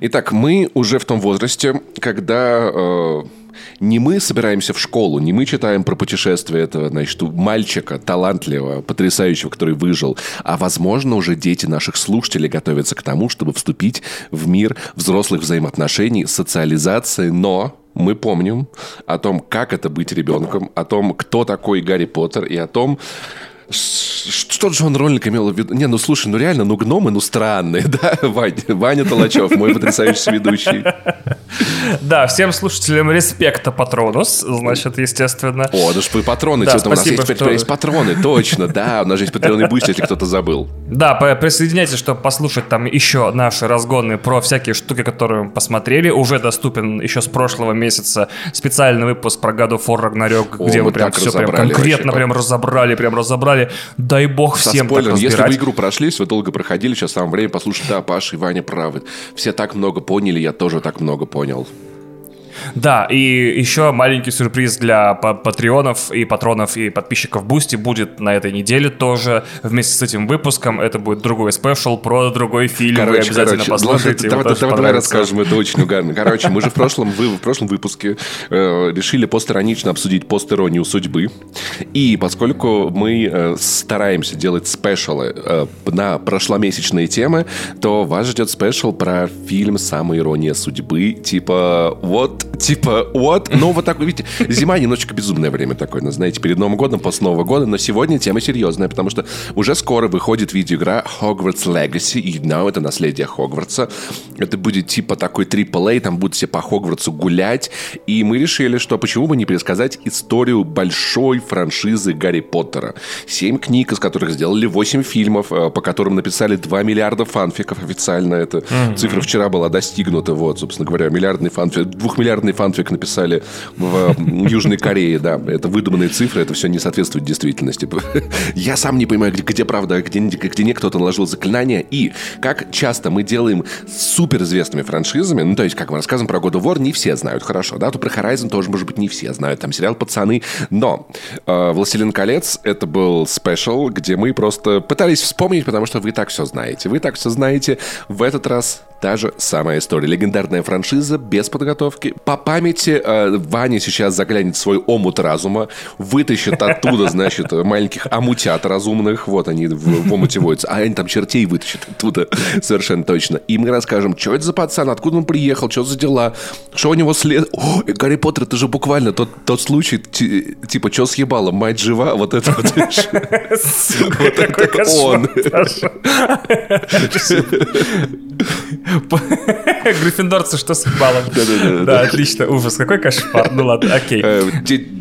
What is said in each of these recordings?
Итак, мы уже в том возрасте, когда э, не мы собираемся в школу, не мы читаем про путешествие этого, значит, мальчика талантливого, потрясающего, который выжил, а, возможно, уже дети наших слушателей готовятся к тому, чтобы вступить в мир взрослых взаимоотношений, социализации, но мы помним о том, как это быть ребенком, о том, кто такой Гарри Поттер и о том, что Джон Роллинг имел в виду? Не, ну слушай, ну реально, ну гномы, ну странные, да, Ваня, Ваня Толачев, мой потрясающий ведущий. Да, всем слушателям респекта Патронус, значит, естественно. О, ну что патроны, да, что у нас есть, что... теперь есть патроны, точно, да, у нас же есть Patreon и Boosty, если кто-то забыл. Да, присоединяйтесь, чтобы послушать там еще наши разгоны про всякие штуки, которые мы посмотрели. Уже доступен еще с прошлого месяца специальный выпуск про God of War Ragnarok, где мы прям все прям конкретно прям разобрали, прям разобрали сказали, дай бог Со всем спойлером, так если вы игру прошли, вы долго проходили, сейчас самое время послушать, да, Паша и Ваня правы. Все так много поняли, я тоже так много понял. Да, и еще маленький сюрприз для патреонов и патронов и подписчиков Boosty будет на этой неделе тоже вместе с этим выпуском. Это будет другой special про другой фильм. Короче, Вы обязательно короче, послушайте. Давай, давай, давай расскажем, это очень угарно. Короче, мы же в прошлом, вы, в прошлом выпуске э, решили постиронично обсудить постиронию судьбы. И поскольку мы э, стараемся делать спешалы э, на прошломесячные темы, то вас ждет спешл про фильм «Самая ирония судьбы». Типа, вот типа, вот, ну вот так, видите, зима немножечко безумное время такое, ну, знаете, перед Новым годом, после Нового года, но сегодня тема серьезная, потому что уже скоро выходит видеоигра Hogwarts Legacy, и, ну, это наследие Хогвартса, это будет типа такой AAA, там будут все по Хогвартсу гулять, и мы решили, что почему бы не пересказать историю большой франшизы Гарри Поттера. Семь книг, из которых сделали восемь фильмов, э, по которым написали 2 миллиарда фанфиков официально, эта mm-hmm. цифра вчера была достигнута, вот, собственно говоря, миллиардный фанфик, двухмиллиардный миллиардный фанфик написали в Южной Корее, да. Это выдуманные цифры, это все не соответствует действительности. Я сам не понимаю, где, где правда, а где, где не кто-то наложил заклинание. И как часто мы делаем суперизвестными франшизами, ну, то есть, как мы рассказываем про God of War, не все знают хорошо, да, то про Horizon тоже, может быть, не все знают, там сериал «Пацаны», но э, «Властелин колец» — это был спешл, где мы просто пытались вспомнить, потому что вы так все знаете. Вы так все знаете. В этот раз та же самая история. Легендарная франшиза без подготовки. По памяти э, Ваня сейчас заглянет в свой омут разума, вытащит оттуда, значит, маленьких амутят разумных. Вот они в, в омуте водятся. А они там чертей вытащат оттуда совершенно точно. И мы расскажем, что это за пацан, откуда он приехал, что за дела, что у него след... О, Гарри Поттер, это же буквально тот, тот случай, типа, что съебало, мать жива, вот это вот. Вот это он. Гриффиндорцы что с баллом? Да, отлично. Ужас, какой кошмар. Ну ладно, окей.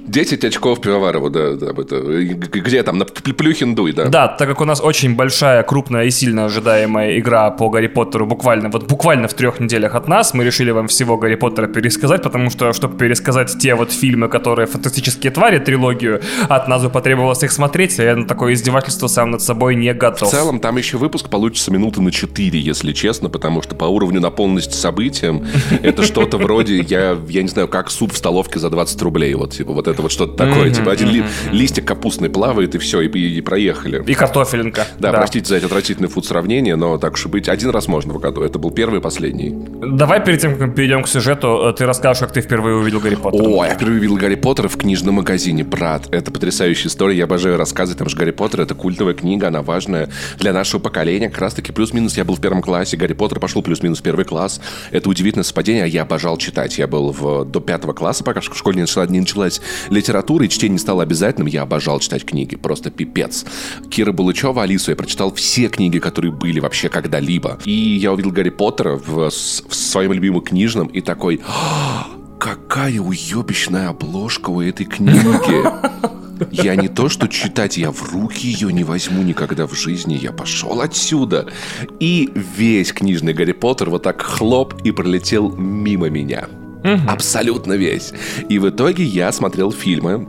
10 э, очков Пивоварова, да, да, это, где там, на Плюхин Дуй, да. Да, так как у нас очень большая, крупная и сильно ожидаемая игра по Гарри Поттеру буквально, вот буквально в трех неделях от нас, мы решили вам всего Гарри Поттера пересказать, потому что, чтобы пересказать те вот фильмы, которые фантастические твари, трилогию, от нас бы потребовалось их смотреть, а я на такое издевательство сам над собой не готов. В целом, там еще выпуск получится минуты на 4, если честно, потому что по уровню наполненности событиям это что-то вроде, я, я не знаю, как суп в столовке за 20 рублей, вот, типа, вот это вот что-то такое, типа, один ли, листик капустный плавает, и все, и, и, и проехали. И картофелинка. Да, да, простите за это отвратительное фуд-сравнение, но так уж и быть, один раз можно в году, это был первый и последний. Давай перед тем, как мы перейдем к сюжету, ты расскажешь, как ты впервые увидел Гарри Поттера. О, я впервые увидел Гарри Поттера в книжном магазине, брат. Это потрясающая история, я обожаю рассказывать, потому что Гарри Поттер — это культовая книга, она важная для нашего поколения. Как раз-таки плюс-минус я был в первом классе, Гарри Поттер пошел плюс-минус первый класс. Это удивительное совпадение, а я обожал читать. Я был в, до пятого класса, пока начала, не началась литература, и чтение стало обязательным. Я обожал читать книги, просто пипец. Кира Булычева, Алису, я прочитал все книги, которые были вообще когда-либо. И я увидел Гарри Поттера в, в своем любимом книжном и такой... «А, какая уебищная обложка у этой книги. Я не то что читать, я в руки ее не возьму никогда в жизни. Я пошел отсюда. И весь книжный Гарри Поттер вот так хлоп и пролетел мимо меня. Абсолютно весь. И в итоге я смотрел фильмы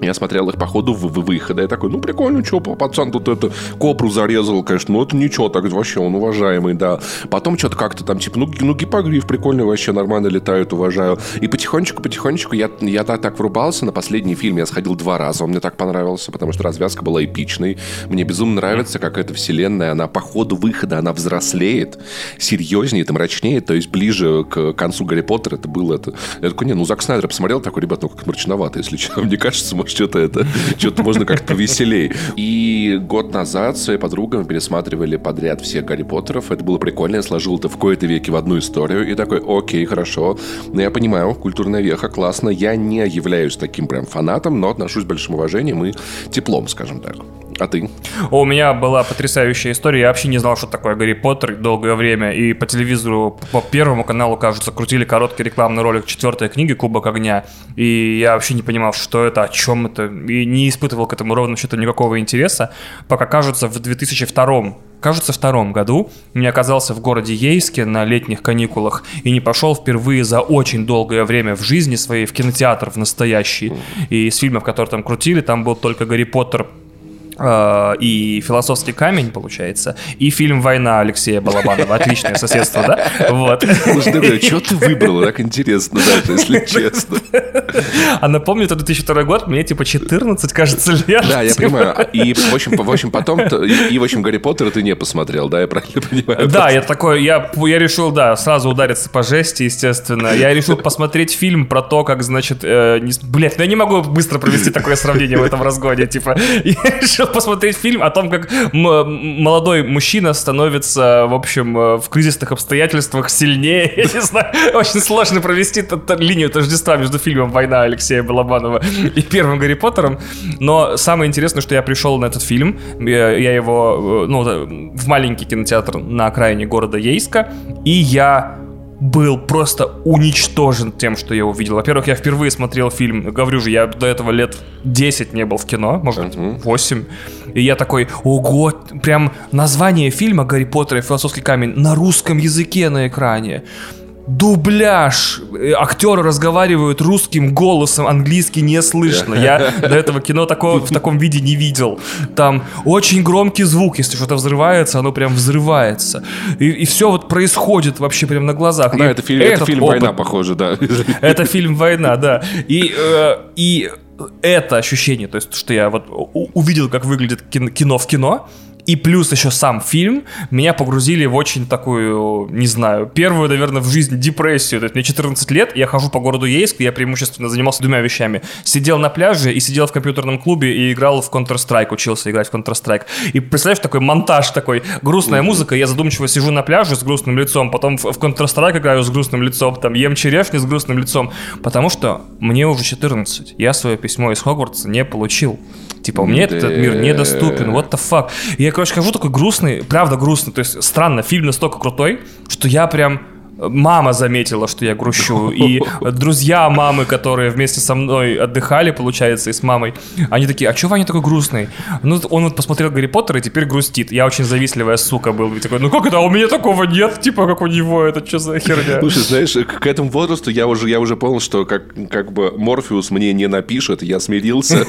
Я смотрел их по ходу в выхода. Я такой, ну, прикольно, что, пацан тут это копру зарезал, конечно. Ну, это ничего, так вообще он уважаемый, да. Потом что-то как-то там, типа, ну, ну гипогриф прикольный, вообще нормально летают, уважаю. И потихонечку-потихонечку я, я так, так врубался. На последний фильм я сходил два раза. Он мне так понравился, потому что развязка была эпичной. Мне безумно нравится, как эта вселенная, она по ходу выхода, она взрослеет, серьезнее, это мрачнее. То есть ближе к концу Гарри Поттера это было это. Я такой, не, ну, Зак Снайдер посмотрел, такой, ребят, ну, как мрачновато, если честно. Мне кажется, что-то это, что-то можно как-то повеселей. И год назад своей подругой мы пересматривали подряд всех Гарри Поттеров. Это было прикольно. Я сложил это в кои-то веке в одну историю. И такой, окей, хорошо. Но я понимаю, культурная веха, классно. Я не являюсь таким прям фанатом, но отношусь с большим уважением и теплом, скажем так. А ты? У меня была потрясающая история. Я вообще не знал, что такое Гарри Поттер долгое время. И по телевизору, по первому каналу, кажется, крутили короткий рекламный ролик четвертой книги «Кубок огня». И я вообще не понимал, что это, о чем это. И не испытывал к этому ровно что-то никакого интереса. Пока, кажется, в 2002 кажется, втором году я оказался в городе Ейске на летних каникулах и не пошел впервые за очень долгое время в жизни своей в кинотеатр в настоящий. И из фильмов, которые там крутили, там был только Гарри Поттер и «Философский камень», получается, и фильм «Война» Алексея Балабанова. Отличное соседство, да? Вот. Слушай, что ты выбрал? Так интересно даже, если честно. А напомню, это 2002 год, мне типа 14, кажется, лет. Да, я понимаю. И, в общем, в общем потом, и, в общем, «Гарри Поттера» ты не посмотрел, да, я правильно понимаю? Да, я такой, я, я решил, да, сразу удариться по жести, естественно. Я решил посмотреть фильм про то, как, значит, э, не, блядь, ну я не могу быстро провести такое сравнение в этом разгоне, типа, я решил посмотреть фильм о том, как молодой мужчина становится, в общем, э, в кризисных обстоятельствах сильнее. Я не знаю, очень сложно провести линию тождества между фильмом «Война» Алексея Балабанова и первым Гарри Поттером. Но самое интересное, что я пришел на этот фильм, я его, э, ну, в маленький кинотеатр на окраине города Ейска, и я был просто уничтожен тем, что я увидел. Во-первых, я впервые смотрел фильм, говорю же, я до этого лет 10 не был в кино, может быть, uh-huh. 8. И я такой, ого, прям название фильма «Гарри Поттер и философский камень» на русском языке на экране дубляж. Э, актеры разговаривают русским голосом, английский не слышно. Я до этого кино такого, в таком виде не видел. Там очень громкий звук, если что-то взрывается, оно прям взрывается. И, и все вот происходит вообще прям на глазах. Да, это, фильм, это фильм опыт, «Война», похоже, да. Это фильм «Война», да. И, э, и это ощущение, то есть, что я вот увидел, как выглядит кино в кино, и плюс еще сам фильм меня погрузили в очень такую, не знаю, первую, наверное, в жизни депрессию. То есть мне 14 лет, я хожу по городу Ейск, я преимущественно занимался двумя вещами. Сидел на пляже и сидел в компьютерном клубе и играл в Counter-Strike, учился играть в Counter-Strike. И представляешь, такой монтаж такой, грустная музыка, я задумчиво сижу на пляже с грустным лицом, потом в Counter-Strike играю с грустным лицом, там ем черешню с грустным лицом, потому что мне уже 14, я свое письмо из Хогвартса не получил. Типа, мне да. этот мир недоступен, what the fuck. Я, короче, хожу такой грустный, правда грустный, то есть странно, фильм настолько крутой, что я прям мама заметила, что я грущу, и друзья мамы, которые вместе со мной отдыхали, получается, и с мамой, они такие, а что Ваня такой грустный? Ну, он вот посмотрел Гарри Поттера и теперь грустит. Я очень завистливая сука был, и такой, ну как это, а у меня такого нет, типа, как у него, это что за херня? Слушай, знаешь, к этому возрасту я уже, я уже понял, что как, как бы Морфеус мне не напишет, я смирился.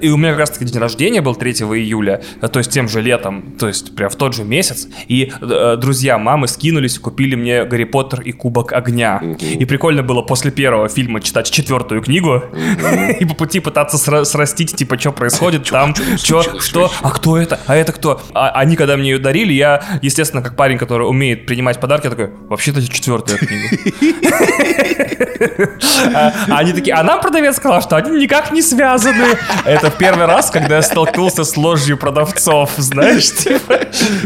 И у меня как раз-таки день рождения был 3 июля, то есть тем же летом, то есть прям в тот же месяц, и э, друзья мамы мы скинулись и купили мне Гарри Поттер и Кубок Огня. Mm-hmm. И прикольно было после первого фильма читать четвертую книгу mm-hmm. и по пути пытаться сра- срастить, типа, что происходит там, что, что, а кто это, а это кто? А, они, когда мне ее дарили, я, естественно, как парень, который умеет принимать подарки, я такой, вообще-то четвертая книга. А, а они такие, а нам продавец сказал, что они никак не связаны. Это первый раз, когда я столкнулся с ложью продавцов, знаешь, типа.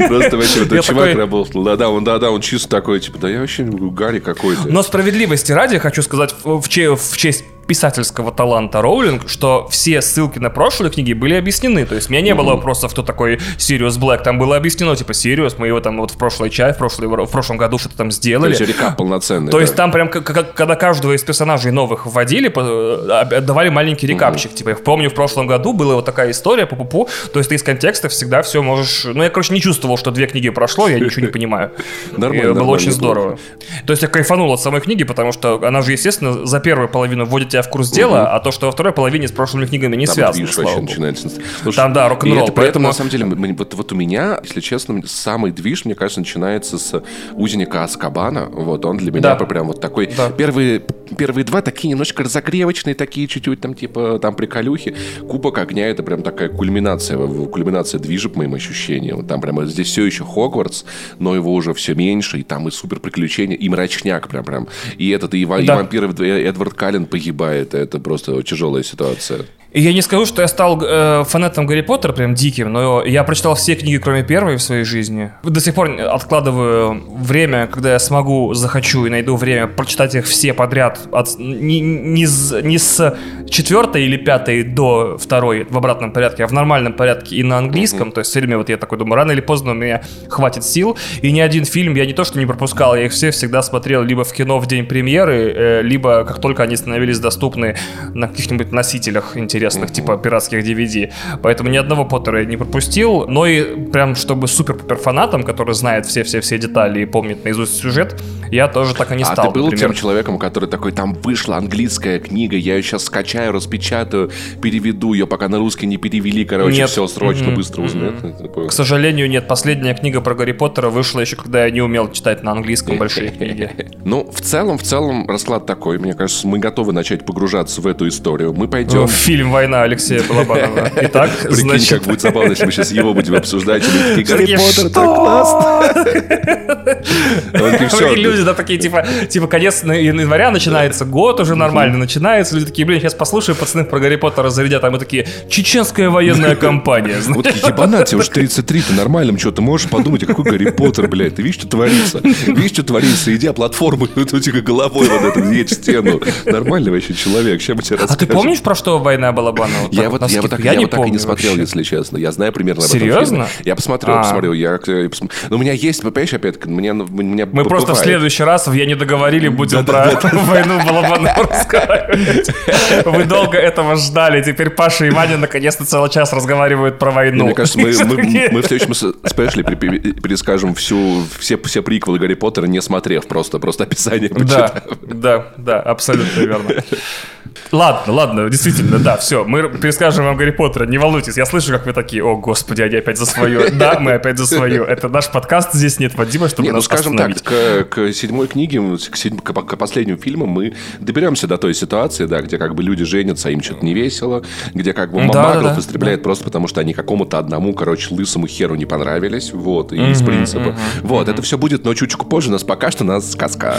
Просто вообще, этот чувак работал, да-да, он да-да, он чисто такой, типа, да я вообще не люблю Гарри какой-то. Но справедливости ради хочу сказать в, в, в честь писательского таланта Роулинг, что все ссылки на прошлые книги были объяснены. То есть у меня не было вопросов, кто такой Сириус Блэк. Там было объяснено, типа, Сириус, мы его там вот в прошлой части, в, прошлой, в прошлом году что-то там сделали. То есть recap полноценный. То да. есть там прям, когда каждого из персонажей новых вводили, отдавали маленький рекапчик. Угу. Типа, я помню, в прошлом году была вот такая история, пу-пу-пу. То есть ты из контекста всегда все можешь... Ну, я, короче, не чувствовал, что две книги прошло, я ничего не понимаю. Нормально. Было очень здорово. То есть я кайфанул от самой книги, потому что она же, естественно, за первую половину вводит тебя в курс дела, угу. а то, что во второй половине с прошлыми книгами не там связано, слава начинается. Слушай, там, да, рок-н-ролл. Поэтому, на самом деле, вот, вот у меня, если честно, самый движ, мне кажется, начинается с узника Аскабана. Вот он для меня да. прям вот такой... Да. Первые, первые два такие немножко разогревочные, такие чуть-чуть там типа там приколюхи. Кубок огня — это прям такая кульминация, кульминация движа, по моим ощущениям. Там прямо здесь все еще Хогвартс, но его уже все меньше, и там и супер приключения, и мрачняк прям прям. И этот, и, да. и вампир Эдвард Каллен погибает. Это просто тяжелая ситуация. И я не скажу, что я стал э, фанатом Гарри Поттера прям диким, но я прочитал все книги, кроме первой в своей жизни. До сих пор откладываю время, когда я смогу, захочу и найду время прочитать их все подряд. От, не, не, не с четвертой или пятой до второй в обратном порядке, а в нормальном порядке и на английском. Mm-hmm. То есть все время вот я такой думаю, рано или поздно у меня хватит сил. И ни один фильм я не то что не пропускал, я их все всегда смотрел либо в кино в день премьеры, э, либо как только они становились доступны на каких-нибудь носителях интересных интересных, типа пиратских DVD. Поэтому ни одного Поттера я не пропустил. Но и прям, чтобы супер-пупер фанатом, который знает все-все-все детали и помнит наизусть сюжет, я тоже так и не стал. А ты был например. тем человеком, который такой, там вышла английская книга, я ее сейчас скачаю, распечатаю, переведу ее, пока на русский не перевели, короче, нет. все срочно, mm-hmm. быстро узнает. Mm-hmm. К сожалению, нет. Последняя книга про Гарри Поттера вышла еще, когда я не умел читать на английском большие книги. Ну, в целом, в целом, расклад такой. Мне кажется, мы готовы начать погружаться в эту историю. Мы пойдем... Фильм «Война» Алексея Балабанова. Итак, Прикинь, значит... как будет забавно, если мы сейчас его будем обсуждать. И Гарри Поттер, так классно! Люди, да, такие, типа, типа, конец января начинается, год уже нормально начинается. Люди такие, блин, сейчас послушаю, пацаны про Гарри Поттера зарядят. А мы такие, чеченская военная компания. Вот ебана, тебе уже 33, ты нормальным что, ты можешь подумать, а какой Гарри Поттер, блядь, ты видишь, что творится? Видишь, что творится? Иди, а платформу, тут типа головой вот эту едь в стену. Нормальный вообще человек, сейчас мы тебе А ты помнишь, про что война Балабанова? Я вот, я вот так, и не смотрел, если честно. Я знаю примерно об этом Серьезно? Я посмотрел, а. посмотрел. Посмотрел. Но у меня есть, понимаешь, опять, мне, мне Мы просто в следующий раз в «Я не договорили» будем про войну Балабанова разговаривать. Вы долго этого ждали. Теперь Паша и Ваня наконец-то целый час разговаривают про войну. Мне кажется, мы, мы, мы в следующем спешле перескажем всю, все, все приквелы Гарри Поттера, не смотрев, просто, просто описание почитав. Да, да, да, абсолютно верно. Ладно, ладно, действительно, да, все. Мы перескажем вам Гарри Поттера, не волнуйтесь. Я слышу, как вы такие, о, господи, они опять за свое. Да, мы опять за свое. Это наш подкаст, здесь нет Вадима, чтобы не, нас ну, скажем остановить. так, к, к седьмой книге, к, седь, к, к последнему фильму мы доберемся до той ситуации, да, где как бы люди женятся, им что-то не весело, где как бы да, магов да, да, истребляет да. просто потому, что они какому-то одному, короче, лысому херу не понравились, вот, и из принципа. Вот, это все будет, но чуть-чуть позже, нас пока что нас сказка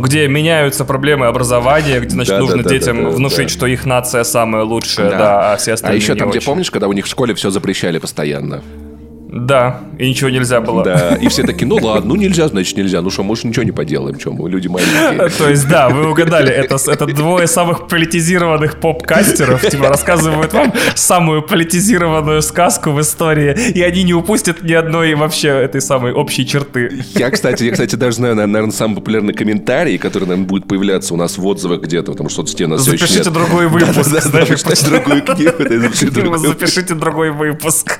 где меняются проблемы образования, где, значит, да, нужно да, детям да, внушить, что их нация самая лучшая, да, а все а остальные А еще там, где помнишь, когда у них в школе все запрещали постоянно? Да, и ничего нельзя было. Да, и все такие, ну ладно, ну нельзя, значит нельзя. Ну что, может, ничего не поделаем, что мы люди маленькие. То есть, да, вы угадали, это, это двое самых политизированных поп-кастеров, типа, рассказывают вам самую политизированную сказку в истории, и они не упустят ни одной вообще этой самой общей черты. Я, кстати, я, кстати, даже знаю, наверное, самый популярный комментарий, который, наверное, будет появляться у нас в отзывах где-то, потому что соцсети у нас Запишите другой выпуск. Да, да, да, другую книгу. Запишите другой выпуск.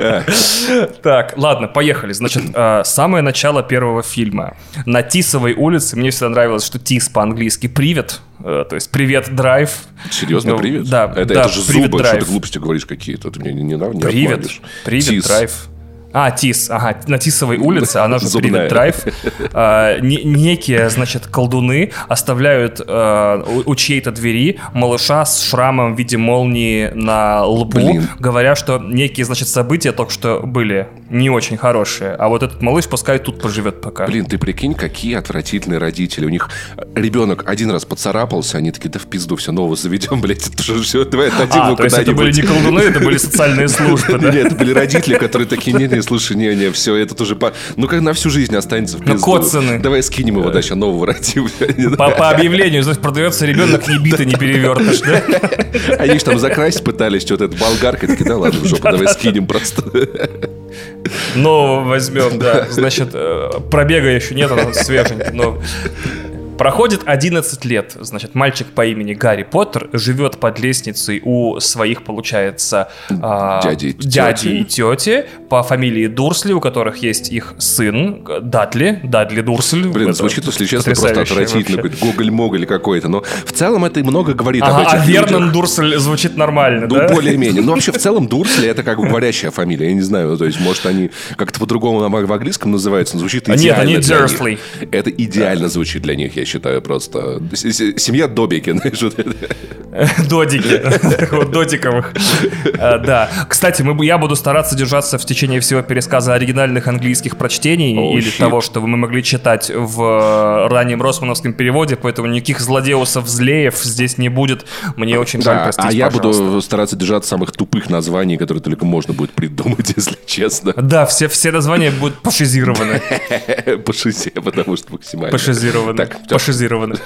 Так, ладно, поехали. Значит, э, самое начало первого фильма. На Тисовой улице мне всегда нравилось, что Тис по-английски «привет», э, то есть «привет, драйв». Серьезно, ну, привет? Да, это, да, это же зубы, что ты глупости говоришь какие-то. Ты мне не, не, не Привет, привет, драйв. А, ТИС, ага, на Тисовой улице, она же Привет Драйв. А, не, некие, значит, колдуны оставляют а, у, у чьей-то двери малыша с шрамом в виде молнии на лбу, Блин. говоря, что некие, значит, события только что были не очень хорошие, а вот этот малыш пускай тут поживет пока. Блин, ты прикинь, какие отвратительные родители. У них ребенок один раз поцарапался, они такие, да в пизду, все нового заведем, блядь, это же все, давай отдадим а, то есть это были не колдуны, это были социальные службы, да? Нет, это были родители, которые такие, не, не, слушай, не, не, все, это тоже по... Ну, как на всю жизнь останется в пизду. Ну, коцаны. Давай скинем его, да, сейчас нового родим. По, по объявлению, значит, продается ребенок не битый, не перевертыш, да? Они же там закрасить пытались, что-то это болгарка, такие, да ладно, в жопу, давай скинем просто. Нового возьмем, да. Значит, э, пробега еще нет, он свеженький, но Проходит 11 лет, значит, мальчик по имени Гарри Поттер живет под лестницей у своих, получается, а, дяди, дяди и тети по фамилии Дурсли, у которых есть их сын Дадли, Дадли Дурсль. Блин, звучит, если честно, просто отвратительно, гоголь-моголь какой-то, но в целом это много говорит ага, об этих А Вернон Дурсль звучит нормально, ну, да? более-менее. Ну, вообще, в целом, Дурсли это как бы говорящая фамилия, я не знаю, то есть, может, они как-то по-другому в английском называются, но звучит идеально. Нет, они Дурсли. Это идеально звучит для них, я считаю, просто. Семья Добики, знаешь, вот. Додики. Вот Додиковых. А, да. Кстати, я буду стараться держаться в течение всего пересказа оригинальных английских прочтений или того, что мы могли читать в э, раннем росмановском переводе, поэтому никаких злодеусов, злеев здесь не будет. Мне очень жаль, простите, А я буду стараться держаться самых тупых названий, которые только можно будет придумать, если честно. Да, все, все названия будут пошизированы. Пошизе, потому что максимально. Пошизированы. Так, пошизированы.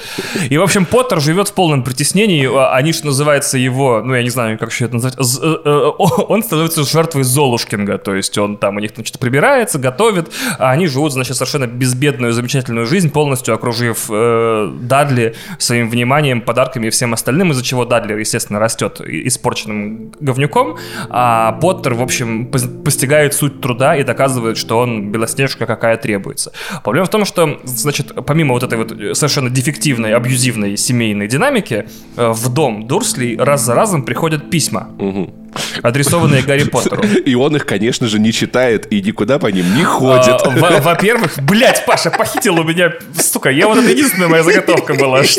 И, в общем, Поттер живет в полном притеснении. А, они, что называется, его, ну, я не знаю, как еще это назвать, э, э, он становится жертвой Золушкинга. То есть он там у них, значит, прибирается, готовит, а они живут, значит, совершенно безбедную, замечательную жизнь, полностью окружив э, Дадли своим вниманием, подарками и всем остальным, из-за чего Дадли, естественно, растет испорченным говнюком, а Поттер, в общем, постигает суть труда и доказывает, что он белоснежка какая требуется. Проблема в том, что, значит, помимо вот этой вот совершенно дефективной, абьюзивной семейной динамики, э, в дом Дурсли раз за разом приходят письма. Угу адресованные Гарри Поттеру. И он их, конечно же, не читает и никуда по ним не ходит. А, во-первых, блядь, Паша, похитил у меня, сука, я вот это единственная моя заготовка была.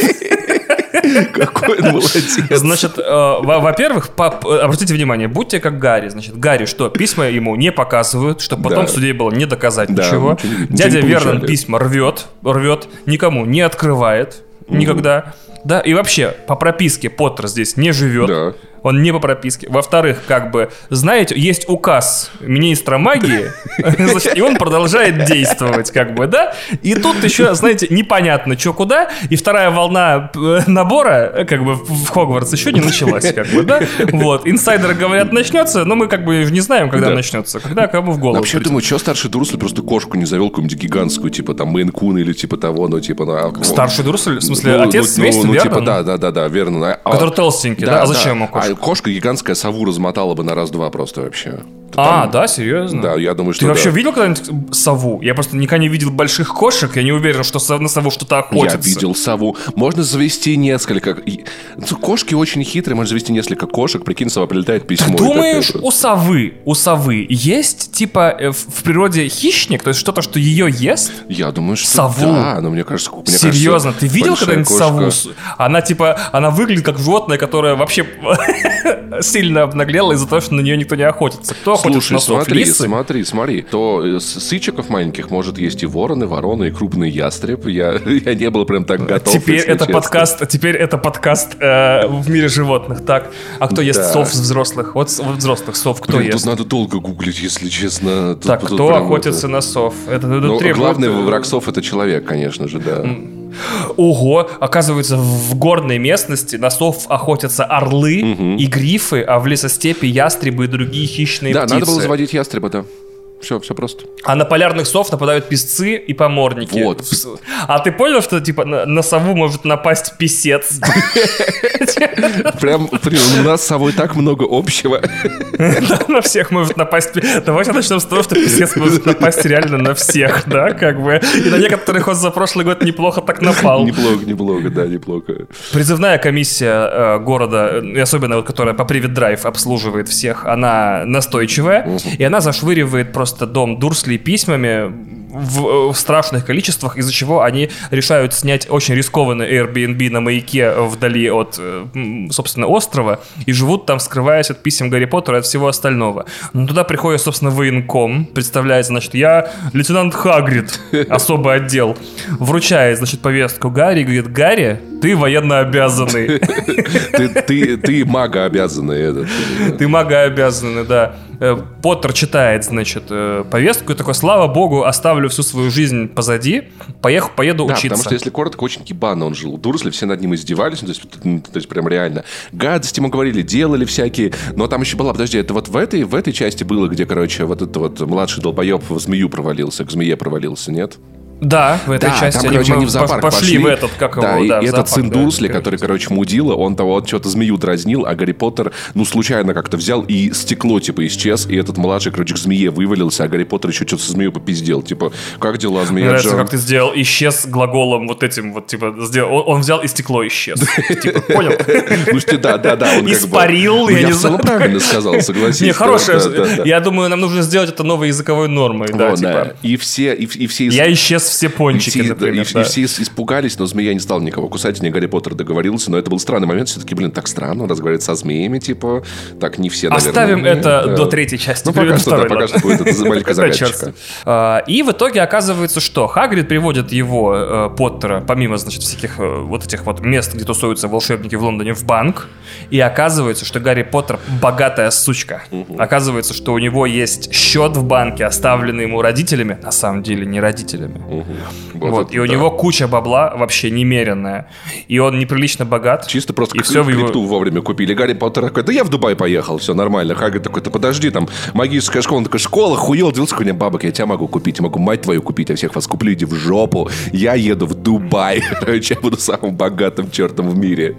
Какой он молодец. Значит, э, во-первых, обратите внимание, будьте как Гарри. Значит, Гарри что, письма ему не показывают, чтобы потом в суде было не доказать ничего. Дядя Вернон письма рвет, рвет, никому не открывает никогда. Да, и вообще, по прописке Поттер здесь не живет. Да он не по прописке. Во-вторых, как бы, знаете, есть указ министра магии, и он продолжает действовать, как бы, да? И тут еще, знаете, непонятно, что куда, и вторая волна э, набора, э, как бы, в Хогвартс еще не началась, как бы, да? Вот, инсайдеры говорят, начнется, но мы, как бы, не знаем, когда начнется, когда кому в голову. Вообще, думаю, что старший Дурсль просто кошку не завел какую-нибудь гигантскую, типа, там, Мейн Кун или типа того, ну, типа, ну, Старший Дурсль? В смысле, ну, отец ну, ну, типа, да, да, да, да, верно. Который толстенький, да? А зачем ему кошка? Кошка гигантская сову размотала бы на раз-два просто вообще. А, Там... да, серьезно? Да, я думаю, что Ты да. вообще видел когда-нибудь сову? Я просто никогда не видел больших кошек, я не уверен, что на сову что-то охотится. Я видел сову. Можно завести несколько... Ну, кошки очень хитрые, можно завести несколько кошек, прикинь, сова прилетает письмо. Ты думаешь, у совы, у совы есть, типа, э, в природе хищник, то есть что-то, что ее ест? Я думаю, что сову. да, но мне кажется... Мне Серьезно, кажется, ты видел когда-нибудь сову? Она, типа, она выглядит как животное, которое вообще сильно обнаглела из-за того, что на нее никто не охотится. Кто Слушай, охотится на сов? смотри, Лисы? смотри, смотри. То сычиков маленьких может есть и вороны, вороны, и крупный ястреб. Я, я не был прям так готов. Теперь это честно. подкаст, теперь это подкаст э, в мире животных. Так, а кто ест да. сов взрослых? Вот, взрослых сов кто Блин, ест? Тут надо долго гуглить, если честно. Так, тут кто охотится это... на сов? Это, это ну, главный враг сов это человек, конечно же, да. Ого, оказывается, в горной местности на сов охотятся орлы угу. и грифы, а в лесостепи ястребы и другие хищные да, птицы. Да, надо было заводить ястреба, да. Все, все просто. А на полярных сов нападают песцы и поморники. Вот. А ты понял, что типа на, на сову может напасть писец? Прям, у нас с совой так много общего. На всех может напасть. Давайте начнем с того, что писец может напасть реально на всех, да, как бы. И на некоторых он за прошлый год неплохо так напал. Неплохо, неплохо, да, неплохо. Призывная комиссия э, города, и особенно вот, которая по Привет Драйв обслуживает всех, она настойчивая, и она зашвыривает просто просто дом Дурсли письмами в, э, в страшных количествах, из-за чего они решают снять очень рискованный Airbnb на маяке вдали от, э, собственно, острова и живут там, скрываясь от писем Гарри Поттера и от всего остального. Но туда приходит, собственно, военком, представляет, значит, я лейтенант Хагрид, особый отдел, вручает, значит, повестку Гарри, говорит, Гарри, ты военно обязанный. Ты, мага обязанный. Ты мага обязанный, да. Э, Поттер читает, значит, повестку и такой, слава богу, оставлю всю свою жизнь позади, поехал, поеду да, учиться. потому что, если коротко, очень кибанно он жил. Дурсли, все над ним издевались, ну, то, есть, то есть прям реально. Гадости ему говорили, делали всякие. Но там еще была, подожди, это вот в этой, в этой части было, где, короче, вот этот вот младший долбоеб в змею провалился, к змее провалился, нет? Да, в этой да, части там, короче, они в зоопарк пошли, пошли. в этот, как да, его, да, и этот сын да, Дурсли, который, короче, мудила, он того вот что-то змею дразнил, а Гарри Поттер, ну, случайно как-то взял и стекло, типа, исчез, и этот младший, короче, к змее вывалился, а Гарри Поттер еще что-то со змею попиздел. Типа, как дела, змея Мне нравится, Джон? как ты сделал исчез глаголом вот этим вот, типа, сделал. Он, он взял и стекло исчез. Типа, понял? Ну, что, да, да, да. Испарил, Ну, я не знаю. правильно сказал, согласись. Не, хорошая. Я думаю, нам нужно сделать это новой языковой нормой, да, типа. И все, и все... Я исчез все И пончики, все, да, например. и- и да. все ис- испугались, но змея не стала никого кусать, не Гарри Поттер договорился, но это был странный момент, все-таки, блин, так странно, он разговаривает со змеями, типа, так не все, наверное. Оставим умеют, это да. до третьей части. Ну, пока что, ко да, второй, пока что будет это маленькая загадочка. А, И в итоге оказывается, что Хагрид приводит его, э, Поттера, помимо, значит, всяких э, вот этих вот мест, где тусуются волшебники в Лондоне, в банк. И оказывается, что Гарри Поттер богатая сучка. Оказывается, что у него есть счет в банке, оставленный ему родителями, на самом деле не родителями. Мгм. Вот, это и у да. него куча бабла вообще немеренная. И он неприлично богат. Чисто просто и все в его... вовремя купили. Гарри Поттер такой, да я в Дубай поехал, все нормально. Хагрид такой, ты подожди, там магическая школа. Он такой, школа, хуел, делся хуйня бабок, я тебя могу купить, могу мать твою купить, я всех вас куплю, иди в жопу. Я еду в Дубай. Короче, я буду самым богатым чертом в мире.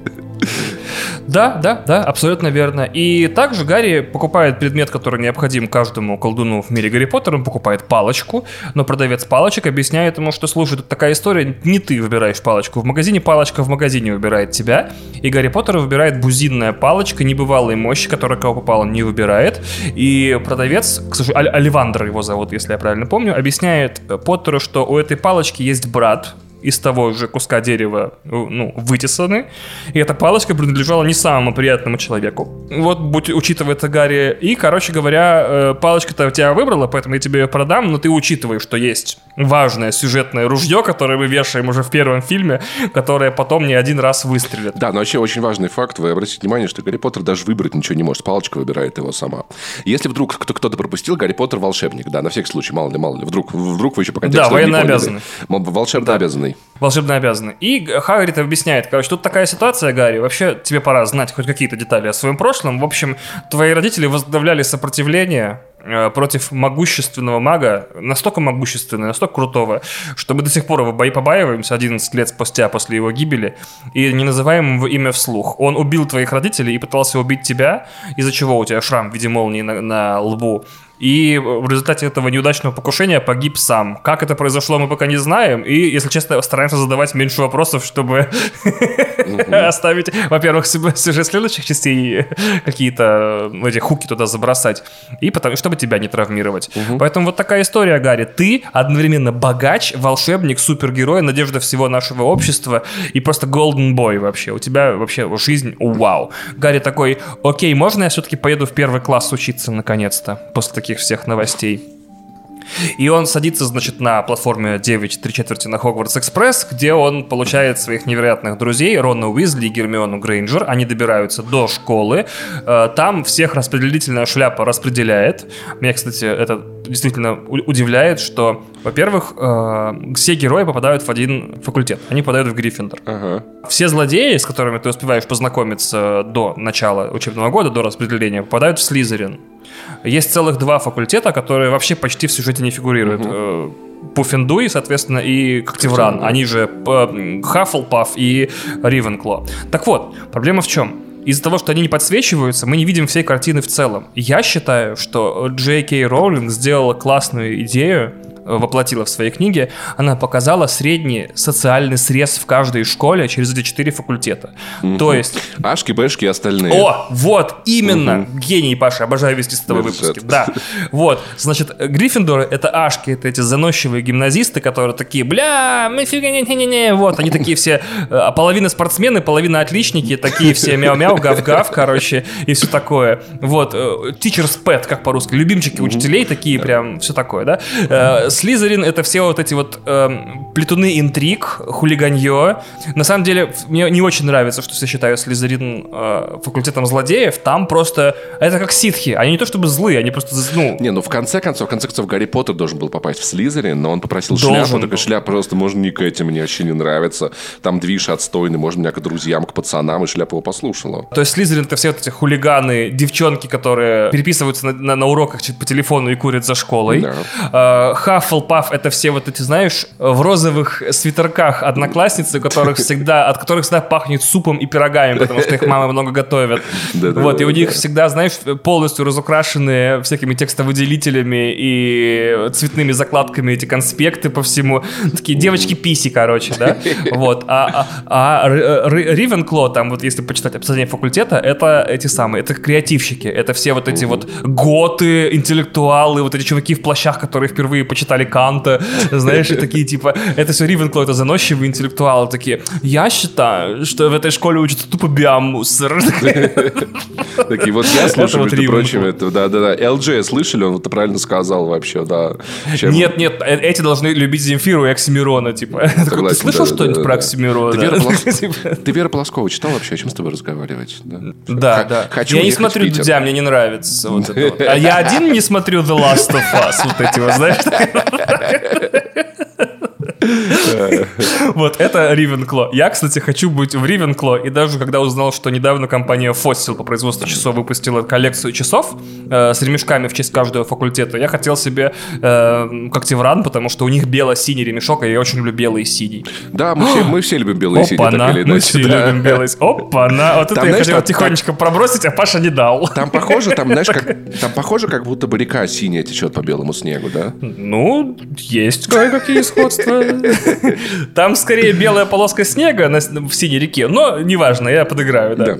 Да, да, да, абсолютно верно. И также Гарри покупает предмет, который необходим каждому колдуну в мире Гарри Поттера. Он покупает палочку, но продавец палочек объясняет ему, что, слушай, тут такая история, не ты выбираешь палочку в магазине, палочка в магазине выбирает тебя. И Гарри Поттер выбирает бузинная палочка небывалой мощи, которая кого попало не выбирает. И продавец, к сожалению, Оливандр его зовут, если я правильно помню, объясняет Поттеру, что у этой палочки есть брат, из того же куска дерева, ну, вытесаны. И эта палочка принадлежала не самому приятному человеку. Вот, будь, учитывая это Гарри. И, короче говоря, э, палочка-то тебя выбрала, поэтому я тебе ее продам, но ты учитываешь, что есть важное сюжетное ружье, которое мы вешаем уже в первом фильме, которое потом не один раз выстрелит. Да, но вообще очень важный факт. Вы обратите внимание, что Гарри Поттер даже выбрать ничего не может. Палочка выбирает его сама. Если вдруг кто- кто-то пропустил, Гарри Поттер волшебник. Да, на всякий случай, мало ли, мало ли. Вдруг, вдруг вы еще пока Да, военно обязанный. Мол, Волшебно обязанный. Волшебно обязаны. И Хагрид объясняет, короче, тут такая ситуация, Гарри, вообще тебе пора знать хоть какие-то детали о своем прошлом. В общем, твои родители возглавляли сопротивление э, против могущественного мага, настолько могущественного, настолько крутого, что мы до сих пор его бои побаиваемся 11 лет спустя после его гибели и не называем его имя вслух. Он убил твоих родителей и пытался убить тебя, из-за чего у тебя шрам в виде молнии на, на лбу. И в результате этого неудачного покушения погиб сам. Как это произошло, мы пока не знаем. И, если честно, стараемся задавать меньше вопросов, чтобы оставить, во-первых, сюжет следующих частей какие-то эти хуки туда забросать. И потому, чтобы тебя не травмировать. Поэтому вот такая история, Гарри. Ты одновременно богач, волшебник, супергерой, надежда всего нашего общества и просто golden boy вообще. У тебя вообще жизнь вау. Гарри такой, окей, можно я все-таки поеду в первый класс учиться наконец-то после таких всех новостей? И он садится, значит, на платформе 9 3 четверти на Хогвартс Экспресс, где он получает своих невероятных друзей Рона Уизли и Гермиону Грейнджер. Они добираются до школы. Э, Там всех распределительная шляпа распределяет. Меня, кстати, это действительно удивляет, что, во-первых, э, все герои попадают в один факультет. Они попадают в Гриффиндор. Ага. Все злодеи, с которыми ты успеваешь познакомиться до начала учебного года, до распределения, попадают в Слизерин. Есть целых два факультета, которые вообще почти в сюжете не фигурируют. Э, Пуффендуй, соответственно, и Когтевран. Они же э, Хаффлпаф и Ривенкло. Так вот, проблема в чем? Из-за того, что они не подсвечиваются, мы не видим всей картины в целом. Я считаю, что Джей Кей Роулинг сделала классную идею, э, воплотила в своей книге, она показала средний социальный срез в каждой школе через эти четыре факультета. То есть Ашки, Бэшки и остальные. о, вот, именно. Гений, Паша, обожаю вести с тобой Мерзет. выпуски. Да. Вот, значит, Гриффиндоры — это ашки, это эти заносчивые гимназисты, которые такие, бля, мы фига не не не Вот, они такие все, э, половина спортсмены, половина отличники, такие все мяу-мяу, гав-гав, короче, и все такое. Вот, э, teacher's pet, как по-русски, любимчики учителей, такие прям, все такое, да. Слизерин — это все вот эти вот эм, плетуны интриг, хулиганье. На самом деле, мне не очень нравится, что все считают Слизерин э, факультетом злодеев. Там просто... Это как ситхи. Они не то чтобы злые, они просто, ну... Не, ну в конце концов, в конце концов, Гарри Поттер должен был попасть в Слизерин, но он попросил Должен шляпу. Был. шляпа, пожалуйста, можно не к этим, мне вообще не нравится. Там движ отстойный, можно меня к друзьям, к пацанам, и шляпа его послушала. То есть Слизерин это все вот эти хулиганы, девчонки, которые переписываются на, на- на уроках по телефону и курят за школой. Да. Э, Хаффлпаф — это все вот эти, знаешь, в розовых свитерках одноклассницы, у которых всегда, от которых всегда пахнет супом и пирогами, потому что их мамы много готовят. Вот, и у них всегда, знаешь, полностью разукрашенные всякими текстовыделителями и цветными закладками эти конспекты по всему. Такие девочки-писи, короче, да? Вот. А, а, а Ривенкло, там вот если почитать описание факультета, это эти самые, это креативщики, это все вот эти вот готы, интеллектуалы, вот эти чуваки в плащах, которые впервые почитали Канта, знаешь, и такие типа, это все Ривенкло, это заносчивые интеллектуалы, такие, я считаю, что в этой школе учатся тупо биомусор. Такие вот я слышу, между прочим, это, да-да-да, LJ, слышали, он это правильно сказал вообще, да. Нет, нет, э, эти должны любить Земфиру и Оксимирона, типа. Ты слышал что-нибудь про Оксимирона? Ты Вера Полоскова читал вообще, о чем с тобой разговаривать? Да, да. Я не смотрю Дудя, мне не нравится А я один не смотрю The Last of Us, вот эти вот, знаешь? fucking thing. Вот, это Ривенкло. Я, кстати, хочу быть в Ривенкло, и даже когда узнал, что недавно компания Fossil по производству часов выпустила коллекцию часов э, с ремешками в честь каждого факультета, я хотел себе э, когтевран, потому что у них бело-синий ремешок, и я очень люблю белый и синий. Да, мы все, мы все любим белый и синий, так или Мы все любим белый Опа-на! Вот это я хотел тихонечко пробросить, а Паша не дал. Там похоже, там, знаешь, как, там похоже, как будто бы река синяя течет по белому снегу, да? Ну, есть кое-какие сходства. Там скорее белая полоска снега на, в синей реке, но неважно, я подыграю, да.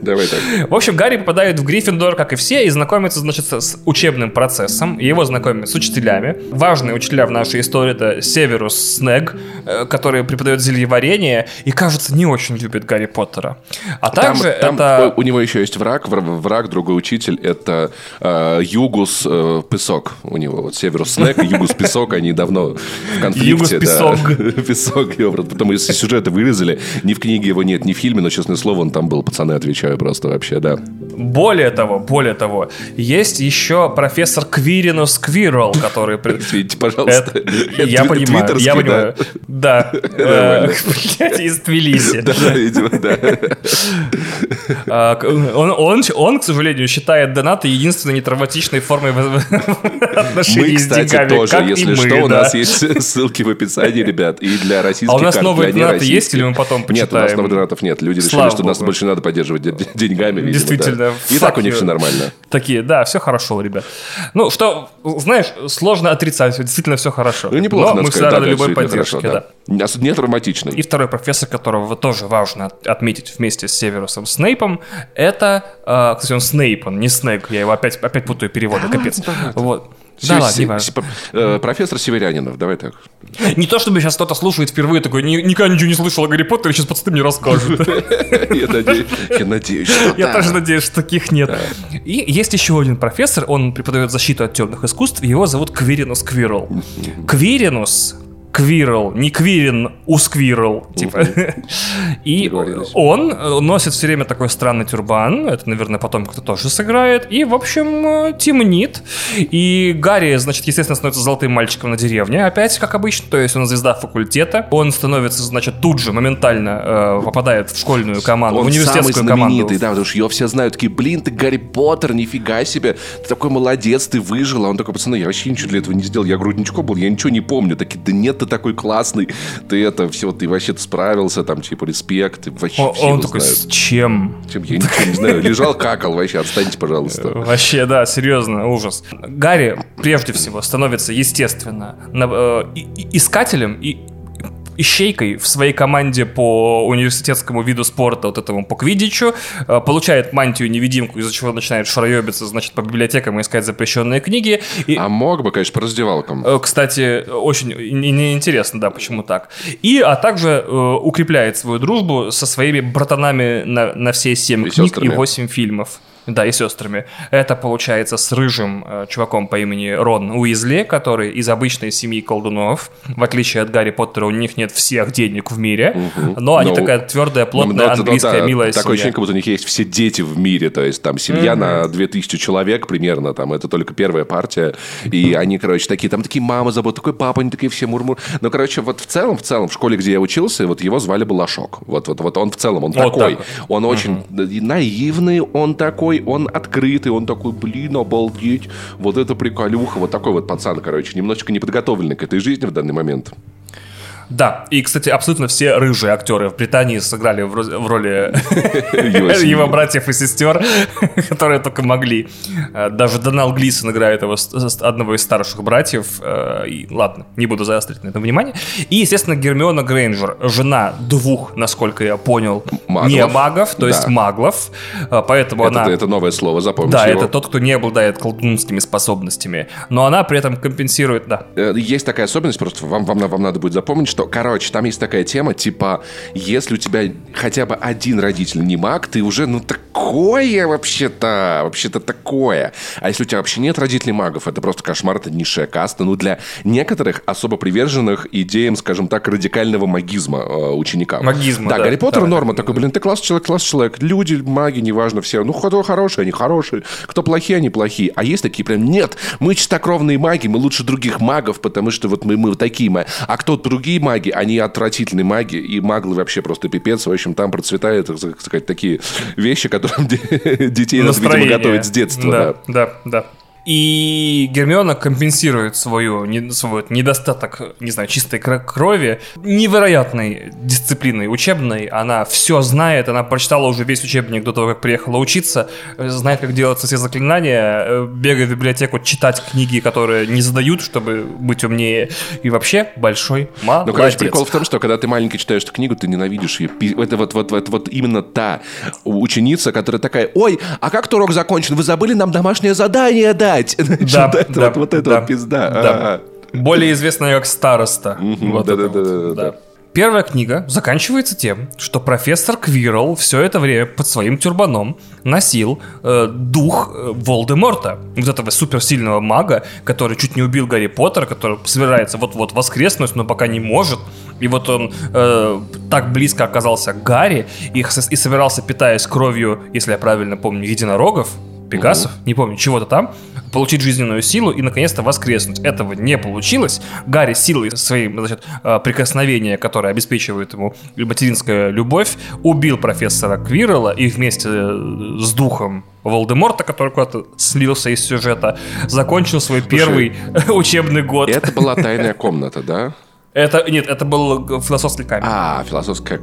Давай так. В общем, Гарри попадает в Гриффиндор, как и все, и знакомится, значит, с учебным процессом. Его знакомят с учителями. Важные учителя в нашей истории это Северус Снег, э, который преподает зельеварение и, кажется, не очень любит Гарри Поттера. А также там, это... У него еще есть враг, враг, другой учитель, это э, Югус э, Песок. У него вот Северус Снег и Югус Песок, они давно в конфликте. Югус Песок. Да. Песок, Потом, если сюжеты вырезали, ни в книге его нет, ни в фильме, но, честное слово, он там был, пацаны, отвечаю просто вообще, да. Более того, более того, есть еще профессор Квиринус Квирл, который... Извините, пожалуйста. Я понимаю, я понимаю. Да. Э, из Тбилиси. Да, видимо, да. А, он, к сожалению, считает донаты единственной нетравматичной формой отношений с деньгами. Мы, кстати, тоже, если что, у нас есть ссылки в описании, ребят, и для российских А у нас новые донаты есть, или мы потом почитаем? Нет, у нас новых донатов нет. Люди решили, что нас больше надо поддерживать деньгами, Действительно. И так у них все нормально. Такие, да, все хорошо, ребят. Ну, что, знаешь, сложно отрицать, действительно все хорошо. Ну, неплохо, Но мы всегда рады любой поддержке, да. Не травматичный. И второй профессор, которого тоже важно отметить вместе с Северусом Снейпом, это, э, кстати, он Снейп, он не Снейк, я его опять, опять путаю переводы, капец. Вот. Да, ладно, не важно. Э, профессор Северянинов, давай так. Не то, чтобы сейчас кто-то слушает впервые такой, никогда ничего не слышал о Гарри Поттере, сейчас пацаны мне расскажут. Я надеюсь, Я тоже надеюсь, что таких нет. И есть еще один профессор, он преподает защиту от темных искусств, его зовут Квиринус Квирл. Квиринус Квирл, не Квирин, Усквирл, типа. И он носит все время такой странный тюрбан, это, наверное, потом кто-то тоже сыграет, и, в общем, темнит. И Гарри, значит, естественно, становится золотым мальчиком на деревне, опять, как обычно, то есть он звезда факультета, он становится, значит, тут же моментально э, попадает в школьную команду, он в университетскую самый знаменитый, да, потому что его все знают, такие, блин, ты Гарри Поттер, нифига себе, ты такой молодец, ты выжил, а он такой, пацаны, я вообще ничего для этого не сделал, я грудничком был, я ничего не помню, такие, да нет, ты такой классный, ты это все, ты вообще справился, там, типа, респект, вообще О, Он такой, знают. с чем? Чем, я ничего не знаю, лежал, какал, вообще, отстаньте, пожалуйста. Вообще, да, серьезно, ужас. Гарри, прежде всего, становится, естественно, э, искателем и ищейкой в своей команде по университетскому виду спорта, вот этому по квидичу, э, получает мантию-невидимку, из-за чего начинает шароебиться, значит, по библиотекам искать запрещенные книги. И... А мог бы, конечно, по раздевалкам. Э, кстати, очень интересно, да, почему так. И, а также э, укрепляет свою дружбу со своими братанами на, на все семь и книг сестрами. и восемь фильмов. Да, и сестрами. Это получается с рыжим э, чуваком по имени Рон Уизли, который из обычной семьи колдунов. В отличие от Гарри Поттера, у них нет всех денег в мире, угу. но они но, такая твердая, плотная, но, английская, но, да, милая Такое ощущение, как будто у них есть все дети в мире, то есть там семья угу. на 2000 человек примерно, там это только первая партия, и они, короче, такие, там такие мама зовут, такой папа, они такие все мурмур. Ну, короче, вот в целом, в целом, в школе, где я учился, вот его звали Балашок. Вот, вот, вот он в целом, он вот такой. Так. Он угу. очень наивный, он такой, он открытый, он такой, блин, обалдеть, вот это приколюха, вот такой вот пацан, короче, немножечко неподготовленный к этой жизни в данный момент. Да, и, кстати, абсолютно все рыжие актеры в Британии сыграли в, в роли его братьев и сестер, которые только могли. Э, даже Донал Глисон играет его одного из старших братьев. Э, и, ладно, не буду заострить на этом внимание. И, естественно, Гермиона Грейнджер, жена двух, насколько я понял, маглов. не магов, то да. есть маглов. Э, поэтому это, она... Это новое слово, запомните Да, его. это тот, кто не обладает колдунскими способностями. Но она при этом компенсирует, да. Есть такая особенность, просто вам, вам, вам надо будет запомнить, что что, короче, там есть такая тема, типа, если у тебя хотя бы один родитель не маг, ты уже, ну, такое вообще-то, вообще-то такое. А если у тебя вообще нет родителей магов, это просто кошмар, это низшая каста. Ну, для некоторых особо приверженных идеям, скажем так, радикального магизма э, ученикам. Магизма, да. Да, Гарри Поттер норма, такой, блин, ты класс человек, класс человек. Люди, маги, неважно, все. Ну, кто хорошие, они хорошие. Кто плохие, они плохие. А есть такие прям, нет, мы чистокровные маги, мы лучше других магов, потому что вот мы, мы такие маги. А кто другие маги, маги, они отвратительные маги, и маглы вообще просто пипец. В общем, там процветают, так сказать, такие вещи, которым детей надо, видимо, готовить с детства. Да, да, да. И Гермиона компенсирует свою, не, свой недостаток, не знаю, чистой крови невероятной дисциплиной учебной. Она все знает, она прочитала уже весь учебник до того, как приехала учиться, знает, как делать все заклинания, э, бегает в библиотеку читать книги, которые не задают, чтобы быть умнее. И вообще большой молодец. Ну, короче, прикол в том, что когда ты маленький читаешь эту книгу, ты ненавидишь ее. Это вот, вот, вот, вот именно та ученица, которая такая, ой, а как урок закончен? Вы забыли нам домашнее задание дать? Читать. Да, да, вот, это вот пизда. Более известная как староста. Вот да, да, да, да, да. Первая книга заканчивается тем, что профессор Квирл все это время под своим тюрбаном носил э, дух э, Волдеморта, вот этого суперсильного мага, который чуть не убил Гарри Поттера, который собирается вот-вот воскреснуть, но пока не может. И вот он э, так близко оказался к Гарри и, и собирался, питаясь кровью, если я правильно помню, единорогов, Пегасов, угу. не помню, чего-то там, получить жизненную силу и наконец-то воскреснуть. Этого не получилось. Гарри силой своим, значит, э, прикосновения, которое обеспечивает ему материнская любовь, убил профессора Квиррелла и вместе э, с духом Волдеморта, который куда-то слился из сюжета, закончил свой Слушай, первый учебный год. Это была тайная комната, да? Это, нет, это был философский камень. А, философская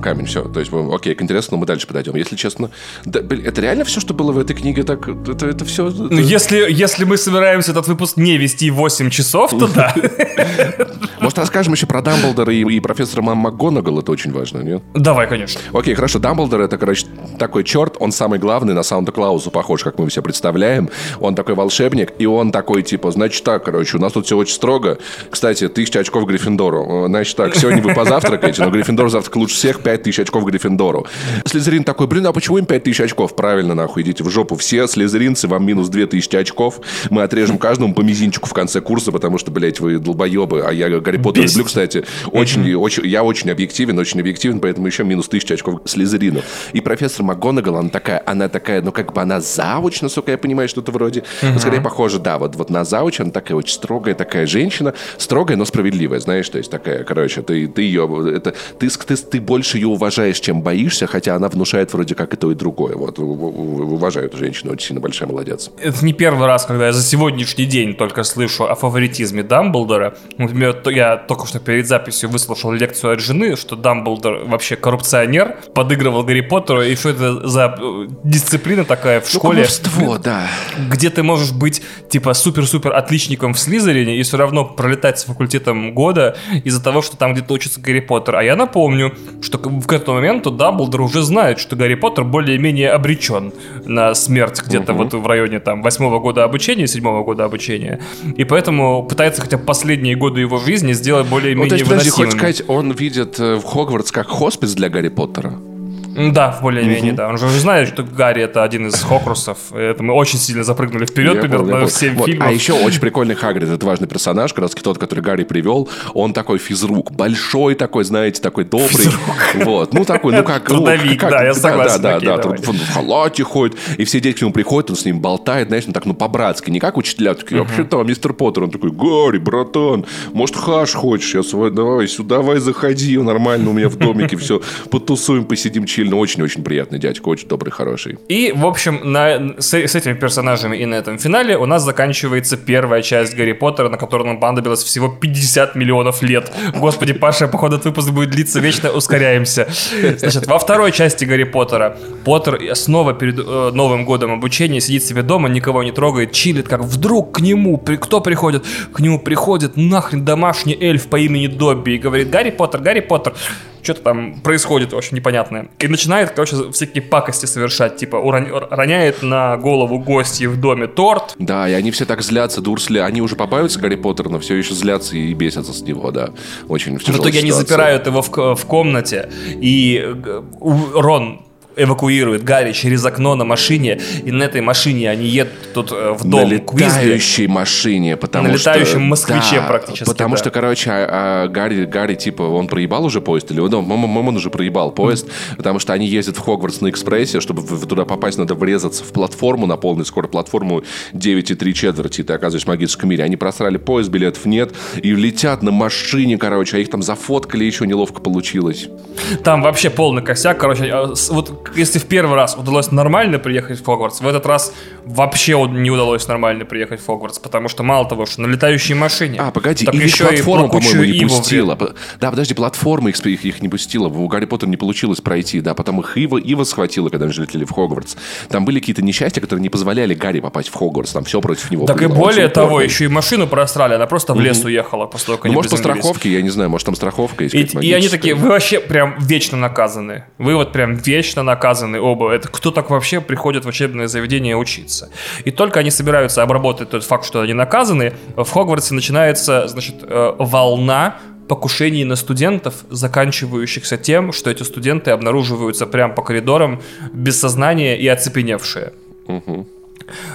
камень, все. То есть, окей, к интересному мы дальше подойдем. Если честно, да, это реально все, что было в этой книге, так это, это все... Это... Ну, если, если мы собираемся этот выпуск не вести 8 часов, то да. Может, расскажем еще про Дамблдора и, и профессора МакГонагал, это очень важно, нет? Давай, конечно. Окей, хорошо, Дамблдор это, короче, такой черт, он самый главный, на Санта-Клаусу похож, как мы все представляем. Он такой волшебник, и он такой, типа, значит так, короче, у нас тут все очень строго. Кстати, тысяча очков Гриффиндору. Значит так, сегодня вы позавтракаете, но Гриффиндор завтрак лучше всех, 5 тысяч очков Гриффиндору. Слизерин такой, блин, а почему им 5 тысяч очков? Правильно, нахуй, идите в жопу. Все слизеринцы, вам минус 2 тысячи очков. Мы отрежем каждому по мизинчику в конце курса, потому что, блядь, вы долбоебы. А я Гарри Поттер люблю, кстати. Очень, очень, я очень объективен, очень объективен, поэтому еще минус тысяча очков слизерину. И профессор МакГонагал, она такая, она такая, ну, как бы она зауч, насколько я понимаю, что-то вроде. Ну, скорее похоже, да, вот, вот на зауч, она такая очень строгая такая женщина, строгая, но справедливая, знаешь, то есть такая, короче, ты, ты ее, это, ты, ты, ты больше ее уважаешь, чем боишься, хотя она внушает вроде как и то, и другое. Вот, уважаю эту женщину, очень сильно большая молодец. Это не первый раз, когда я за сегодняшний день только слышу о фаворитизме Дамблдора. Например, я только что перед записью выслушал лекцию от жены, что Дамблдор вообще коррупционер, подыгрывал Гарри Поттеру, и что это за э, дисциплина такая в ну, школе. Кумовство, да. Где ты можешь быть, типа, супер-супер отличником в Слизерине и все равно пролетать с факультетом года из-за того, что там где-то учится Гарри Поттер. А я напомню, что в этот момент Дамблдор уже знает, что Гарри Поттер более-менее обречен на смерть где-то угу. вот в районе там восьмого года обучения, седьмого года обучения. И поэтому пытается хотя бы последние годы его жизни сделать более-менее ну, то есть, подожди, хочешь сказать, он видит э, в Хогвартс как хоспис для Гарри Поттера? Да, более-менее, угу. да. Он же уже знает, что Гарри это один из Хокрусов. Это мы очень сильно запрыгнули вперед, я примерно, на 7 вот. фильмов. А еще очень прикольный Хагрид, это важный персонаж, как раз тот, который Гарри привел. Он такой физрук, большой такой, знаете, такой добрый. Физрук. Вот, ну такой, ну как... Трудовик, ну, да, я согласен. Да, да, да, он в халате ходит, и все дети к нему приходят, он с ним болтает, знаешь, ну так, ну по-братски, не как учителя, такие, вообще-то, мистер Поттер, он такой, Гарри, братан, может, хаш хочешь, я свой, давай сюда, давай заходи, нормально у меня в домике, все, потусуем, посидим, чили реально очень-очень приятный дядька, очень добрый, хороший. И, в общем, на, с, с этими персонажами и на этом финале у нас заканчивается первая часть Гарри Поттера, на которую нам понадобилось всего 50 миллионов лет. Господи, Паша, походу, этот выпуск будет длиться вечно, ускоряемся. Значит, во второй части Гарри Поттера Поттер снова перед э, Новым годом обучения сидит себе дома, никого не трогает, чилит, как вдруг к нему, при, кто приходит? К нему приходит нахрен домашний эльф по имени Добби и говорит, Гарри Поттер, Гарри Поттер, что-то там происходит очень непонятное. И начинает, короче, всякие пакости совершать. Типа урон... роняет на голову гостей в доме торт. Да, и они все так злятся, Дурсли. Они уже побаиваются Гарри Поттера, но все еще злятся и бесятся с него, да. Очень в В итоге ситуация. они запирают его в, в комнате, и э, Рон эвакуирует Гарри через окно на машине, и на этой машине они едут тут э, в дом На летающей машине, потому на что... На летающем москвиче да, практически, Потому да. что, короче, а, а, Гарри, Гарри, типа, он проебал уже поезд, или он, он, он уже проебал поезд, mm. потому что они ездят в Хогвартс на экспрессе, чтобы туда попасть, надо врезаться в платформу на полной скорой платформу 9,3 четверти, ты оказываешься в магическом мире. Они просрали поезд, билетов нет, и летят на машине, короче, а их там зафоткали, еще неловко получилось. Там вообще полный косяк, короче, а, вот если в первый раз удалось нормально приехать в Хогвартс, в этот раз вообще не удалось нормально приехать в Хогвартс, потому что мало того, что на летающей машине. А, погоди, так и еще платформу, по-моему, не пустила. Да, подожди, платформа их, их, их не пустила. У Гарри Поттера не получилось пройти, да, потому их Ива, Ива схватила, когда они летели в Хогвартс. Там были какие-то несчастья, которые не позволяли Гарри попасть в Хогвартс, там все против него Так было. и более того, еще и машину просрали, она просто в лес mm-hmm. уехала после того, как ну, Может, по страховке, я не знаю, может, там страховка есть. И, и они такие, вы вообще прям вечно наказаны. Вы вот прям вечно наказаны оба. Это кто так вообще приходит в учебное заведение учиться? И только они собираются обработать тот факт, что они наказаны, в Хогвартсе начинается, значит, э, волна покушений на студентов, заканчивающихся тем, что эти студенты обнаруживаются прямо по коридорам без сознания и оцепеневшие. Угу.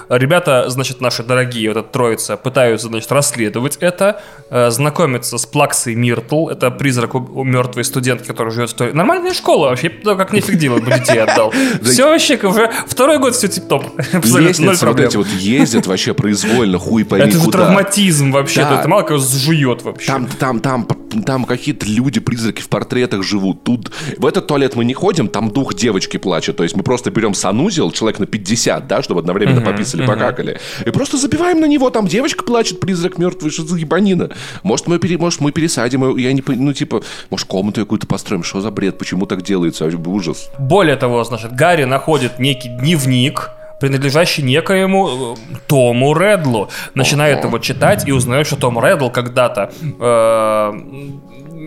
Ребята, значит, наши дорогие, вот эта троица, пытаются, значит, расследовать это, э, знакомиться с Плаксой Миртл, это призрак у, у мертвой студентки, которая живет в той... Нормальная школа вообще, я как нифиг делать бы детей отдал. Все вообще, уже второй год все тип-топ. Абсолютно проблем. вот эти вот ездят вообще произвольно, хуй пойми Это же травматизм вообще, это мало кого сжует вообще. Там, там, там, там какие-то люди, призраки в портретах живут. Тут в этот туалет мы не ходим, там дух девочки плачет. То есть мы просто берем санузел, человек на 50, да, чтобы одновременно uh-huh, пописали, uh-huh. покакали. И просто забиваем на него, там девочка плачет, призрак мертвый, что за ебанина. Может, мы, пере, может, мы пересадим, я не ну, типа, может, комнату какую-то построим, что за бред, почему так делается, ужас. Более того, значит, Гарри находит некий дневник, принадлежащий некоему э, Тому Редлу. Начинает его читать и узнает, что Том Редл когда-то э,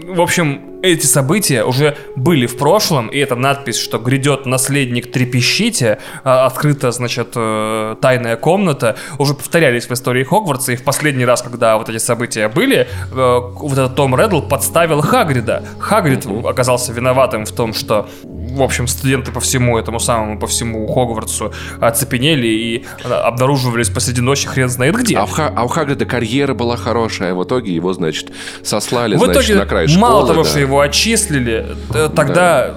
в общем, эти события уже были в прошлом, и эта надпись, что грядет наследник трепещите, а, открыта, значит, э, тайная комната, уже повторялись в истории Хогвартса, и в последний раз, когда вот эти события были, э, вот этот Том Реддл подставил Хагрида. Хагрид оказался виноватым в том, что в общем, студенты по всему этому самому, по всему Хогвартсу оцепенели и обнаруживались посреди ночи хрен знает где. А, в Ха- а у Хагрида карьера была хорошая, а в итоге его, значит, сослали, в значит, итоге, на край школы. Мало того, да. что его отчислили, тогда да.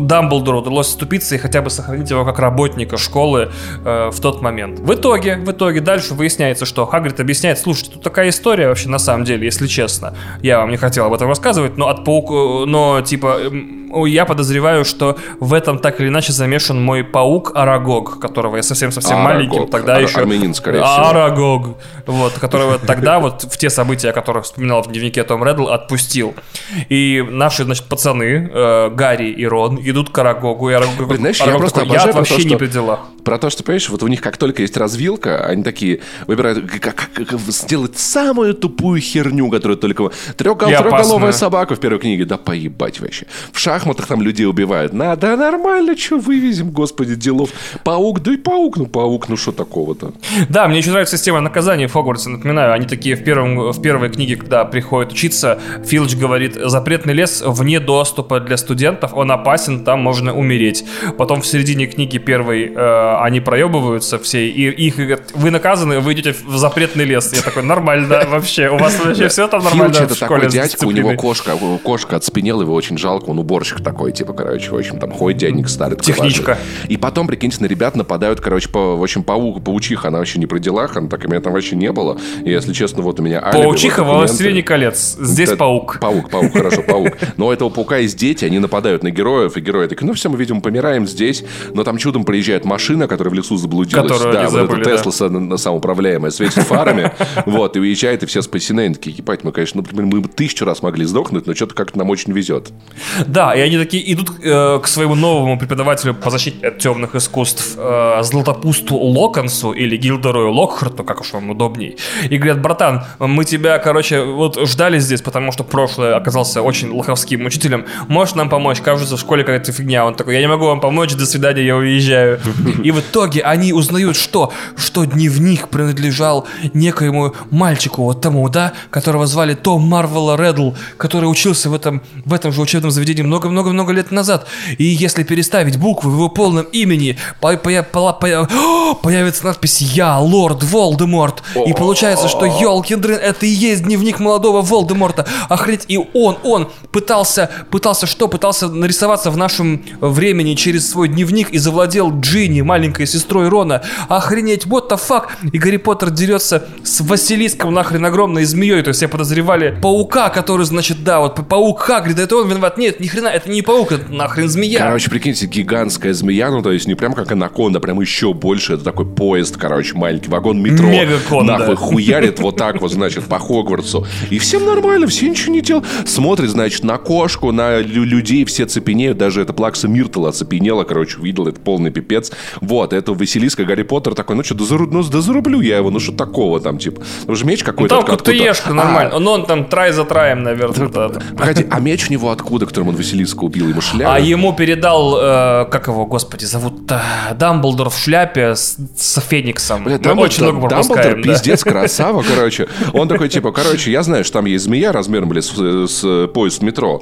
Дамблдору удалось вступиться и хотя бы сохранить его как работника школы э, в тот момент. В итоге, в итоге дальше выясняется, что Хагрид объясняет, слушайте, тут такая история вообще на самом деле, если честно. Я вам не хотел об этом рассказывать, но от паука, но типа я подозреваю, что в этом так или иначе замешан мой паук Арагог, которого я совсем-совсем маленьким тогда Ар- еще... Армянин, скорее всего. Арагог. Вот, которого тогда вот в те события, о которых вспоминал в дневнике Том Реддл, отпустил. И наши, значит, пацаны, э, Гарри и Рон, идут к Арагогу. И Арагог, Блин, знаешь, Арагог я просто такой, я вообще то, не при делах. Про то, что, понимаешь, вот у них как только есть развилка, они такие выбирают, как, как, как сделать самую тупую херню, которую только... Трехголовая собака в первой книге. Да поебать вообще. В шахматах там людей убивают. Надо нормально, что вывезем, господи, делов. Паук, да и паук, ну паук, ну что такого-то. Да, мне еще нравится система наказания в Хогвартсе. Напоминаю, они такие в, первом, в первой книге, когда приходят учиться, Филч говорит, запретный лес вне доступа для студентов, он опасен, там можно умереть. Потом в середине книги первой э, они проебываются все, и их говорят, вы наказаны, вы идете в запретный лес. Я такой, нормально, вообще, у вас вообще все там нормально Филч это такой дядька, у него кошка, кошка отспенела, его очень жалко, он уборщик такой, типа, короче, в общем, там ходит дяденька старый. Техничка. И потом, прикиньте, на ребят нападают, короче, по, в общем, паук, паучиха, она вообще не при делах, она так, меня там вообще не было. И, если честно, вот у меня Паучиха в «Властелине колец». Здесь паук. Паук, паук, хорошо, паук. Но у этого паука есть дети, они нападают на героев, и герои такие, ну все, мы, видимо, помираем здесь. Но там чудом приезжает машина, которая в лесу заблудилась. Которую да, вот эта Тесла да. самоуправляемая, светит фарами. Вот, и уезжает, и все спасены. Они такие, ебать, мы, конечно, ну, мы тысячу раз могли сдохнуть, но что-то как-то нам очень везет. Да, и они такие идут э, к своему новому преподавателю по защите от темных искусств э, Златопусту Локонсу или Гилдерою Локхарту, как уж вам удобней, и говорят, братан, мы тебя, короче, вот ждали здесь, потому что прошлое оказался очень лоховским учителем. Можешь нам помочь? Кажется, в школе какая-то фигня. Он такой, я не могу вам помочь, до свидания, я уезжаю. И в итоге они узнают, что, что дневник принадлежал некоему мальчику, вот тому, да, которого звали Том Марвелла Реддл, который учился в этом, в этом же учебном заведении много-много-много лет назад. И если переставить буквы в его полном имени, по, по, по, по, появится надпись «Я, лорд Волдеморт». И получается, что елки это и есть дневник молодого Волдеморта. Охренеть, и он, он пытался, пытался что? Пытался нарисоваться в нашем времени через свой дневник и завладел Джинни, маленькой сестрой Рона. Охренеть, what the fuck? И Гарри Поттер дерется с Василиском нахрен огромной змеей. То есть все подозревали паука, который, значит, да, вот паук Хагрида, это он виноват. Нет, ни хрена, это не паук, это нахрен змея. Короче, прикиньте, гигантская змея, ну то есть не прям как анаконда, прям еще больше. Это такой поезд, короче, маленький вагон метро. Мегакон, Нахуй хуярит вот так вот, значит, по Хогвартсу. И всем нормально, все ничего не делают. Смотрит, значит, на кошку, на людей, все цепенеют. Даже это Плакса Миртл оцепенела, короче, увидел, это полный пипец. Вот, это Василиска Гарри Поттер такой, ну что, да, зару, ну, да зарублю я его, ну что такого там, типа. Ну же меч какой-то. Ну, там как ешка нормально. А, ну, он там трай за траем, наверное. Да, да. Погоди, а меч у него откуда, которым он Василиска убил? Ему шляпа? А ему передал, э, как его, господи, зовут э, Дамблдор в шляпе с, с Фениксом. Бля, Дамблдор, очень много Дамблдор да. пиздец, красава, короче. Он такой, типа, короче, я знаю, что там есть змея размером, блядь, с, с поезд метро метро.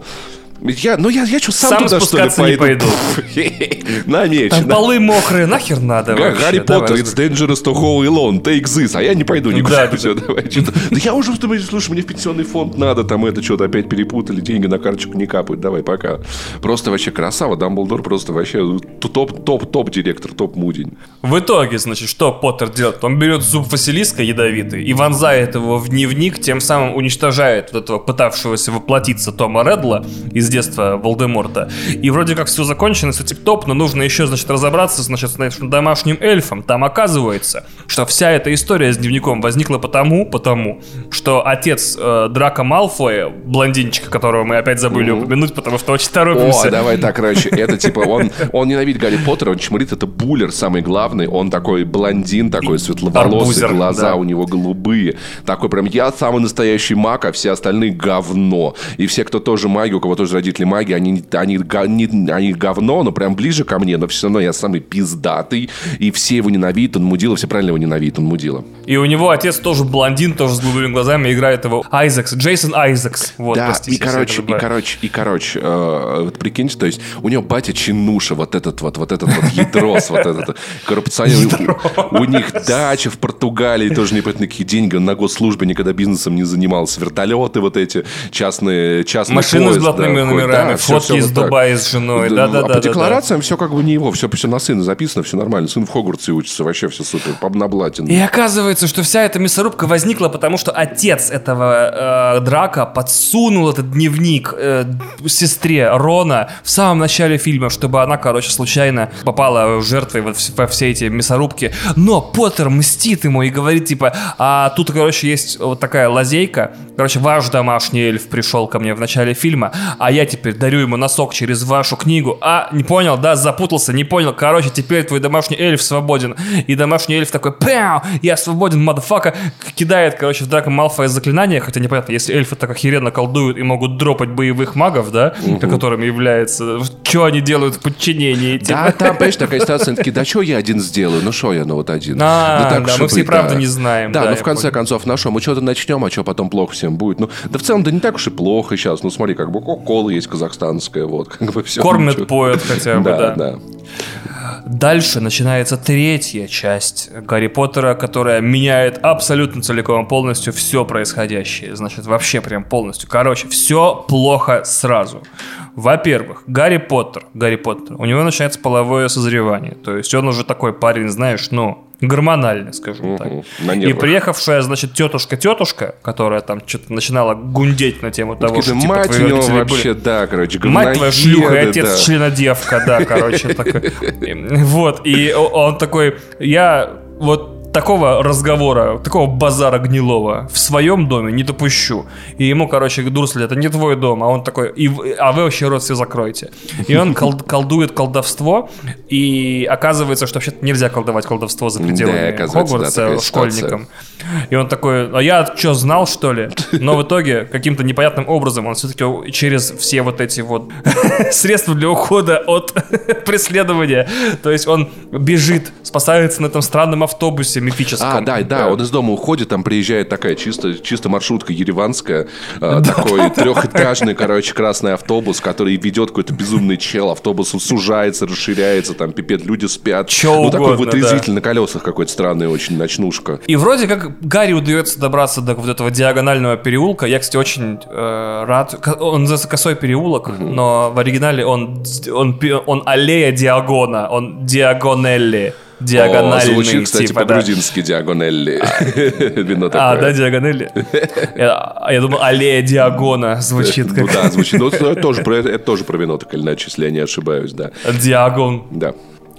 Я, ну я, я что, сам, сам туда, что ли, пойду? пойду. На меч. Там полы мокрые, нахер надо Гарри Поттер, it's dangerous to go alone, take this. А я не пойду никуда. Да, все, давай, что-то. Да я уже, слушай, мне в пенсионный фонд надо, там это что-то опять перепутали, деньги на карточку не капают, давай, пока. Просто вообще красава, Дамблдор просто вообще топ-топ-топ-директор, топ-мудень. В итоге, значит, что Поттер делает? Он берет зуб Василиска ядовитый и вонзает его в дневник, тем самым уничтожает вот этого пытавшегося воплотиться Тома Редла из детства Волдеморта. И вроде как все закончено, все тип-топ, но нужно еще, значит, разобраться, значит, с нашим домашним эльфом. Там оказывается, что вся эта история с дневником возникла потому, потому, что отец э, Драка Малфоя, блондинчика, которого мы опять забыли mm-hmm. упомянуть, потому что очень торопимся. О, давай так, короче, это типа, он, он ненавидит Гарри Поттера, он чморит, это буллер самый главный, он такой блондин, такой светловолосый, глаза да. у него голубые, такой прям, я самый настоящий маг, а все остальные говно. И все, кто тоже маги, у кого тоже родители маги, они, они, они, они говно, но прям ближе ко мне, но все равно я самый пиздатый, и все его ненавидят, он мудила, все правильно его ненавидят, он мудила. И у него отец тоже блондин, тоже с голубыми глазами, играет его Айзекс, Джейсон Айзекс. Вот, да, простите, и короче, и короче, и короче, э, вот прикиньте, то есть у него батя Чинуша, вот этот вот, вот этот вот ядрос, вот этот коррупционер. У них дача в Португалии, тоже непонятно какие деньги, он на госслужбе никогда бизнесом не занимался, вертолеты вот эти, частные, частные Машины с блатными номерами, да, фотки все, из вот Дубая с женой, да-да-да. А по декларациям все как бы не его, все, все на сына записано, все нормально. Сын в Хогвартсе учится, вообще все супер, обнаблатен. И оказывается, что вся эта мясорубка возникла, потому что отец этого э, Драка подсунул этот дневник э, сестре Рона в самом начале фильма, чтобы она, короче, случайно попала жертвой во, во все эти мясорубки. Но Поттер мстит ему и говорит, типа, а тут, короче, есть вот такая лазейка. Короче, ваш домашний эльф пришел ко мне в начале фильма, а я теперь дарю ему носок через вашу книгу. А, не понял, да, запутался, не понял. Короче, теперь твой домашний эльф свободен. И домашний эльф такой, пяу, я свободен, мадфака, кидает, короче, в Драко Малфоя заклинание, хотя непонятно, если эльфы так охеренно колдуют и могут дропать боевых магов, да, угу. которыми является, что они делают в подчинении. Типа. Да, там, понимаешь, такая ситуация, они такие, да что я один сделаю, ну что я, ну вот один. А, да, так, да мы все правда не знаем. Да, ну в конце концов, на что, мы что-то начнем, а что потом плохо всем будет. Ну, да в целом, да не так уж и плохо сейчас. Ну смотри, как бы кока-кола есть казахстанская, вот, как бы все. Кормят, ничего. поют хотя бы, да. Да, Дальше начинается третья часть Гарри Поттера, которая меняет абсолютно целиком полностью все происходящее. Значит, вообще прям полностью. Короче, все плохо сразу. Во-первых, Гарри Поттер, Гарри Поттер, у него начинается половое созревание. То есть он уже такой парень, знаешь, ну, гормональный, скажем так. И приехавшая, значит, тетушка-тетушка, которая там что-то начинала гундеть на тему того, что типа, мать твои родители вообще, были... да, короче, Мать твоя шлюха, и отец да. членодевка, да, короче, такой. Вот, и он такой, я вот такого разговора, такого базара гнилого в своем доме не допущу. И ему, короче, Дурсли, это не твой дом, а он такой, и, а вы вообще рот все закройте. И он кол- колдует колдовство, и оказывается, что вообще-то нельзя колдовать колдовство за пределами да, Хогвартса да, школьникам. И он такой, а я что, знал, что ли? Но в итоге каким-то непонятным образом он все-таки через все вот эти вот средства для ухода от преследования, то есть он бежит, спасается на этом странном автобусе, мифическом. А, да, да, он из дома уходит, там приезжает такая чисто, чисто маршрутка ереванская, э, такой трехэтажный, короче, красный автобус, который ведет какой-то безумный чел, автобус сужается, расширяется, там пипет, люди спят. Че ну, такой вытрезвитель на колесах какой-то странный очень, ночнушка. И вроде как Гарри удается добраться до вот этого диагонального переулка. Я, кстати, очень э, рад. Он называется Косой переулок, но в оригинале он, он, он аллея диагона, он диагонелли диагональный. О, звучит, кстати, типа, по-грузински да. диагонелли. Вино такое. А, да, диагонелли. Я, я думал, аллея диагона звучит как... Ну да, звучит. Ну, это тоже, про, это тоже про вино, так или иначе, если я не ошибаюсь, да. Диагон. Да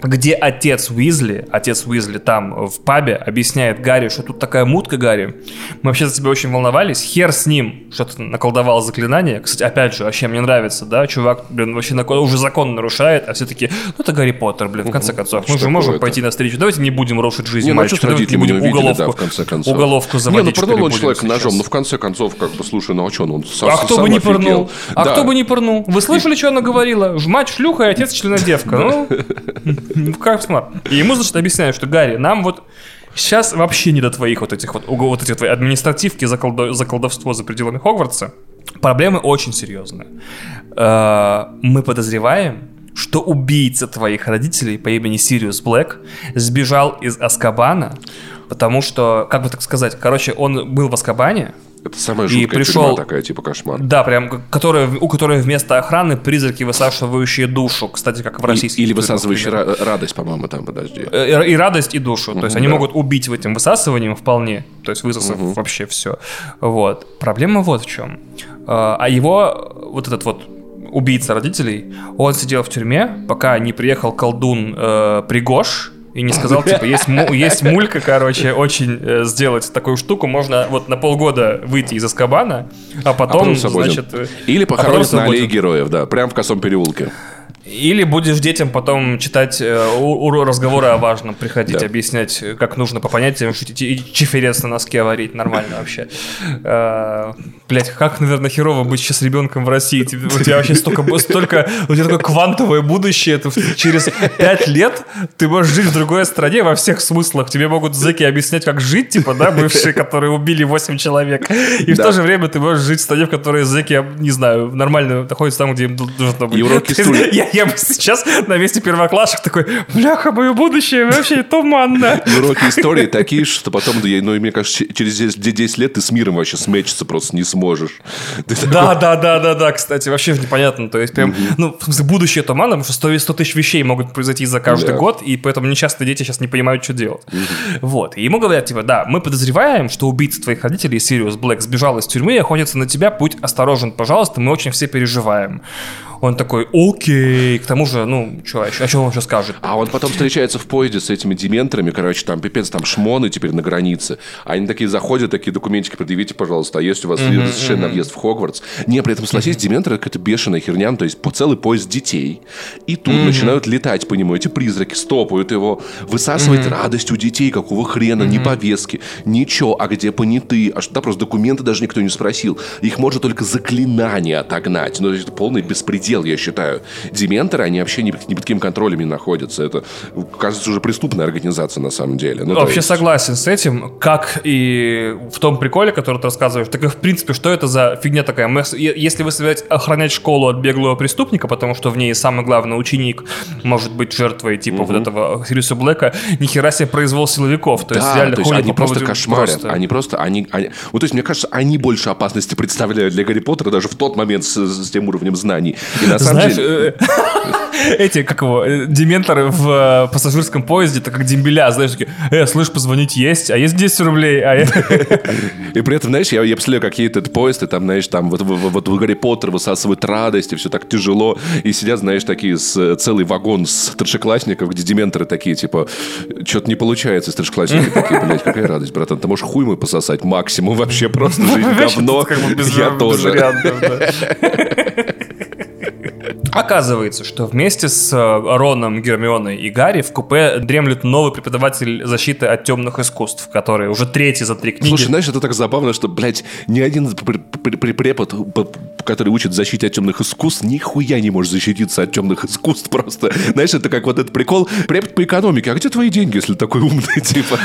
где отец Уизли, отец Уизли там в пабе объясняет Гарри, что тут такая мутка, Гарри. Мы вообще за тебя очень волновались. Хер с ним, что-то наколдовал заклинание. Кстати, опять же, вообще мне нравится, да, чувак, блин, вообще уже закон нарушает, а все-таки, ну это Гарри Поттер, блин, в конце концов. Мы же можем пойти навстречу. Давайте не будем рушить жизнь не, ну, мальчика. Давайте не будем уголовку, да, в конце концов. Уголовку заводить. Не, ну пырнул он человека ножом, ну в конце концов, как бы, слушай, ну а что, ну он сам А кто бы не пырнул? А кто бы не пырнул? Вы слышали, что она говорила? Мать шлюха и отец членодевка. Ну, как смарт. И ему, значит, объясняют, что Гарри, нам вот сейчас вообще не до твоих вот этих вот, вот этих твоих административки за, колдо, за колдовство за пределами Хогвартса. Проблемы очень серьезные. Э, мы подозреваем, что убийца твоих родителей по имени Сириус Блэк сбежал из Аскабана, потому что, как бы так сказать, короче, он был в Аскабане, это самая жуткая и пришел, тюрьма такая, типа кошмар. Да, прям, которая, у которой вместо охраны призраки, высасывающие душу. Кстати, как в российских Или высасывающие радость, по-моему, там, подожди. Э, и радость, и душу. То есть они могут убить этим высасыванием вполне. То есть высосав угу. вообще все. Вот. Проблема вот в чем. А, а его, вот этот вот убийца родителей, он сидел в тюрьме, пока не приехал колдун э, Пригош, и не сказал, типа, есть, есть мулька, короче, очень э, сделать такую штуку, можно вот на полгода выйти из Аскабана, а потом, а потом значит... Э, Или а похоронить а на аллее героев, да, прямо в косом переулке. Или будешь детям потом читать э, разговоры о важном, приходить, да. объяснять, как нужно по понятиям шутить и чиферец на носке варить, нормально вообще. Э, блять, как, наверное, херово быть сейчас ребенком в России. У тебя вообще столько, столько, у тебя такое квантовое будущее. Ты через пять лет ты можешь жить в другой стране во всех смыслах. Тебе могут зэки объяснять, как жить, типа, да, бывшие, которые убили 8 человек. И в то же время ты можешь жить в стране, в которой зэки, не знаю, нормально находятся там, где им должно быть. И уроки я, я бы сейчас на месте первоклассов такой, бляха, мое будущее вообще туманно. Уроки истории такие, что потом, ну, мне кажется, через 10 лет ты с миром вообще смечиться просто не сможешь. Да, да, да, да, да, кстати, вообще непонятно. То есть прям, ну, будущее туманно, потому что 100, 100 тысяч вещей могут произойти за каждый год, и поэтому несчастные дети сейчас не понимают, что делать. Вот. И ему говорят, типа, да, мы подозреваем, что убийца твоих родителей, Сириус Блэк, сбежал из тюрьмы и охотится на тебя, будь осторожен, пожалуйста, мы очень все переживаем. Он такой, окей. К тому же, ну, что, а что он еще скажет? А он потом встречается в поезде с этими дементорами, короче, там пипец, там шмоны теперь на границе. Они такие заходят, такие документики предъявите, пожалуйста, а есть у вас mm-hmm, разрешение mm-hmm. въезд в Хогвартс? Не, при этом, согласись, mm-hmm. дементоры какая-то бешеная херня, ну, то есть по целый поезд детей. И тут mm-hmm. начинают летать по нему эти призраки, стопают его, высасывать mm-hmm. радость у детей, какого хрена, mm-hmm. ни повестки, ничего, а где поняты, а что, да, просто документы даже никто не спросил. Их можно только заклинание отогнать. Ну, это полный беспредел предел, я считаю. Дементоры, они вообще ни, ни под каким контролем не находятся. Это, кажется, уже преступная организация на самом деле. Ну, вообще есть... согласен с этим. Как и в том приколе, который ты рассказываешь, так и в принципе, что это за фигня такая? Мы, если вы собираетесь охранять школу от беглого преступника, потому что в ней самый главный ученик может быть жертвой типа угу. вот этого Сириуса Блэка, нихера себе произвол силовиков. То да, есть реально то есть они просто кошмарят. Просто... Они просто, они, они, ну то есть мне кажется, они больше опасности представляют для Гарри Поттера даже в тот момент с, с тем уровнем знаний. И на самом деле... Эти, как его, дементоры в пассажирском поезде, это как дембеля, знаешь, такие, э, слышь, позвонить есть, а есть 10 рублей, а И при этом, знаешь, я, я представляю, как едет этот поезд, и там, знаешь, там вот, вот, вот в Гарри Поттер высасывают радость, и все так тяжело, и сидят, знаешь, такие, с, целый вагон с старшеклассников, где дементоры такие, типа, что-то не получается, старшеклассники такие, блядь, какая радость, братан, ты можешь хуй мой пососать максимум, вообще просто жизнь говно, я тоже. Оказывается, что вместе с э, Роном, Гермионой и Гарри в купе дремлет новый преподаватель защиты от темных искусств, который уже третий за три книги. Слушай, знаешь, это так забавно, что, блядь, ни один препод, который учит защите от темных искусств, нихуя не может защититься от темных искусств просто. Знаешь, это как вот этот прикол, препод по экономике, а где твои деньги, если такой умный, типа?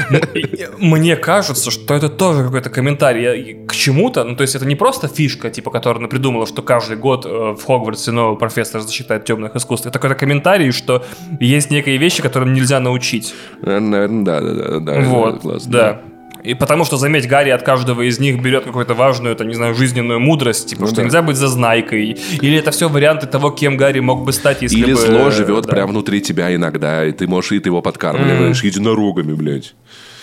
Мне кажется, что это тоже какой-то комментарий к чему-то, ну, то есть это не просто фишка, типа, которая придумала, что каждый год э, в Хогвартсе новый профессор автор защиты от темных искусств. Это какой-то комментарий, что есть некие вещи, которым нельзя научить. Наверное, да, да, да. да вот, классно. да. И потому что, заметь, Гарри от каждого из них берет какую-то важную, это, не знаю, жизненную мудрость, типа, ну, что да. нельзя быть зазнайкой. Или это все варианты того, кем Гарри мог бы стать, если Или бы... зло живет да. прямо внутри тебя иногда, и ты можешь, и ты его подкармливаешь mm. единорогами, блядь.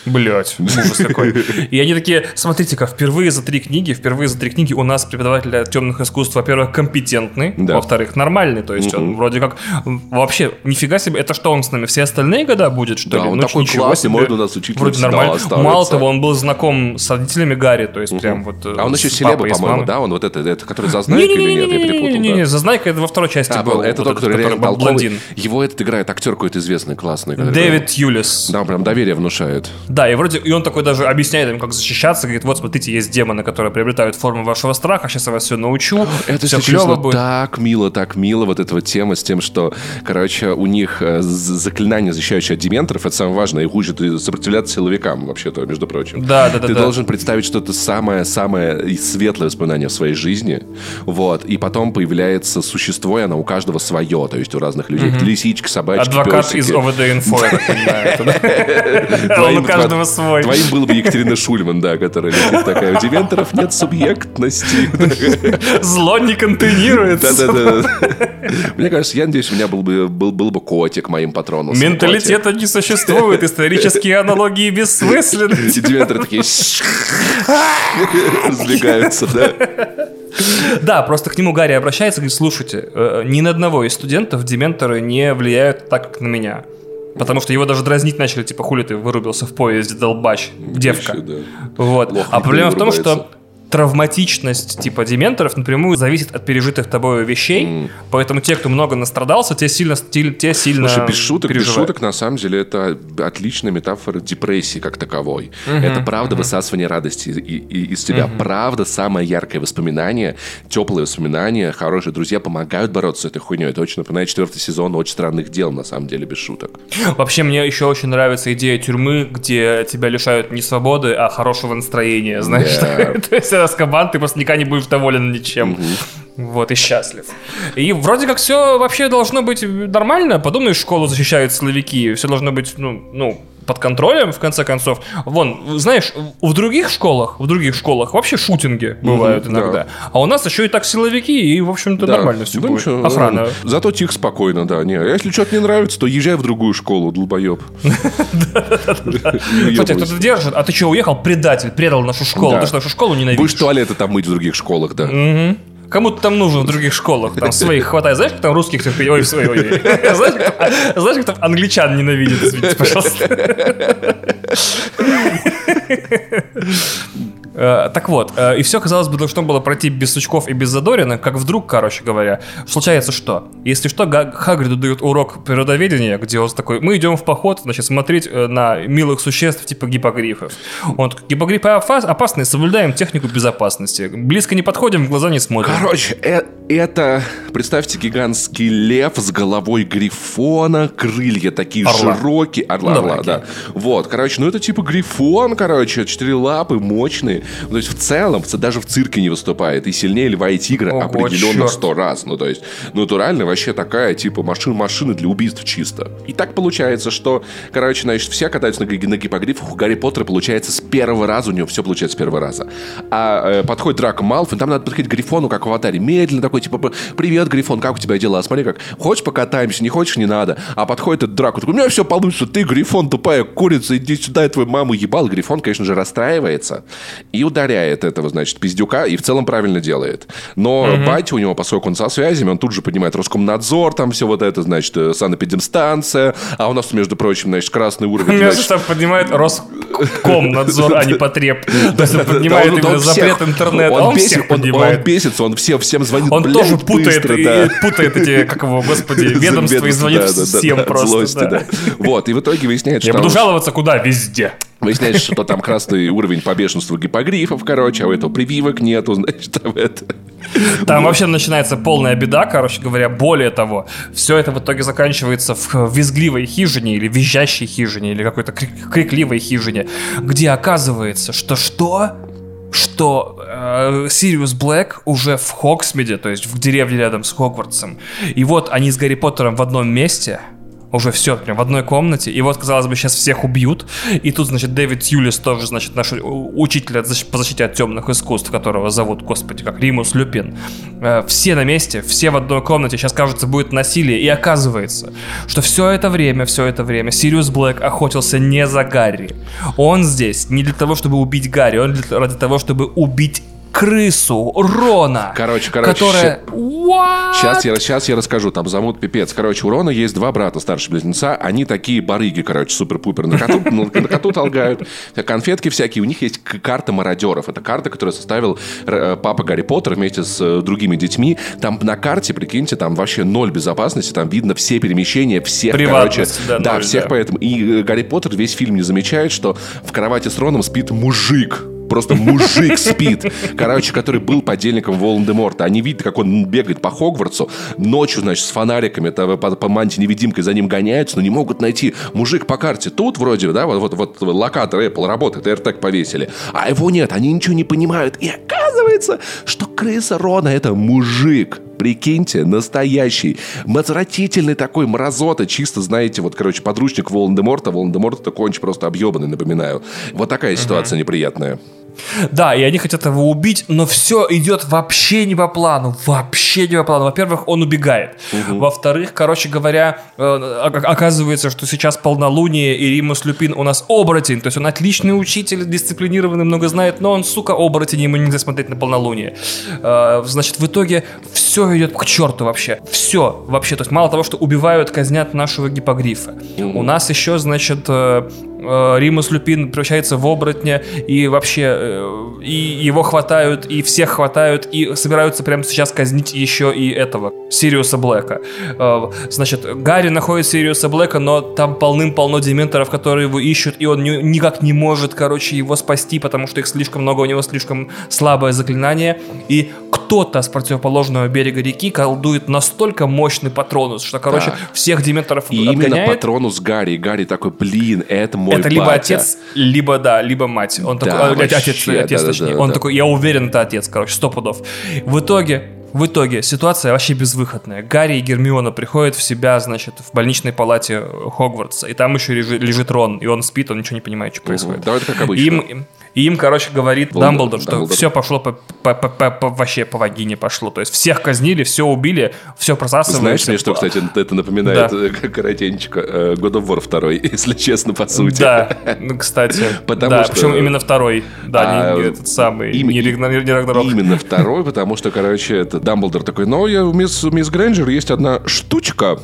Блять, ужас какой. И они такие, смотрите-ка, впервые за три книги, впервые за три книги у нас преподаватель темных искусств, во-первых, компетентный, да. во-вторых, нормальный, то есть угу. он вроде как вообще, нифига себе, это что он с нами все остальные года будет, что да, ли? он ну, такой классный, можно нас учить вроде нормально. Мало того, он был знаком с родителями Гарри, то есть угу. прям вот А он еще Селеба, по-моему, да? Он вот это, это который Зазнайка или нет? Я перепутал. Не-не-не, Зазнайка это во второй части а, был. Это тот, который реально блондин. Его этот играет актер какой-то известный, классный. Дэвид Юлис. Да, прям доверие внушает. Да, и вроде, и он такой даже объясняет им, как защищаться, говорит, вот смотрите, есть демоны, которые приобретают форму вашего страха, сейчас я вас все научу, Это все клево будет. так мило, так мило, вот эта вот тема с тем, что, короче, у них э, заклинание, защищающее от дементоров, это самое важное, их учат сопротивляться силовикам, вообще-то, между прочим. Да, да, да. Ты да. должен представить что-то самое-самое светлое воспоминание в своей жизни, вот, и потом появляется существо, и оно у каждого свое, то есть у разных людей. Угу. Лисички, собачки, Адвокат песики. из ОВД Инфо, я так понимаю. Каждого свой. Твоим был бы Екатерина Шульман, да, которая любит такая. У дементоров нет субъектности. Зло не контейнируется. Да-да-да. Мне кажется, я надеюсь, у меня был бы, был, был бы котик моим патроном. Менталитета не существует, исторические аналогии бессмысленны. И дементоры такие разбегаются, да. Да, просто к нему Гарри обращается и говорит, слушайте, э, ни на одного из студентов дементоры не влияют так, как на меня. Потому что его даже дразнить начали, типа, хули ты вырубился в поезде, долбач, девка. Еще, да. Вот. Лох а проблема в том, что травматичность типа дементоров напрямую зависит от пережитых тобой вещей, mm. поэтому те, кто много настрадался, те сильно, те сильно Слушай, без шуток, без шуток, на самом деле, это отличная метафора депрессии как таковой. Mm-hmm. Это правда mm-hmm. высасывание радости и, и, из тебя. Mm-hmm. Правда, самое яркое воспоминание, теплые воспоминания, хорошие друзья помогают бороться с этой хуйней. Это очень напоминает четвертый сезон «Очень странных дел», на самом деле, без шуток. Вообще, мне еще очень нравится идея тюрьмы, где тебя лишают не свободы, а хорошего настроения, знаешь? Yeah. То есть Аскабан, ты просто никогда не будешь доволен ничем. Угу. Вот, и счастлив. И вроде как все вообще должно быть нормально. Подумаешь, школу защищают силовики. Все должно быть, ну, ну, под контролем, в конце концов. Вон, знаешь, в других школах, в других школах вообще шутинги бывают mm иногда. Да. А у нас еще и так силовики, и, в общем-то, да. нормально все да, будет. Ничего, Охрана. Зато тихо, спокойно, да. Не, если что-то не нравится, то езжай в другую школу, долбоеб. Хотя кто-то держит, а ты что, уехал? Предатель, предал нашу школу. Ты что, нашу школу ненавидишь? Будешь туалеты там мыть в других школах, да. Кому ты там нужен в других школах? Там своих хватает. Знаешь, как там русских терпеть? Ой, свои, ой. Знаешь, как там англичан ненавидят? Извините, пожалуйста. Э, так вот, э, и все, казалось бы, должно было пройти без Сучков и без Задорина, как вдруг, короче говоря, случается что? Если что, Хагриду дают урок природоведения, где он такой, мы идем в поход, значит, смотреть э, на милых существ типа гипогрифов. Он такой, гипогрифы опасные, соблюдаем технику безопасности. Близко не подходим, в глаза не смотрим. Короче, э это, представьте, гигантский лев с головой грифона, крылья такие орла. широкие. Орла, орла, да. Вот, короче, ну это типа грифон, короче, четыре лапы, мощные. Ну, то есть в целом, даже в цирке не выступает. И сильнее Льва и Тигра Ого, определенно сто раз. Ну, то есть, натурально вообще такая, типа, машин, машины для убийств чисто. И так получается, что, короче, значит, все катаются на, на гипогрифах. У Гарри Поттера получается с первого раза, у него все получается с первого раза. А э, подходит Драко Малфой, там надо подходить к Грифону, как в Аватаре, медленно такой, типа, привет, Грифон, как у тебя дела? Смотри, как, хочешь покатаемся, не хочешь, не надо. А подходит этот Драко, такой, у меня все получится, ты, Грифон, тупая курица, иди сюда, я твою маму ебал. Грифон, конечно же, расстраивается и ударяет этого, значит, пиздюка, и в целом правильно делает. Но угу. батя у него, поскольку он со связями, он тут же понимает Роскомнадзор, там все вот это, значит, э, санэпидемстанция, а у нас, между прочим, значит, красный уровень. Значит, что поднимает Роскомнадзор, а не потреб. То есть он поднимает именно запрет интернета, он всех поднимает. Он бесится, он всем звонит, Он тоже путает путает эти, как его, господи, ведомства и звонит всем просто. Вот, и в итоге выясняется, что... Я буду жаловаться куда? Везде. Выясняется, что там красный уровень по бешенству гипогрифов, короче, а у этого прививок нету, значит, там это... Там вообще начинается полная беда, короче говоря. Более того, все это в итоге заканчивается в визгливой хижине или визжащей хижине или какой-то крик- крикливой хижине, где оказывается, что что? что э, Сириус Блэк уже в Хоксмиде, то есть в деревне рядом с Хогвартсом. И вот они с Гарри Поттером в одном месте, уже все, прям в одной комнате. И вот, казалось бы, сейчас всех убьют. И тут, значит, Дэвид Юлис тоже, значит, наш учитель по защите от темных искусств, которого зовут, господи, как Римус Люпин. Э, все на месте, все в одной комнате. Сейчас, кажется, будет насилие. И оказывается, что все это время, все это время Сириус Блэк охотился не за Гарри. Он здесь не для того, чтобы убить Гарри, он ради того, чтобы убить крысу Рона. Короче, короче. Которая... Сейчас я, сейчас я расскажу, там замут пипец. Короче, у Рона есть два брата, старшие близнеца. Они такие барыги, короче, супер-пупер. На коту, на, на коту толгают. Конфетки всякие. У них есть карта мародеров. Это карта, которую составил э, папа Гарри Поттер вместе с э, другими детьми. Там на карте, прикиньте, там вообще ноль безопасности. Там видно все перемещения, всех, короче. Да, да ноль, всех да. поэтому. И э, Гарри Поттер весь фильм не замечает, что в кровати с Роном спит мужик Просто мужик спит, короче, который был подельником Волан-де-Морта. Они видят, как он бегает по Хогвартсу, ночью, значит, с фонариками, это, по, по манте-невидимкой за ним гоняются, но не могут найти. Мужик по карте тут вроде, да, вот, вот, вот локатор Apple работает, AirTag повесили, а его нет, они ничего не понимают. И оказывается, что крыса Рона это мужик. Прикиньте, настоящий, отвратительный такой мразота, чисто, знаете, вот, короче, подручник Волан-де-Морта. Волан-де-Морт это конч просто объебанный, напоминаю. Вот такая ситуация uh-huh. неприятная. Да, и они хотят его убить, но все идет вообще не по плану. Вообще не по плану. Во-первых, он убегает. Угу. Во-вторых, короче говоря, э, оказывается, что сейчас полнолуние, и Римус Люпин у нас оборотень. То есть он отличный учитель, дисциплинированный, много знает, но он, сука, оборотень, ему нельзя смотреть на полнолуние. Э, значит, в итоге все идет к черту вообще. Все вообще. То есть мало того, что убивают, казнят нашего гипогрифа. У нас еще, значит, Э, Римус Люпин превращается в оборотня, и вообще э, и его хватают, и всех хватают, и собираются прямо сейчас казнить еще и этого, Сириуса Блэка. Э, значит, Гарри находит Сириуса Блэка, но там полным-полно дементоров, которые его ищут, и он ни, никак не может, короче, его спасти, потому что их слишком много, у него слишком слабое заклинание, и кто-то с противоположного берега реки колдует настолько мощный патронус, что, короче, да. всех дементоров И отгоняет. именно патронус Гарри. Гарри такой, блин, это мой Это батя. либо отец, либо, да, либо мать. Он да, такой, вообще, отец, отец да, точнее. Да, да, он да. такой, я уверен, это отец, короче, сто пудов. В итоге в итоге ситуация вообще безвыходная. Гарри и Гермиона приходят в себя, значит, в больничной палате Хогвартса, и там еще лежит, лежит Рон, и он спит, он ничего не понимает, что происходит. Угу. Да, это как обычно. Им, и им, короче, говорит Волдер, Дамблдор, что Дамблдор. все пошло по, по, по, по, по, вообще по вагине пошло. То есть всех казнили, все убили, все просасывается. Знаешь мне, что, кстати, это напоминает да. как коротенечко э, God of War 2, если честно, по сути. Да, ну, кстати. Потому да, что... причем именно второй. Да, а, не, не этот самый, им, не, Рагнарок. Именно второй, потому что, короче, это Дамблдор такой, но я, у мисс, мисс Грэнджер есть одна штучка,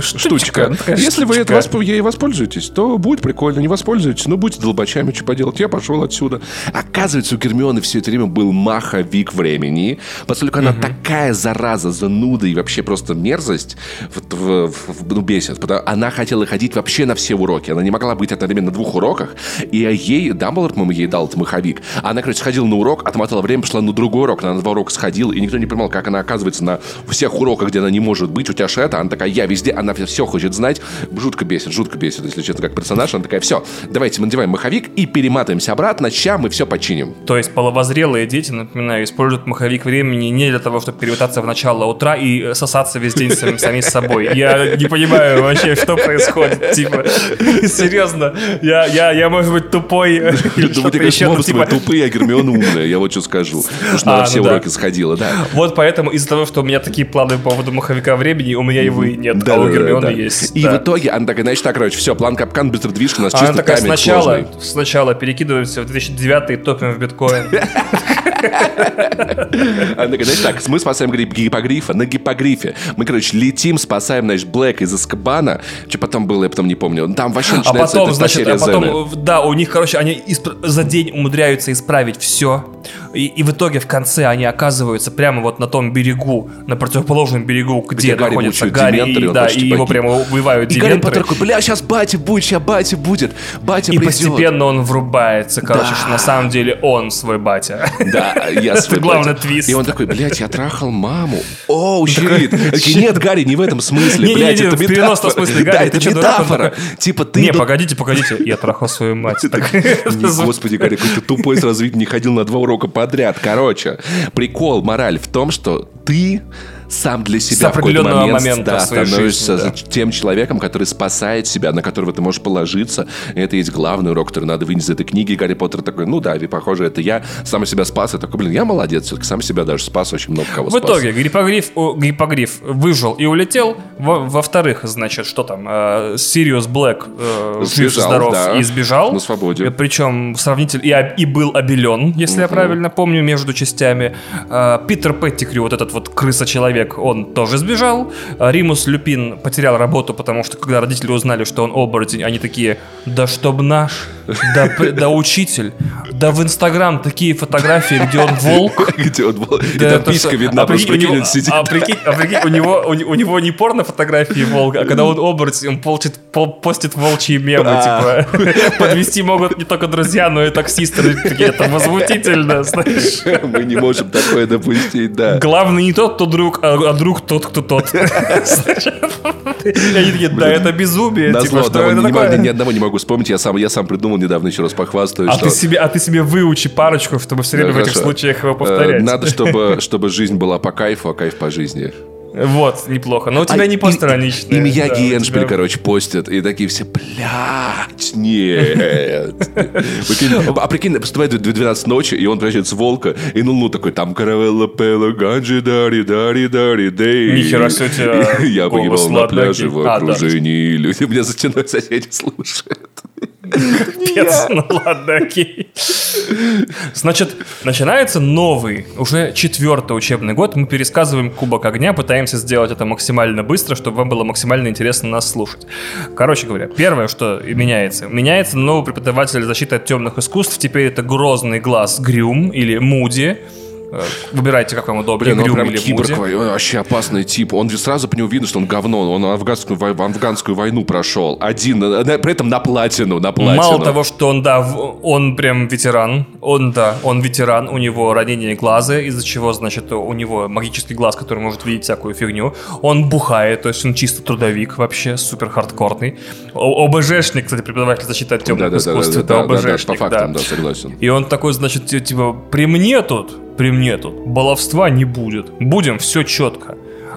штучка. Ну, Если штучка. вы это восп... ей воспользуетесь, то будет прикольно. Не воспользуетесь, ну, будьте долбачами, что поделать. Я пошел отсюда. Оказывается, у Гермионы все это время был маховик времени, поскольку она такая зараза, зануда и вообще просто мерзость в, в, в, ну, бесит. Потому, она хотела ходить вообще на все уроки. Она не могла быть одновременно на двух уроках. И ей, Дамблдор, по-моему, ей дал этот маховик. Она, короче, сходила на урок, отмотала время, пошла на другой урок. Она на два урока сходила, и никто не понимал, как она оказывается на всех уроках, где она не может быть. У тебя это, она такая, я везде она все хочет знать. Жутко бесит, жутко бесит, если честно, как персонаж. Она такая, все, давайте мы надеваем маховик и перематываемся обратно, ща мы все починим. То есть половозрелые дети, напоминаю, используют маховик времени не для того, чтобы перемотаться в начало утра и сосаться весь день сами, сами с собой. Я не понимаю вообще, что происходит. Типа, серьезно, я, я, я может быть, тупой. Думаю, еще, ну, типа... тупые, а Гермиона умная, я вот что скажу. Потому что на а, все ну уроки сходила, да. Вот поэтому из-за того, что у меня такие планы по поводу маховика времени, у меня его и нет, а у Гермионы есть. И в итоге она такая, значит, так, короче, все, план капкан, быстро движка, у нас чисто такая сначала, сначала перекидываемся в 2009 и топим в биткоин. Она говорит, значит так, мы спасаем гипогрифа на гипогрифе. Мы, короче, летим, спасаем, значит, Блэк из Аскабана. Что потом было, я потом не помню. Там вообще а потом, значит, а потом, да, у них, короче, они за день умудряются исправить все. И, и в итоге в конце они оказываются прямо вот на том берегу, на противоположном берегу, где, где находится Гарри, Гарри и, да, и его прямо убивают и Гарри Поттер такой, бля, сейчас батя будет, сейчас батя будет, батя И придет. постепенно он врубается, короче, да. что на самом деле он свой батя. Да, я свой Это главный твист. И он такой, блядь, я трахал маму. Оу, щит. Нет, Гарри, не в этом смысле, блядь, это в 90 смысле, Гарри, это метафора. Типа ты... Не, погодите, погодите, я трахал свою мать. Господи, Гарри, какой ты тупой сразу не ходил на два урока подряд. Короче, прикол, мораль в том, что ты сам для себя в какой-то момент да, становишься жизни, да. тем человеком, который спасает себя, на которого ты можешь положиться. И это есть главный урок, который надо вынести из этой книги. Гарри Поттер такой, ну да, похоже, это я сам себя спас. Я такой, блин, я молодец, все-таки сам себя даже спас, очень много кого В спас. итоге гриппогриф, гриппогриф выжил и улетел. Во-вторых, значит, что там, э, Сириус Блэк э, жив, здоров да, и сбежал. На свободе. Причем сравнительно и, и был обелен, если угу. я правильно помню, между частями. Э, Питер Петтикрю, вот этот вот крыса-человек, человек, он тоже сбежал. А Римус Люпин потерял работу, потому что когда родители узнали, что он оборотень, они такие, да чтоб наш, да, да учитель, да в Инстаграм такие фотографии, где он волк. Где он волк, и там писька видна, просто прикинь, он сидит. А прикинь, а прикинь, у него, у него не порно фотографии волка, а когда он оборотень, он получит, постит волчьи мемы, а. типа, подвести могут не только друзья, но и таксисты, это возмутительно, знаешь. Мы не можем такое допустить, да. Главный не тот, кто друг, а а, друг тот, кто тот. они такие, да, это безумие. Типа, что это такое? Ни одного не могу вспомнить, я сам, я сам придумал недавно, еще раз похвастаюсь. А ты себе, а ты себе выучи парочку, чтобы все время в этих случаях его повторять. Э, надо, чтобы, чтобы жизнь была по кайфу, а кайф по жизни. Вот, неплохо. Но у тебя а, не постраничные. И, и Мияги да, и Эншпиль, тебя... короче, постят. И такие все, блядь, нет. А прикинь, поступает 12 ночи, и он превращается в волка, и ну, ну такой, там каравелла пела, ганджи дари, дари, дари, дей. Нихера у тебя Я погибал на пляже в а, окружении. Люди меня за стеной соседи слушают. Капец, ну ладно, окей. Значит, начинается новый, уже четвертый учебный год. Мы пересказываем Кубок Огня, пытаемся сделать это максимально быстро, чтобы вам было максимально интересно нас слушать. Короче говоря, первое, что меняется. Меняется новый преподаватель защиты от темных искусств. Теперь это грозный глаз Грюм или Муди. Э, выбирайте, как вам удобнее, Блин, он прям или киборг, он вообще опасный тип. Он сразу по нему видно, что он говно. Он афганскую, афганскую войну прошел. Один, при этом на платину, на платину. Мало того, что он, да, он прям ветеран. Он, да, он ветеран. У него ранение глаза, из-за чего, значит, у него магический глаз, который может видеть всякую фигню. Он бухает, то есть он чисто трудовик вообще, супер хардкорный. ОБЖшник, кстати, преподаватель защиты от темных да, искусств. Да, да, это да, ОБЖшник, да, да, по фактам, да. да, согласен. И он такой, значит, типа, при мне тут при мне тут. Баловства не будет. Будем все четко.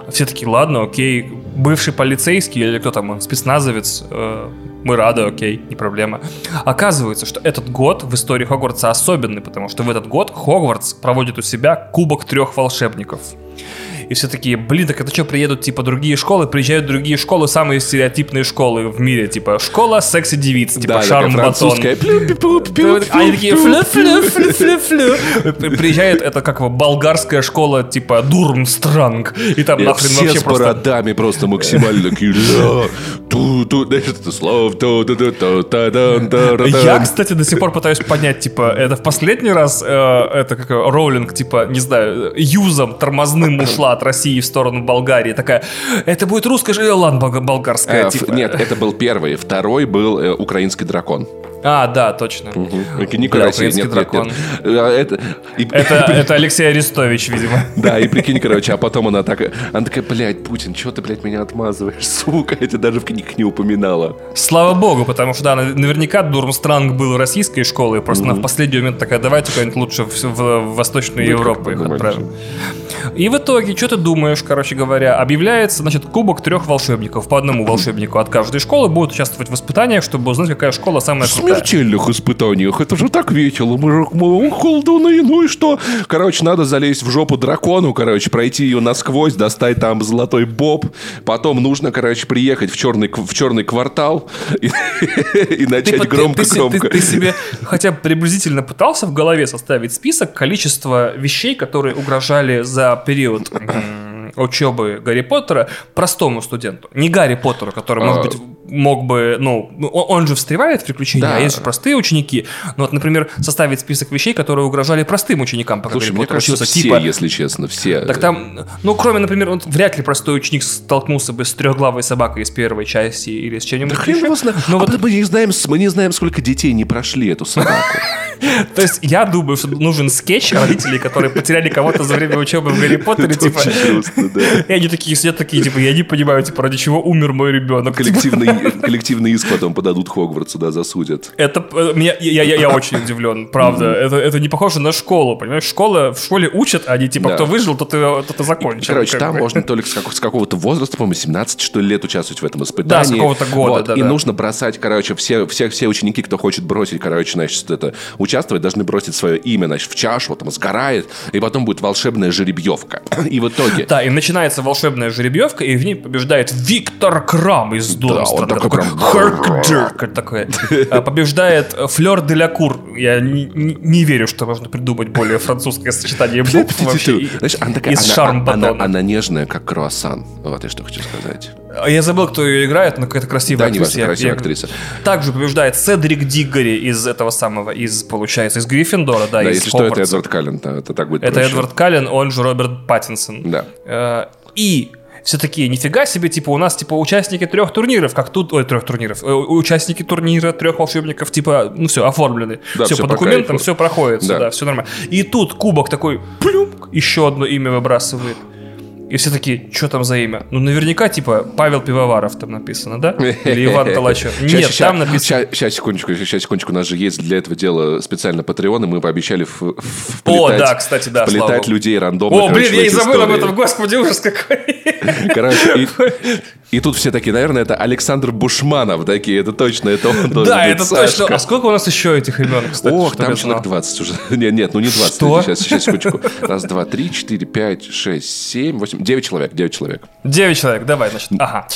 Все таки ладно, окей. Бывший полицейский или кто там, спецназовец, э, мы рады, окей, не проблема. Оказывается, что этот год в истории Хогвартса особенный, потому что в этот год Хогвартс проводит у себя Кубок трех волшебников и все такие, блин, так это что, приедут, типа, другие школы, приезжают другие школы, самые стереотипные школы в мире, типа, школа секси-девиц, типа, да, шарм батон. Они такие, флю флю флю флю флю Приезжает, это как бы болгарская школа, типа, Дурмстранг, и там нахрен вообще просто... с бородами просто максимально такие, ту-ту, это слов, Я, кстати, до сих пор пытаюсь понять, типа, это в последний раз, это как Роулинг, типа, не знаю, юзом тормозным ушла от России в сторону Болгарии. Такая, это будет русская же, ладно, болгарская. Э, типа. Нет, это был первый. Второй был э, украинский дракон. А, да, точно. Угу. Не России, нет, нет, нет. Это, и, это, это Алексей Арестович, видимо. Да, и прикинь, короче, а потом она так, она такая, блядь, Путин, чего ты, блядь, меня отмазываешь, сука, я тебя даже в книгах не упоминала. Слава богу, потому что, да, наверняка Дурмстранг был российской школой, просто mm-hmm. она в последний момент такая, давайте куда-нибудь лучше в, в, в Восточную ну, Европу их отправим. И в итоге, что ты думаешь, короче говоря, объявляется, значит, кубок трех волшебников. По одному волшебнику от каждой школы будут участвовать в испытаниях, чтобы узнать, какая школа самая крутая. Смертельных испытаниях. Это же так весело. Мы же мы колдуны, ну и что? Короче, надо залезть в жопу дракону, короче, пройти ее насквозь, достать там золотой боб. Потом нужно, короче, приехать в черный, в черный квартал и, и начать громко-громко. Ты, ты, ты себе хотя бы приблизительно пытался в голове составить список количества вещей, которые угрожали за период учебы Гарри Поттера простому студенту. Не Гарри Поттеру, который, может а, быть, мог бы, ну, он же встревает в приключения, да. а есть же простые ученики. Ну, вот, например, составить список вещей, которые угрожали простым ученикам, пока Слушай, Гарри мне кажется, учился. все, типа... если честно, все. Так там, ну, кроме, например, он вряд ли простой ученик столкнулся бы с трехглавой собакой из первой части или с чем-нибудь Да хрен его знает. Ну, а вот... мы, не знаем, мы не знаем, сколько детей не прошли эту собаку. То есть я думаю, что нужен скетч родителей, которые потеряли кого-то за время учебы в Гарри Поттере, типа... И они такие сидят такие, типа, я не понимаю, типа, ради чего умер мой ребенок. Коллективный, коллективный иск потом подадут Хогвартсу, да, засудят. Это, меня, я, я, я очень удивлен, правда. Это, это не похоже на школу, понимаешь? Школа, в школе учат, а они, типа, кто выжил, тот и, тот и закончил. Короче, там можно только с, какого-то возраста, по-моему, 17, что ли, лет участвовать в этом испытании. Да, с какого-то года, И нужно бросать, короче, все, все, все ученики, кто хочет бросить, короче, значит, это, участвовать, должны бросить свое имя, значит, в чашу, там, сгорает, и потом будет волшебная жеребьевка. И в итоге... Да, и начинается волшебная жеребьевка, и в ней побеждает Виктор Крам из Дурмстона. Да, он такой, прям... такой. А, побеждает Флер де ля Кур. Я не, верю, что можно придумать более французское сочетание букв вообще. Из шарм она, она, нежная, как круассан. Вот я что хочу сказать. А я забыл, кто ее играет, но какая-то красивая да, актриса. Да, красивая я, актриса. Также побеждает Седрик Диггори из этого самого, из, получается, из Гриффиндора, да, да из если что, это Эдвард Каллен, да, это так будет Это проще. Эдвард Каллен, он же Роберт Паттинсон. Да. Э, и все такие, нифига себе, типа, у нас, типа, участники трех турниров, как тут, ой, трех турниров, э, участники турнира трех волшебников, типа, ну все, оформлены. Да, все, все по, документам, кайфу. все проходит, да. да, все нормально. И тут кубок такой, плюк, еще одно имя выбрасывает. И все такие, что там за имя? Ну, наверняка, типа, Павел Пивоваров там написано, да? Или Иван Талачев. Нет, щас, там написано... Сейчас, секундочку, сейчас, секундочку. У нас же есть для этого дела специально Патреон, и мы пообещали в, О, да, кстати, да, Полетать людей рандомно. О, блин, я и забыл об этом, господи, ужас какой. Короче, и, и тут все такие, наверное, это Александр Бушманов такие, это точно, это он должен Да, это точно. А сколько у нас еще этих имен, кстати? Ох, там человек 20 уже. Нет, нет, ну не 20. Что? Сейчас, сейчас, секундочку. Раз, два, три, четыре, пять, шесть, семь, восемь, девять человек, девять человек. Девять человек, давай, значит, ага.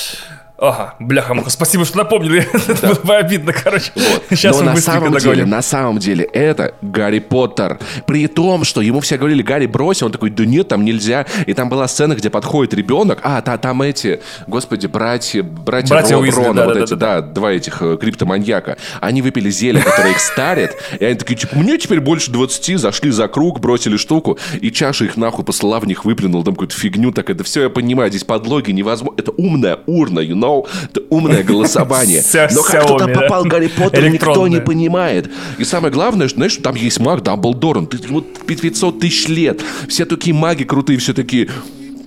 Ага, бляха муха, спасибо, что напомнили. Это было обидно, короче. Вот. Сейчас Но мы на самом деле, на самом деле, это Гарри Поттер. При том, что ему все говорили, Гарри, брось, он такой, да нет, там нельзя. И там была сцена, где подходит ребенок. А, та, там эти, господи, братья, братья, братья Роб, Уизли, Рона, да, вот да, эти, да, да, два этих э, криптоманьяка. Они выпили зелье, которое их старит. И они такие, типа, мне теперь больше 20, зашли за круг, бросили штуку. И чаша их нахуй послала в них, выплюнул там какую-то фигню. Так это все я понимаю, здесь подлоги невозможно. Это умная урна, you know? Know, это умное голосование. Но как туда попал Гарри Поттер, никто не понимает. И самое главное, что, знаешь, там есть маг Дамблдор, он 500 тысяч лет. Все такие маги крутые, все такие...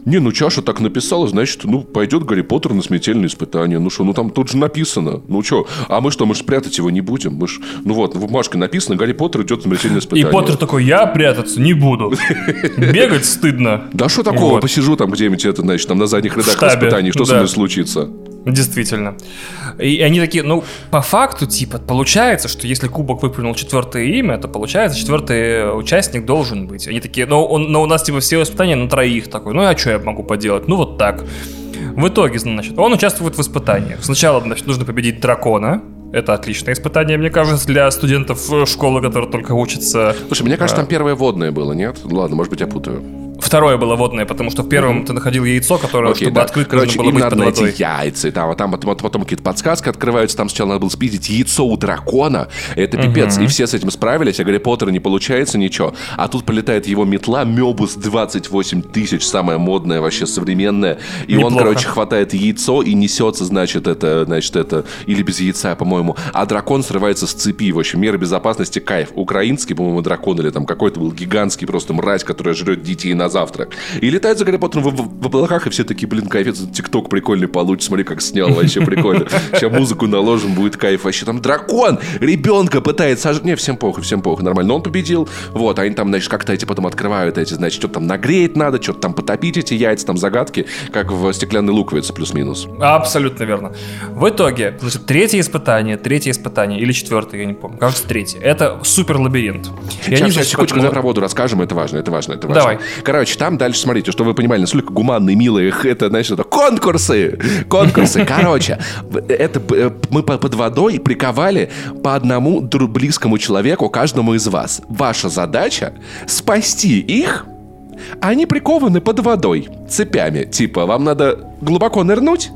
Не, ну чаша так написала, значит, ну, пойдет Гарри Поттер на смертельное испытание. Ну что, ну там тут же написано. Ну что, а мы что, мы же спрятать его не будем? Мы ж, ну вот, в бумажке написано, Гарри Поттер идет на смертельное испытание. И Поттер такой, я прятаться не буду. Бегать стыдно. Да что такого, посижу там где-нибудь, это, значит, там на задних рядах испытаний, что со мной случится? Действительно. И они такие, ну, по факту, типа, получается, что если Кубок выплюнул четвертое имя, то получается, четвертый участник должен быть. Они такие, ну, он, но у нас, типа, все испытания на троих такой. Ну, а что я могу поделать? Ну, вот так. В итоге, значит, он участвует в испытаниях. Сначала, значит, нужно победить дракона, это отличное испытание, мне кажется, для студентов школы, которые только учатся. Слушай, мне кажется, а... там первое водное было, нет? Ладно, может быть, я путаю. Второе было водное, потому что в первом mm-hmm. ты находил яйцо, которое, Окей, чтобы да. открыть, Короче, нужно было быть под водой. эти яйца, и там, а там потом, потом какие-то подсказки открываются, там сначала надо было спиздить яйцо у дракона, это пипец, mm-hmm. и все с этим справились, а Гарри Поттер не получается ничего, а тут полетает его метла, Мебус 28 тысяч, самая модная, вообще современная, и Неплохо. он, короче, хватает яйцо и несется, значит, это, значит, это, или без яйца, по-моему, а дракон срывается с цепи, в общем, меры безопасности кайф. Украинский, по-моему, дракон или там какой-то был гигантский просто мразь, которая жрет детей на завтрак. И летает за Гарри Поттером в, в, в облаках, и все такие, блин, кайф, тикток прикольный получится, смотри, как снял, вообще прикольно. Сейчас музыку наложим, будет кайф. Вообще там дракон ребенка пытается сожрать. Не, всем плохо, всем плохо, нормально. Но он победил. Вот, они там, значит, как-то эти потом открывают эти, значит, что-то там нагреть надо, что-то там потопить эти яйца, там загадки, как в стеклянной луковице плюс-минус. Абсолютно верно. В итоге, значит, третье испытание, третье испытание или четвертое, я не помню, кажется, третье. Это супер лабиринт. Я сейчас, не сейчас, секундочку, мы... про воду расскажем, это важно, это важно, это важно. Давай. Короче, там дальше, смотрите, чтобы вы понимали, насколько гуманные, милые, это, знаешь, это конкурсы, конкурсы. Короче, это э, мы под водой приковали по одному близкому человеку каждому из вас. Ваша задача спасти их они прикованы под водой цепями. Типа, вам надо глубоко нырнуть,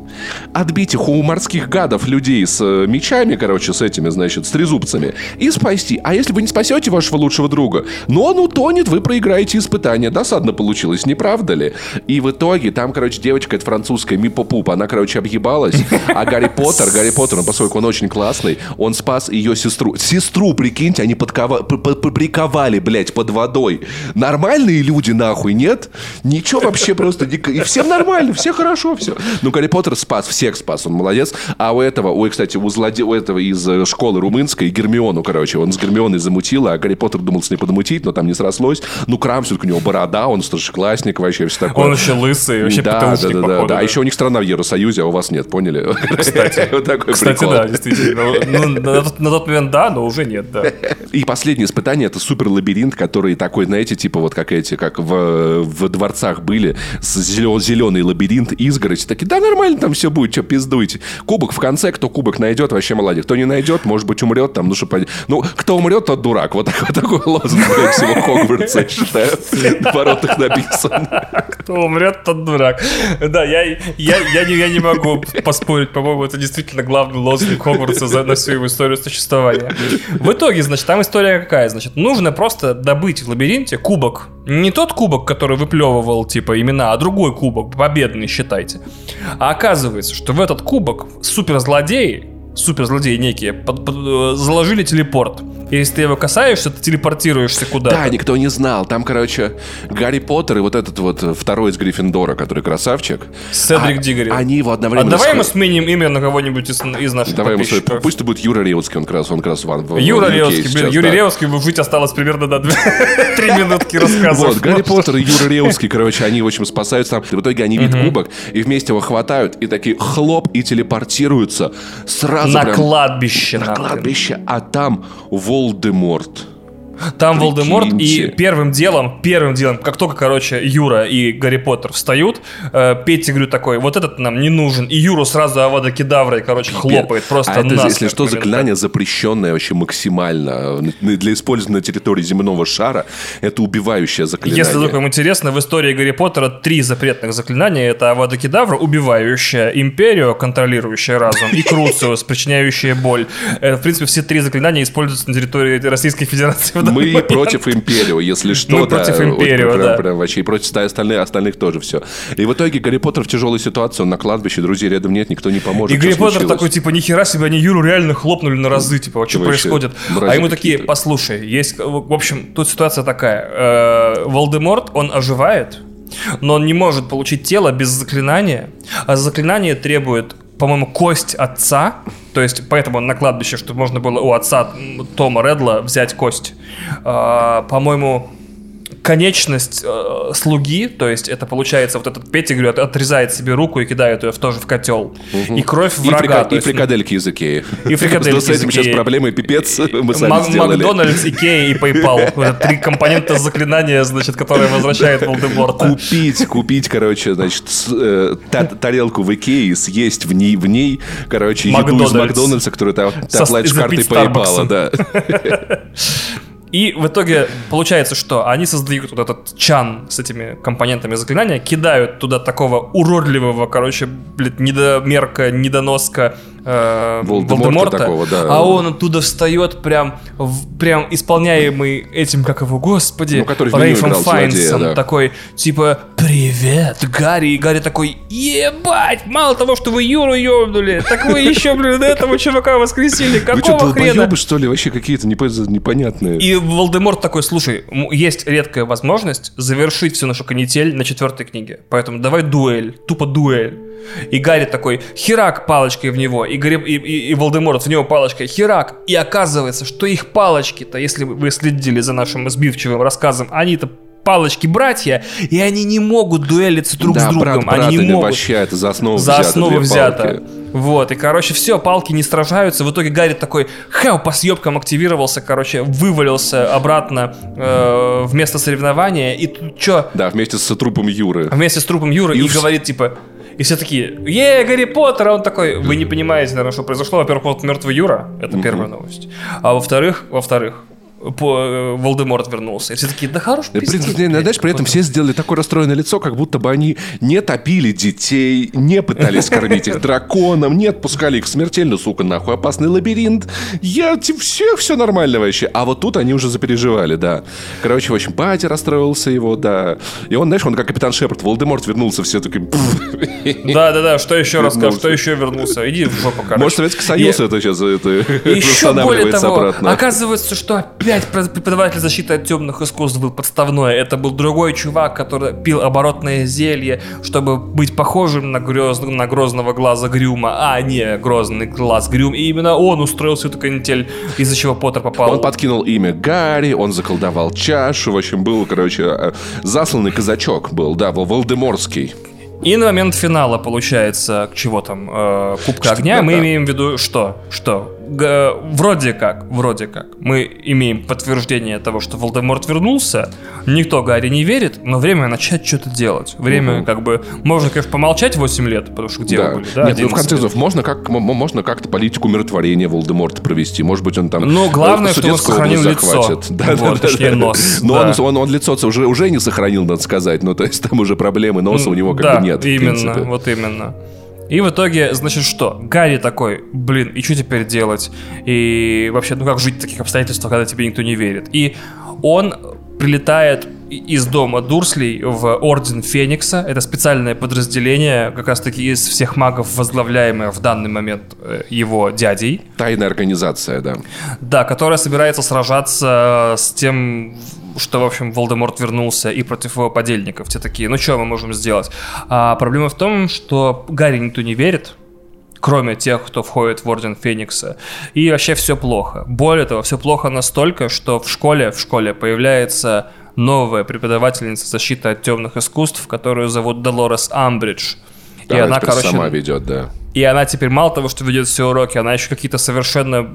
отбить их у морских гадов людей с э, мечами, короче, с этими, значит, с трезубцами, и спасти. А если вы не спасете вашего лучшего друга, но он утонет, вы проиграете испытание. Досадно получилось, не правда ли? И в итоге там, короче, девочка, это французская, Мипопуп, она, короче, объебалась, а Гарри Поттер, Гарри Поттер, поскольку он очень классный, он спас ее сестру. Сестру, прикиньте, они подкова... приковали, блядь, под водой. Нормальные люди, нахуй, нет? Ничего вообще просто дико. И всем нормально, все хорошо, все. Ну, Гарри Поттер спас, всех спас, он молодец. А у этого, ой, кстати, у, злоде... у этого из э, школы румынской Гермиону, короче, он с Гермионой замутил, а Гарри Поттер думал с ней подмутить, но там не срослось. Ну, Крам все-таки у него борода, он старшеклассник вообще, все такое. Он еще лысый, вообще да, да, да, да, да. А еще у них страна в Евросоюзе, а у вас нет, поняли? Кстати, вот такой кстати да, действительно. Ну, на, на тот момент да, но уже нет, да. И последнее испытание это супер лабиринт, который такой, знаете, типа вот как эти, как в, в дворцах были, с зелен, зеленый лабиринт, изгородь. Такие, да нормально там все будет, что пиздуйте. Кубок в конце, кто кубок найдет, вообще молодец. Кто не найдет, может быть, умрет там, ну что Ну, кто умрет, тот дурак. Вот, такой, такой лозунг всего Хогвартса, я считаю. На воротах написан. Кто умрет, тот дурак. Да, я, я, я, не, я не могу поспорить. По-моему, это действительно главный лозунг Хогвартса за, на всю его историю существования. В итоге, значит, там история какая? Значит, нужно просто добыть в лабиринте кубок. Не тот кубок, который выплевывал, типа, имена, а другой кубок, победный, считайте. А оказывается, что в этот кубок суперзлодеи суперзлодеи некие под, под, э, заложили телепорт. И если ты его касаешься, ты телепортируешься куда-то. Да, никто не знал. Там, короче, Гарри Поттер и вот этот вот второй из Гриффиндора, который красавчик. Седрик а, Дигори. Они его одновременно... А давай мы сменим имя на кого-нибудь из, из наших Давай ему свой, Пусть это будет Юра Реутский, он как раз, он как раз в, в Юра Реутский, блин, Юрий да. Реутский, жить осталось примерно до три минутки рассказов. Вот, Гарри Поттер и Юра Реутский, короче, они, в общем, спасаются там. В итоге они видят кубок, и вместе его хватают, и такие хлоп, и телепортируются сразу На кладбище. На кладбище, а там Волдеморт. Там Прикиньте. Волдеморт, и первым делом, первым делом, как только, короче, Юра и Гарри Поттер встают, э, Петти говорит такой, вот этот нам не нужен, и Юру сразу Авада Кедаврой, короче, хлопает просто а это, если что, заклинание запрещенное вообще максимально для использования на территории земного шара, это убивающее заклинание. Если только вам интересно, в истории Гарри Поттера три запретных заклинания, это Авада Кедавра, убивающая Империю, контролирующая разум, и Круциус, причиняющая боль. Э, в принципе, все три заклинания используются на территории Российской Федерации мы против Империо, если что. Мы против Империо, да. Прям, вообще, и против остальных, остальных тоже все. И в итоге Гарри Поттер в тяжелой ситуации, он на кладбище, друзей рядом нет, никто не поможет. И Гарри Поттер такой, типа, нихера себе, они Юру реально хлопнули на разы, типа, вот что происходит? А ему такие, послушай, есть, в общем, тут ситуация такая. Э, Волдеморт, он оживает, но он не может получить тело без заклинания, а заклинание требует по-моему, кость отца. То есть, поэтому на кладбище, чтобы можно было у отца Тома Редла взять кость. А, по-моему, конечность э, слуги, то есть это получается вот этот Петтигрю отрезает себе руку и кидает ее тоже в котел. Угу. И кровь врага. И, фрика, и фрикадельки из Икеи. И фрикадельки С этим сейчас проблемы пипец мы сами Мак- сделали. Макдональдс, Икея и PayPal. три компонента заклинания, значит, которые возвращает Волдеморта. Купить, купить, короче, значит, э, тарелку в Икее, съесть в ней, в ней короче, еду из Макдональдса, которую ты оплатишь картой PayPal, да. И в итоге получается, что они создают вот этот чан с этими компонентами заклинания, кидают туда такого уродливого, короче, блядь, недомерка, недоноска э, Волдеморта, Волдеморта такого, да. а он оттуда встает прям, в, прям исполняемый этим, как его, господи, ну, который Рейфом Файнсом, да. такой, типа, привет, Гарри, и Гарри такой, ебать, мало того, что вы Юру ёбнули, так вы еще, блин, этого чувака воскресили, какого вы что, хрена? что ли, вообще какие-то непонятные. И Волдеморт такой, слушай, есть редкая возможность завершить всю нашу канитель на четвертой книге, поэтому давай дуэль, тупо дуэль. И Гарри такой, херак палочкой в него, и, Гарри, и, и, и Волдеморт в него палочкой, херак. И оказывается, что их палочки-то, если вы следили за нашим сбивчивым рассказом, они-то палочки-братья, и они не могут дуэлиться друг да, с другом. Брат, они не могут. вообще это за основу за взято. Основу взято. Вот, и, короче, все, палки не сражаются. В итоге Гарри такой, хау, по съебкам активировался, короче, вывалился обратно э, в место соревнования. И тут что? Да, вместе с трупом Юры. Вместе с трупом Юры. И, и говорит, типа, и все такие, е, Гарри Поттер, а он такой, вы не понимаете, наверное, что произошло. Во-первых, вот мертвый Юра, это первая новость. А во-вторых, во-вторых, по, э, Волдеморт вернулся. И все такие, да хорош пиздец, Знаешь, при этом все сделали такое расстроенное лицо, как будто бы они не топили детей, не пытались кормить их драконом, не отпускали их в смертельно, сука, нахуй, опасный лабиринт. Я, все, все нормально вообще. А вот тут они уже запереживали, да. Короче, в общем, батя расстроился его, да. И он, знаешь, он как капитан Шепард, Волдеморт вернулся, все таки Да-да-да, что еще расскажешь, что еще вернулся? Иди в жопу, короче. Может, Советский Союз это сейчас это Еще более того, оказывается, что опять преподаватель защиты от темных искусств был подставной. Это был другой чувак, который пил оборотное зелье, чтобы быть похожим на, гроз, на грозного глаза Грюма, а не грозный глаз Грюм. И именно он устроил всю эту канитель, из-за чего Поттер попал. Он подкинул имя Гарри, он заколдовал чашу. В общем, был, короче, э, засланный казачок был, да, Волдеморский. И на момент финала, получается, чего там, э, Кубка Огня, мы имеем в виду что? Что? Вроде как, вроде как, мы имеем подтверждение того, что Волдеморт вернулся, никто Гарри не верит, но время начать что-то делать. Время, угу. как бы, можно, конечно, помолчать 8 лет, потому что где да. вы были, да? Нет, ну, в конце концов, можно, как, можно как-то политику умиротворения Волдеморта провести, может быть, он там... Ну, главное, что он сохранил лицо. Да, вот, да, точнее, да, нос. Но да. он, он, он лицо уже, уже не сохранил, надо сказать, ну, то есть там уже проблемы носа у него как да, бы нет. именно, вот именно. И в итоге, значит, что? Гарри такой, блин, и что теперь делать? И вообще, ну как жить в таких обстоятельствах, когда тебе никто не верит? И он прилетает из дома Дурслей в Орден Феникса. Это специальное подразделение, как раз-таки из всех магов, возглавляемое в данный момент э, его дядей. Тайная организация, да. Да, которая собирается сражаться с тем что, в общем, Волдеморт вернулся и против его подельников. Те такие, ну что мы можем сделать? А проблема в том, что Гарри никто не верит, кроме тех, кто входит в Орден Феникса. И вообще все плохо. Более того, все плохо настолько, что в школе, в школе появляется новая преподавательница защиты от темных искусств, которую зовут Долорес Амбридж. Да, и она, короче, сама ведет, да. И она теперь мало того, что ведет все уроки, она еще какие-то совершенно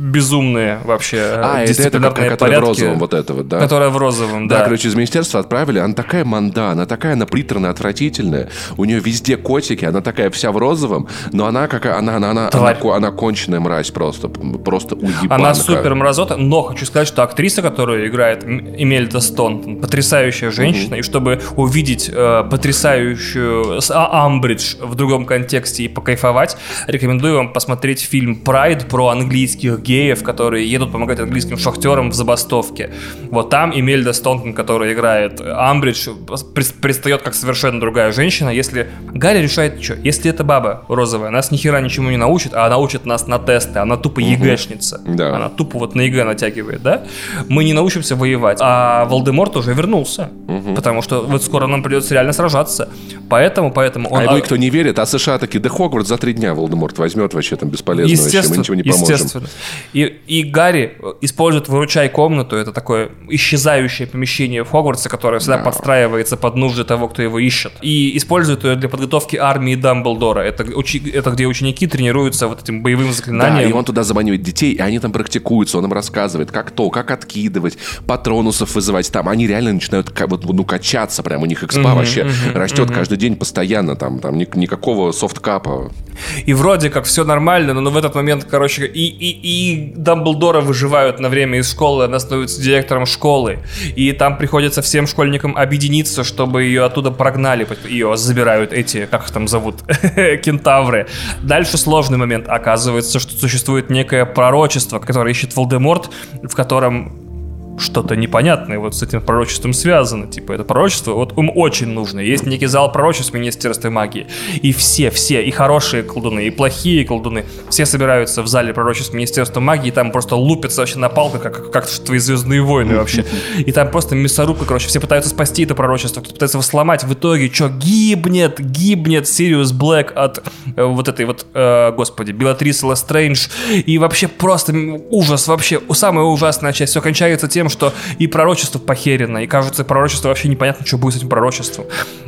безумные вообще а, дисциплинарные это, это, порядки. в розовом вот это вот, да? Которая в розовом, да. Да, короче, из министерства отправили, она такая манда, она такая она приторная, отвратительная, у нее везде котики, она такая вся в розовом, но она какая, она, она, она, она, она конченая мразь просто, просто уебанка. Она супер мразота, но хочу сказать, что актриса, которая играет Эмельда Стон, потрясающая женщина, mm-hmm. и чтобы увидеть э, потрясающую а, Амбридж в другом контексте и покайфовать, рекомендую вам посмотреть фильм «Прайд» про английских геев, которые едут помогать английским шахтерам в забастовке. Вот там Имельда Стонтон, которая играет Амбридж, предстает как совершенно другая женщина. Если Гарри решает, что, если эта баба розовая, нас ни хера ничему не научит, а научит нас на тесты, она тупо угу. ЕГЭшница. Да. Она тупо вот на ЕГЭ натягивает, да? Мы не научимся воевать. А Волдеморт уже вернулся. Угу. Потому что вот скоро нам придется реально сражаться. Поэтому, поэтому он... А ему никто не верит, а США таки, да Хогвартс за три дня Волдеморт возьмет вообще там бесполезно вообще, мы ничего не поможем. Естественно. И, и Гарри использует «Выручай комнату». Это такое исчезающее помещение в Хогвартсе, которое всегда да. подстраивается под нужды того, кто его ищет. И использует ее для подготовки армии Дамблдора. Это, учи, это где ученики тренируются вот этим боевым заклинанием. Да, и он туда заманивает детей, и они там практикуются. Он им рассказывает, как то, как откидывать, патронусов вызывать там. Они реально начинают вот, ну, качаться прям. У них экспа mm-hmm, вообще mm-hmm, растет mm-hmm. каждый день постоянно. Там, там никакого софткапа. И вроде как все нормально, но в этот момент, короче, и, и, и Дамблдора выживают на время из школы, она становится директором школы. И там приходится всем школьникам объединиться, чтобы ее оттуда прогнали. Ее забирают эти, как их там зовут, кентавры. Дальше сложный момент. Оказывается, что существует некое пророчество, которое ищет Волдеморт, в котором что-то непонятное вот с этим пророчеством связано. Типа, это пророчество вот им очень нужно. Есть некий зал пророчеств в Министерстве магии. И все, все, и хорошие колдуны, и плохие колдуны, все собираются в зале пророчеств Министерства магии, и там просто лупятся вообще на палках, как, как твои Звездные войны вообще. И там просто мясорубка, короче, все пытаются спасти это пророчество, кто-то пытается его сломать. В итоге, что, гибнет, гибнет Сириус Блэк от э, вот этой вот, э, господи, Беллатрисы Лестрейндж. И вообще просто ужас, вообще, самая ужасная часть. Все кончается тем, что и пророчество похерено, и кажется, пророчество вообще непонятно, что будет с этим пророчеством.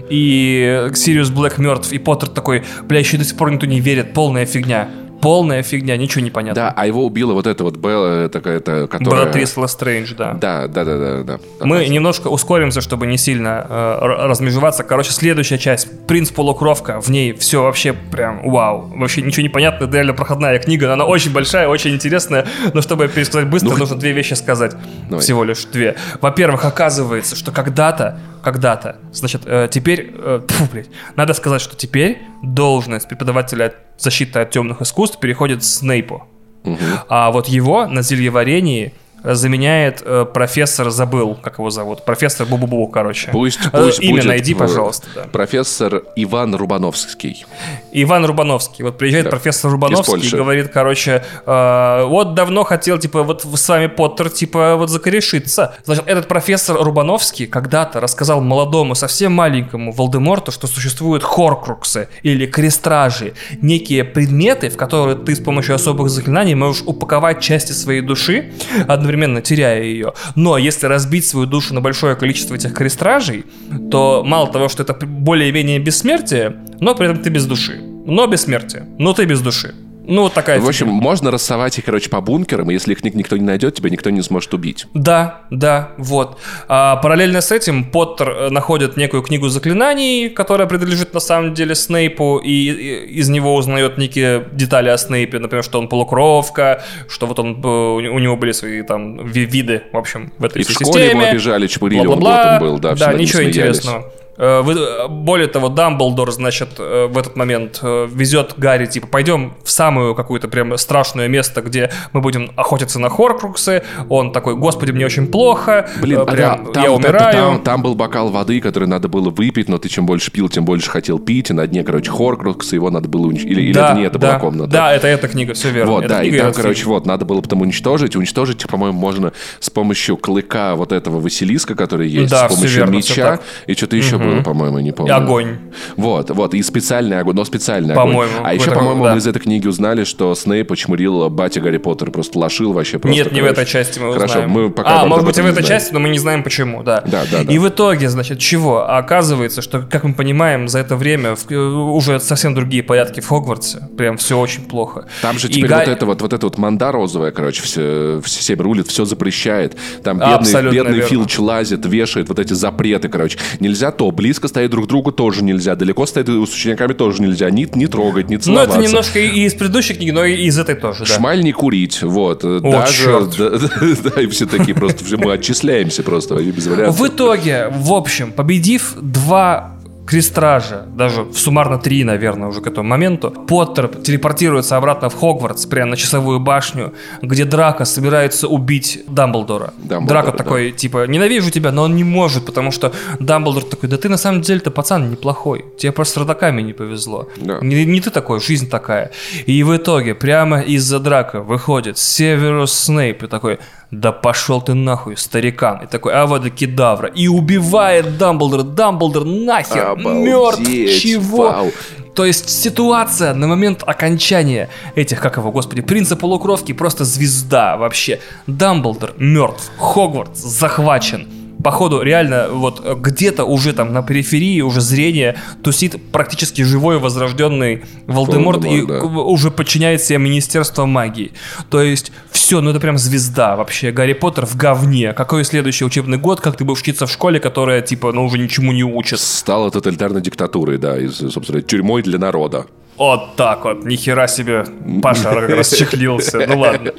И Сириус Блэк мертв, и Поттер такой, бля, еще до сих пор никто не верит, полная фигня полная фигня, ничего не понятно. Да, а его убила вот эта вот Белла, такая-то, которая... Беллатрис Лестрейндж, да. Да, да, да, да, да. Мы немножко ускоримся, чтобы не сильно э, размежеваться. Короче, следующая часть. Принц Полукровка. В ней все вообще прям вау. Вообще ничего не понятно. Это реально проходная книга. Она очень большая, очень интересная. Но чтобы пересказать быстро, ну, нужно две вещи сказать. Давай. Всего лишь две. Во-первых, оказывается, что когда-то, когда-то, значит, э, теперь, э, фу, блядь, надо сказать, что теперь должность преподавателя защиты от темных искусств переходит Снейпу. Угу. А вот его на зельеварении заменяет э, профессор, забыл, как его зовут, профессор Бу-Бу-Бу, короче. Пусть, э, пусть Имя будет найди, пожалуйста. Да. Профессор Иван Рубановский. Иван Рубановский. Вот приезжает да. профессор Рубановский и говорит, короче, э, вот давно хотел, типа, вот с вами Поттер, типа, вот закорешиться. Значит, этот профессор Рубановский когда-то рассказал молодому, совсем маленькому Волдеморту, что существуют хоркруксы или крестражи, некие предметы, в которые ты с помощью особых заклинаний можешь упаковать части своей души, одновременно одновременно теряя ее. Но если разбить свою душу на большое количество этих крестражей, то мало того, что это более-менее бессмертие, но при этом ты без души. Но бессмертие. Но ты без души. Ну, вот такая В общем, фигня. можно рассовать их, короче, по бункерам, и если их никто не найдет, тебя никто не сможет убить. Да, да, вот. А, параллельно с этим Поттер э, находит некую книгу заклинаний, которая принадлежит на самом деле Снейпу, и, из него узнает некие детали о Снейпе, например, что он полукровка, что вот он, у него были свои там виды, в общем, в этой и системе. И в школе его обижали, чпырили, он был, да, Да, ничего интересного. Э, более того, Дамблдор, значит, э, в этот момент э, везет Гарри, типа, пойдем в самую какую-то прям страшное место, где мы будем охотиться на Хоркруксы. Он такой, господи, мне очень плохо, Блин, прям, а, там, я умираю. Там, там был бокал воды, который надо было выпить, но ты чем больше пил, тем больше хотел пить, и на дне, короче, Хоркруксы, его надо было уничтожить. Или, да, или это не это да, была комната? Да, это эта книга, все верно. Вот, это да, и там, короче, вот, надо было потом уничтожить. Уничтожить, по-моему, можно с помощью клыка вот этого Василиска, который есть, да, с помощью верно, меча, и что-то еще угу. было, по-моему, не помню помню. Огонь. Вот, вот, и специальный огонь, но специальный по-моему, огонь. А еще, по-моему, да. мы из этой книги узнали, что Снейп очмурил батя Гарри Поттер, просто лошил вообще просто. Нет, не в этой части мы Хорошо, узнаем. мы пока А, может быть, и в этой части, но мы не знаем почему, да. Да, да, да. И в итоге, значит, чего? Оказывается, что, как мы понимаем, за это время в, уже совсем другие порядки в Хогвартсе. Прям все очень плохо. Там же теперь и вот, Га... это вот, вот это вот манда розовая, короче, все, все всем рулит, все запрещает. Там бедный, бедный Филч лазит, вешает вот эти запреты, короче. Нельзя то, близко стоять друг к другу тоже нельзя далеко стоять с учениками тоже нельзя, ни, не трогать, не целоваться. Ну, это немножко и из предыдущей книги, но и из этой тоже, да. Шмаль не курить, вот. О, Даже, да, да, и все такие просто, мы отчисляемся просто, без вариантов. В итоге, в общем, победив два Крестража, даже в суммарно три, наверное, уже к этому моменту, Поттер телепортируется обратно в Хогвартс, прямо на часовую башню, где Драко собирается убить Дамблдора. Дамблдор, Драко да. такой, типа, ненавижу тебя, но он не может, потому что Дамблдор такой, да ты на самом деле-то пацан неплохой, тебе просто с родаками не повезло. Да. Не, не ты такой, жизнь такая. И в итоге прямо из-за Драка выходит Северус Снейп и такой, да пошел ты нахуй, старикан. И такой, авада кедавра. И убивает Дамблдора. Дамблдор нахер Обалдеть, мертв. Чего? Вау. То есть ситуация на момент окончания этих, как его, господи, принца полукровки просто звезда вообще. Дамблдор мертв, Хогвартс захвачен походу, реально, вот где-то уже там на периферии, уже зрение тусит практически живой возрожденный Волдеморт, и да. уже подчиняет себе Министерство магии. То есть, все, ну это прям звезда вообще. Гарри Поттер в говне. Какой следующий учебный год, как ты будешь учиться в школе, которая, типа, ну уже ничему не учит? Стала тоталитарной диктатурой, да, и, собственно, тюрьмой для народа. Вот так вот, нихера себе, Паша расчехлился, ну ладно.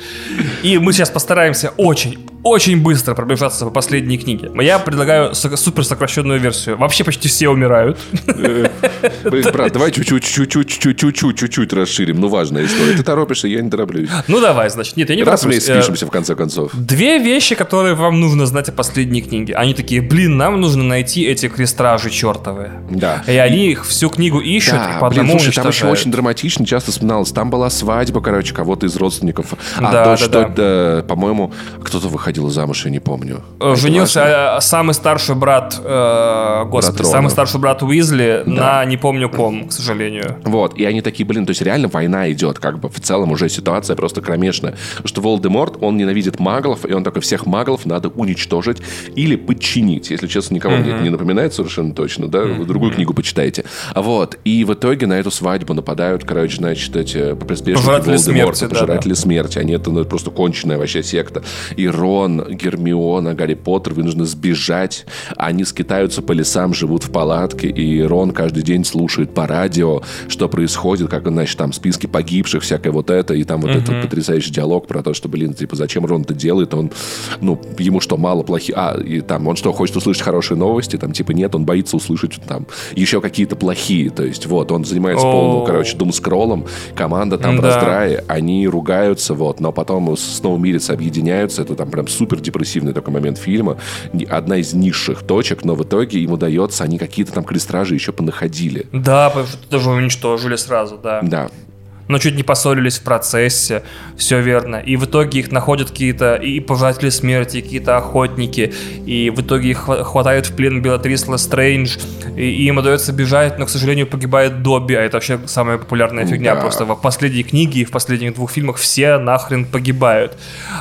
И мы сейчас постараемся очень, очень быстро пробежаться по последней книге. Я предлагаю супер сокращенную версию. Вообще почти все умирают. Э, брат, давай чуть-чуть, чуть-чуть, чуть-чуть, чуть-чуть расширим. Ну, важная история. Ты торопишься, я не тороплюсь. Ну, давай, значит. Нет, я не Раз мы спишемся, в конце концов. Две вещи, которые вам нужно знать о последней книге. Они такие, блин, нам нужно найти эти крестражи чертовые. Да. И они их всю книгу ищут и по одному еще очень драматично, часто вспоминалось. Там была свадьба, короче, кого-то из родственников. А, да, да, да. По-моему, кто-то выходил замуж, я не помню. Э, женился э, самый старший брат, э, господи, брат самый старший брат Уизли да. на не помню ком, к сожалению. Вот, и они такие, блин, то есть реально война идет, как бы в целом уже ситуация просто кромешная. Что Волдеморт, он ненавидит маглов, и он такой, всех маглов надо уничтожить или подчинить. Если честно, никого mm-hmm. мне не напоминает совершенно точно, да, mm-hmm. другую книгу почитайте. Вот, и в итоге на эту свадьбу нападают, короче, значит, эти приспешники Волдеморта, пожиратели да, смерти. Они это ну, просто конченая вообще секта. И Рон Рон, Гермиона, Гарри Поттер вынуждены сбежать. Они скитаются по лесам, живут в палатке, и Рон каждый день слушает по радио, что происходит, как, значит, там списки погибших, всякое вот это, и там вот mm-hmm. этот потрясающий диалог про то, что, блин, типа, зачем Рон это делает, он, ну, ему что, мало плохих... А, и там, он что, хочет услышать хорошие новости? Там, типа, нет, он боится услышать там еще какие-то плохие, то есть, вот, он занимается oh. полным, короче, думскроллом, команда там да. в раздрае, они ругаются, вот, но потом снова мирятся, объединяются, это там прям супер депрессивный такой момент фильма. Одна из низших точек, но в итоге им удается, они какие-то там крестражи еще понаходили. Да, даже уничтожили сразу, да. Да но чуть не поссорились в процессе, все верно. И в итоге их находят какие-то и пожатели смерти, какие-то охотники, и в итоге их хватают в плен Белатрис Стрэндж, и им удается бежать, но, к сожалению, погибает Добби, а это вообще самая популярная фигня, да. просто в последней книге и в последних двух фильмах все нахрен погибают.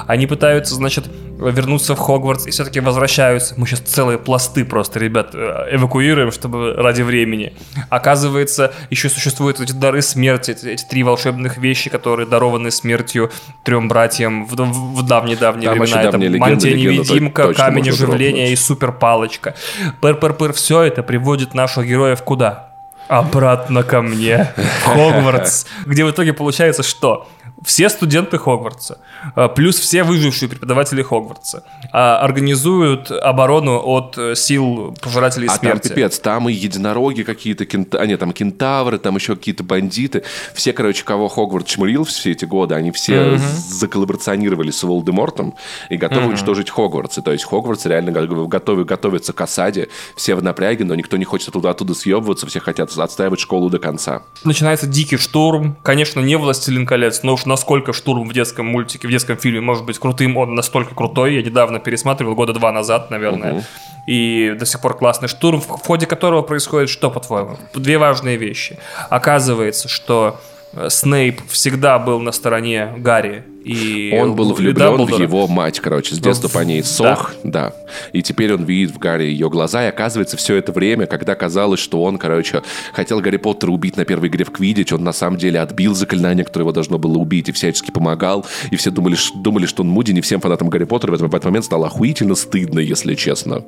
Они пытаются, значит, вернуться в Хогвартс и все-таки возвращаются. Мы сейчас целые пласты просто, ребят, э, эвакуируем, чтобы ради времени. Оказывается, еще существуют эти дары смерти, эти, эти три волшебных вещи, которые дарованы смертью трем братьям в, в, в давние-давние времена. Это легенда, мантия-невидимка, камень оживления и супер-палочка. Пыр-пыр-пыр, все это приводит наших героев куда? Обратно ко мне, Хогвартс, где в итоге получается что? Все студенты Хогвартса, а, плюс все выжившие преподаватели Хогвартса, а, организуют оборону от э, сил пожирателей а смерти. А там пипец, там и единороги какие-то, кент... а нет, там кентавры, там еще какие-то бандиты. Все, короче, кого Хогвартс чмурил все эти годы, они все mm-hmm. заколлаборационировали с Волдемортом и готовы mm-hmm. уничтожить Хогвартс. И, то есть Хогвартс реально готовы, готовится к осаде, все в напряге, но никто не хочет туда оттуда съебываться, все хотят отстаивать школу до конца. Начинается дикий штурм, конечно, не Властелин колец, но уж насколько штурм в детском мультике, в детском фильме может быть крутым, он настолько крутой. Я недавно пересматривал, года два назад, наверное. Угу. И до сих пор классный штурм, в ходе которого происходит что, по-твоему? Две важные вещи. Оказывается, что Э, Снейп всегда был на стороне Гарри. И он был влюблен в его мать, короче, с детства по ней сох, да. да. И теперь он видит в Гарри ее глаза, и оказывается, все это время, когда казалось, что он, короче, хотел Гарри Поттера убить на первой игре в Квидич, он на самом деле отбил заклинание, которое его должно было убить, и всячески помогал, и все думали, думали что он Муди, не всем фанатам Гарри Поттера в этот момент стало охуительно стыдно, если честно.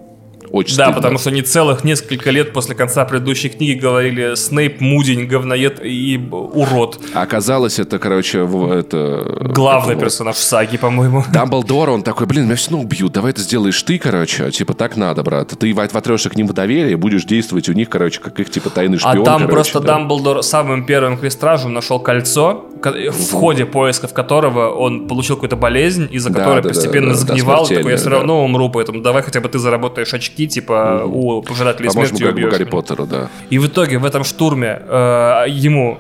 Очень да, стыдно. потому что они целых несколько лет после конца предыдущей книги говорили Снейп мудень, говноед и урод. А оказалось, это, короче, это... Главный это, персонаж в саге, по-моему. Дамблдор, он такой, блин, меня все равно убьют, давай это сделаешь ты, короче. Типа, так надо, брат. Ты вотрешься к ним в доверие будешь действовать у них, короче, как их, типа, тайный шпион. А там короче, просто да. Дамблдор самым первым крестражем нашел кольцо, в ходе поисков которого он получил какую-то болезнь, из-за да, которой да, постепенно да, загнивал. Да, такой, я все равно умру, поэтому давай хотя бы ты заработаешь очки, типа, mm у пожирателей Поможем смерти убьешь. Гарри Поттеру, да. И в итоге в этом штурме э, ему,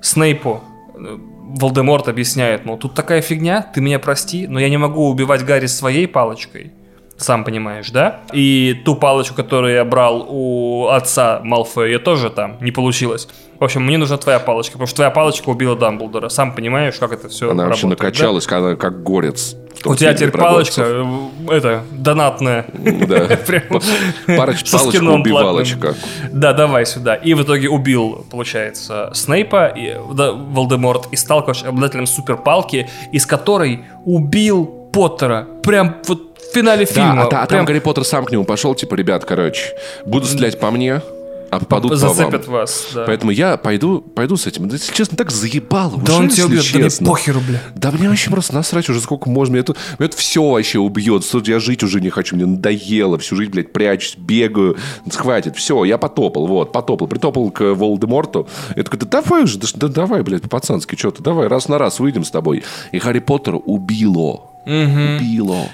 Снейпу, э, Волдеморт объясняет, мол, тут такая фигня, ты меня прости, но я не могу убивать Гарри своей палочкой сам понимаешь, да? И ту палочку, которую я брал у отца Малфоя, тоже там не получилось. В общем, мне нужна твоя палочка, потому что твоя палочка убила Дамблдора. Сам понимаешь, как это все Она вообще накачалась, да? как, как горец. У тебя теперь палочка, э, это, донатная. Да. Палочка убивалочка. Да, давай сюда. И в итоге убил, получается, Снейпа, и Волдеморт, и стал, короче, обладателем суперпалки, из которой убил Поттера. Прям вот в финале фильма. Да, а, а там Гарри Поттер сам к нему пошел, типа, ребят, короче, буду стрелять по мне, а попадут Зацепят по вам. вас, да. Поэтому я пойду, пойду с этим. Да, если честно, так заебало. Да уже, он тебя убьет, да мне честно. похеру, бля. Да мне вообще просто насрать уже сколько можно. Это, это все вообще убьет. Тут я жить уже не хочу. Мне надоело. Всю жизнь, блядь, прячусь, бегаю. Хватит. Все, я потопал. Вот, потопал. Притопал к Волдеморту. Я такой, да давай уже, да, да давай, блядь, по-пацански. Что ты, давай, раз на раз выйдем с тобой. И Гарри Поттер убило. Убило.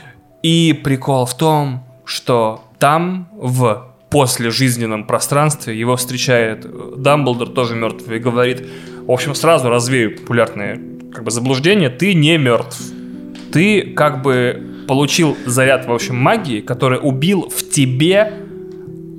И прикол в том, что там, в послежизненном пространстве, его встречает э, Дамблдор, тоже мертвый, и говорит, в общем, сразу развею популярные как бы, заблуждения, ты не мертв. Ты как бы получил заряд, в общем, магии, который убил в тебе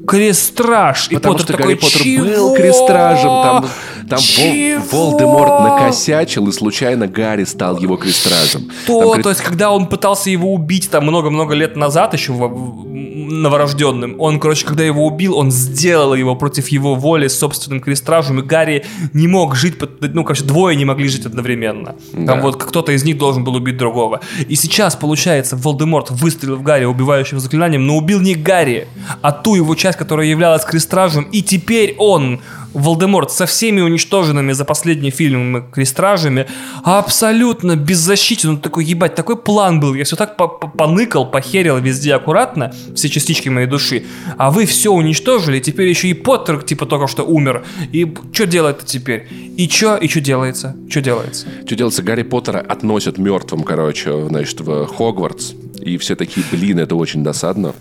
крестраж. Потому и Поттер что такой, Гарри Поттер «Чего? был крестражем. Там, там Вол- Чего?» Волдеморт накосячил, и случайно Гарри стал его крестражем. То, Там, говорит, то есть, когда он пытался его убить там много-много лет назад, еще в- новорожденным, он, короче, когда его убил, он сделал его против его воли с собственным крестражем, и Гарри не мог жить, под- ну, короче, двое не могли жить одновременно. Там Да. вот кто-то из них должен был убить другого. И сейчас, получается, Волдеморт выстрелил в Гарри убивающим заклинанием, но убил не Гарри, а ту его часть, которая являлась крестражем, и теперь он Волдеморт со всеми уничтоженными за последние фильмы крестражами абсолютно беззащитен. Он такой, ебать, такой план был. Я все так по- по- поныкал, похерил везде аккуратно, все частички моей души. А вы все уничтожили, теперь еще и Поттер типа только что умер. И что делать-то теперь? И что, и что делается? Что делается? Что делается? Гарри Поттера относят мертвым, короче, значит, в Хогвартс. И все такие, блин, это очень досадно.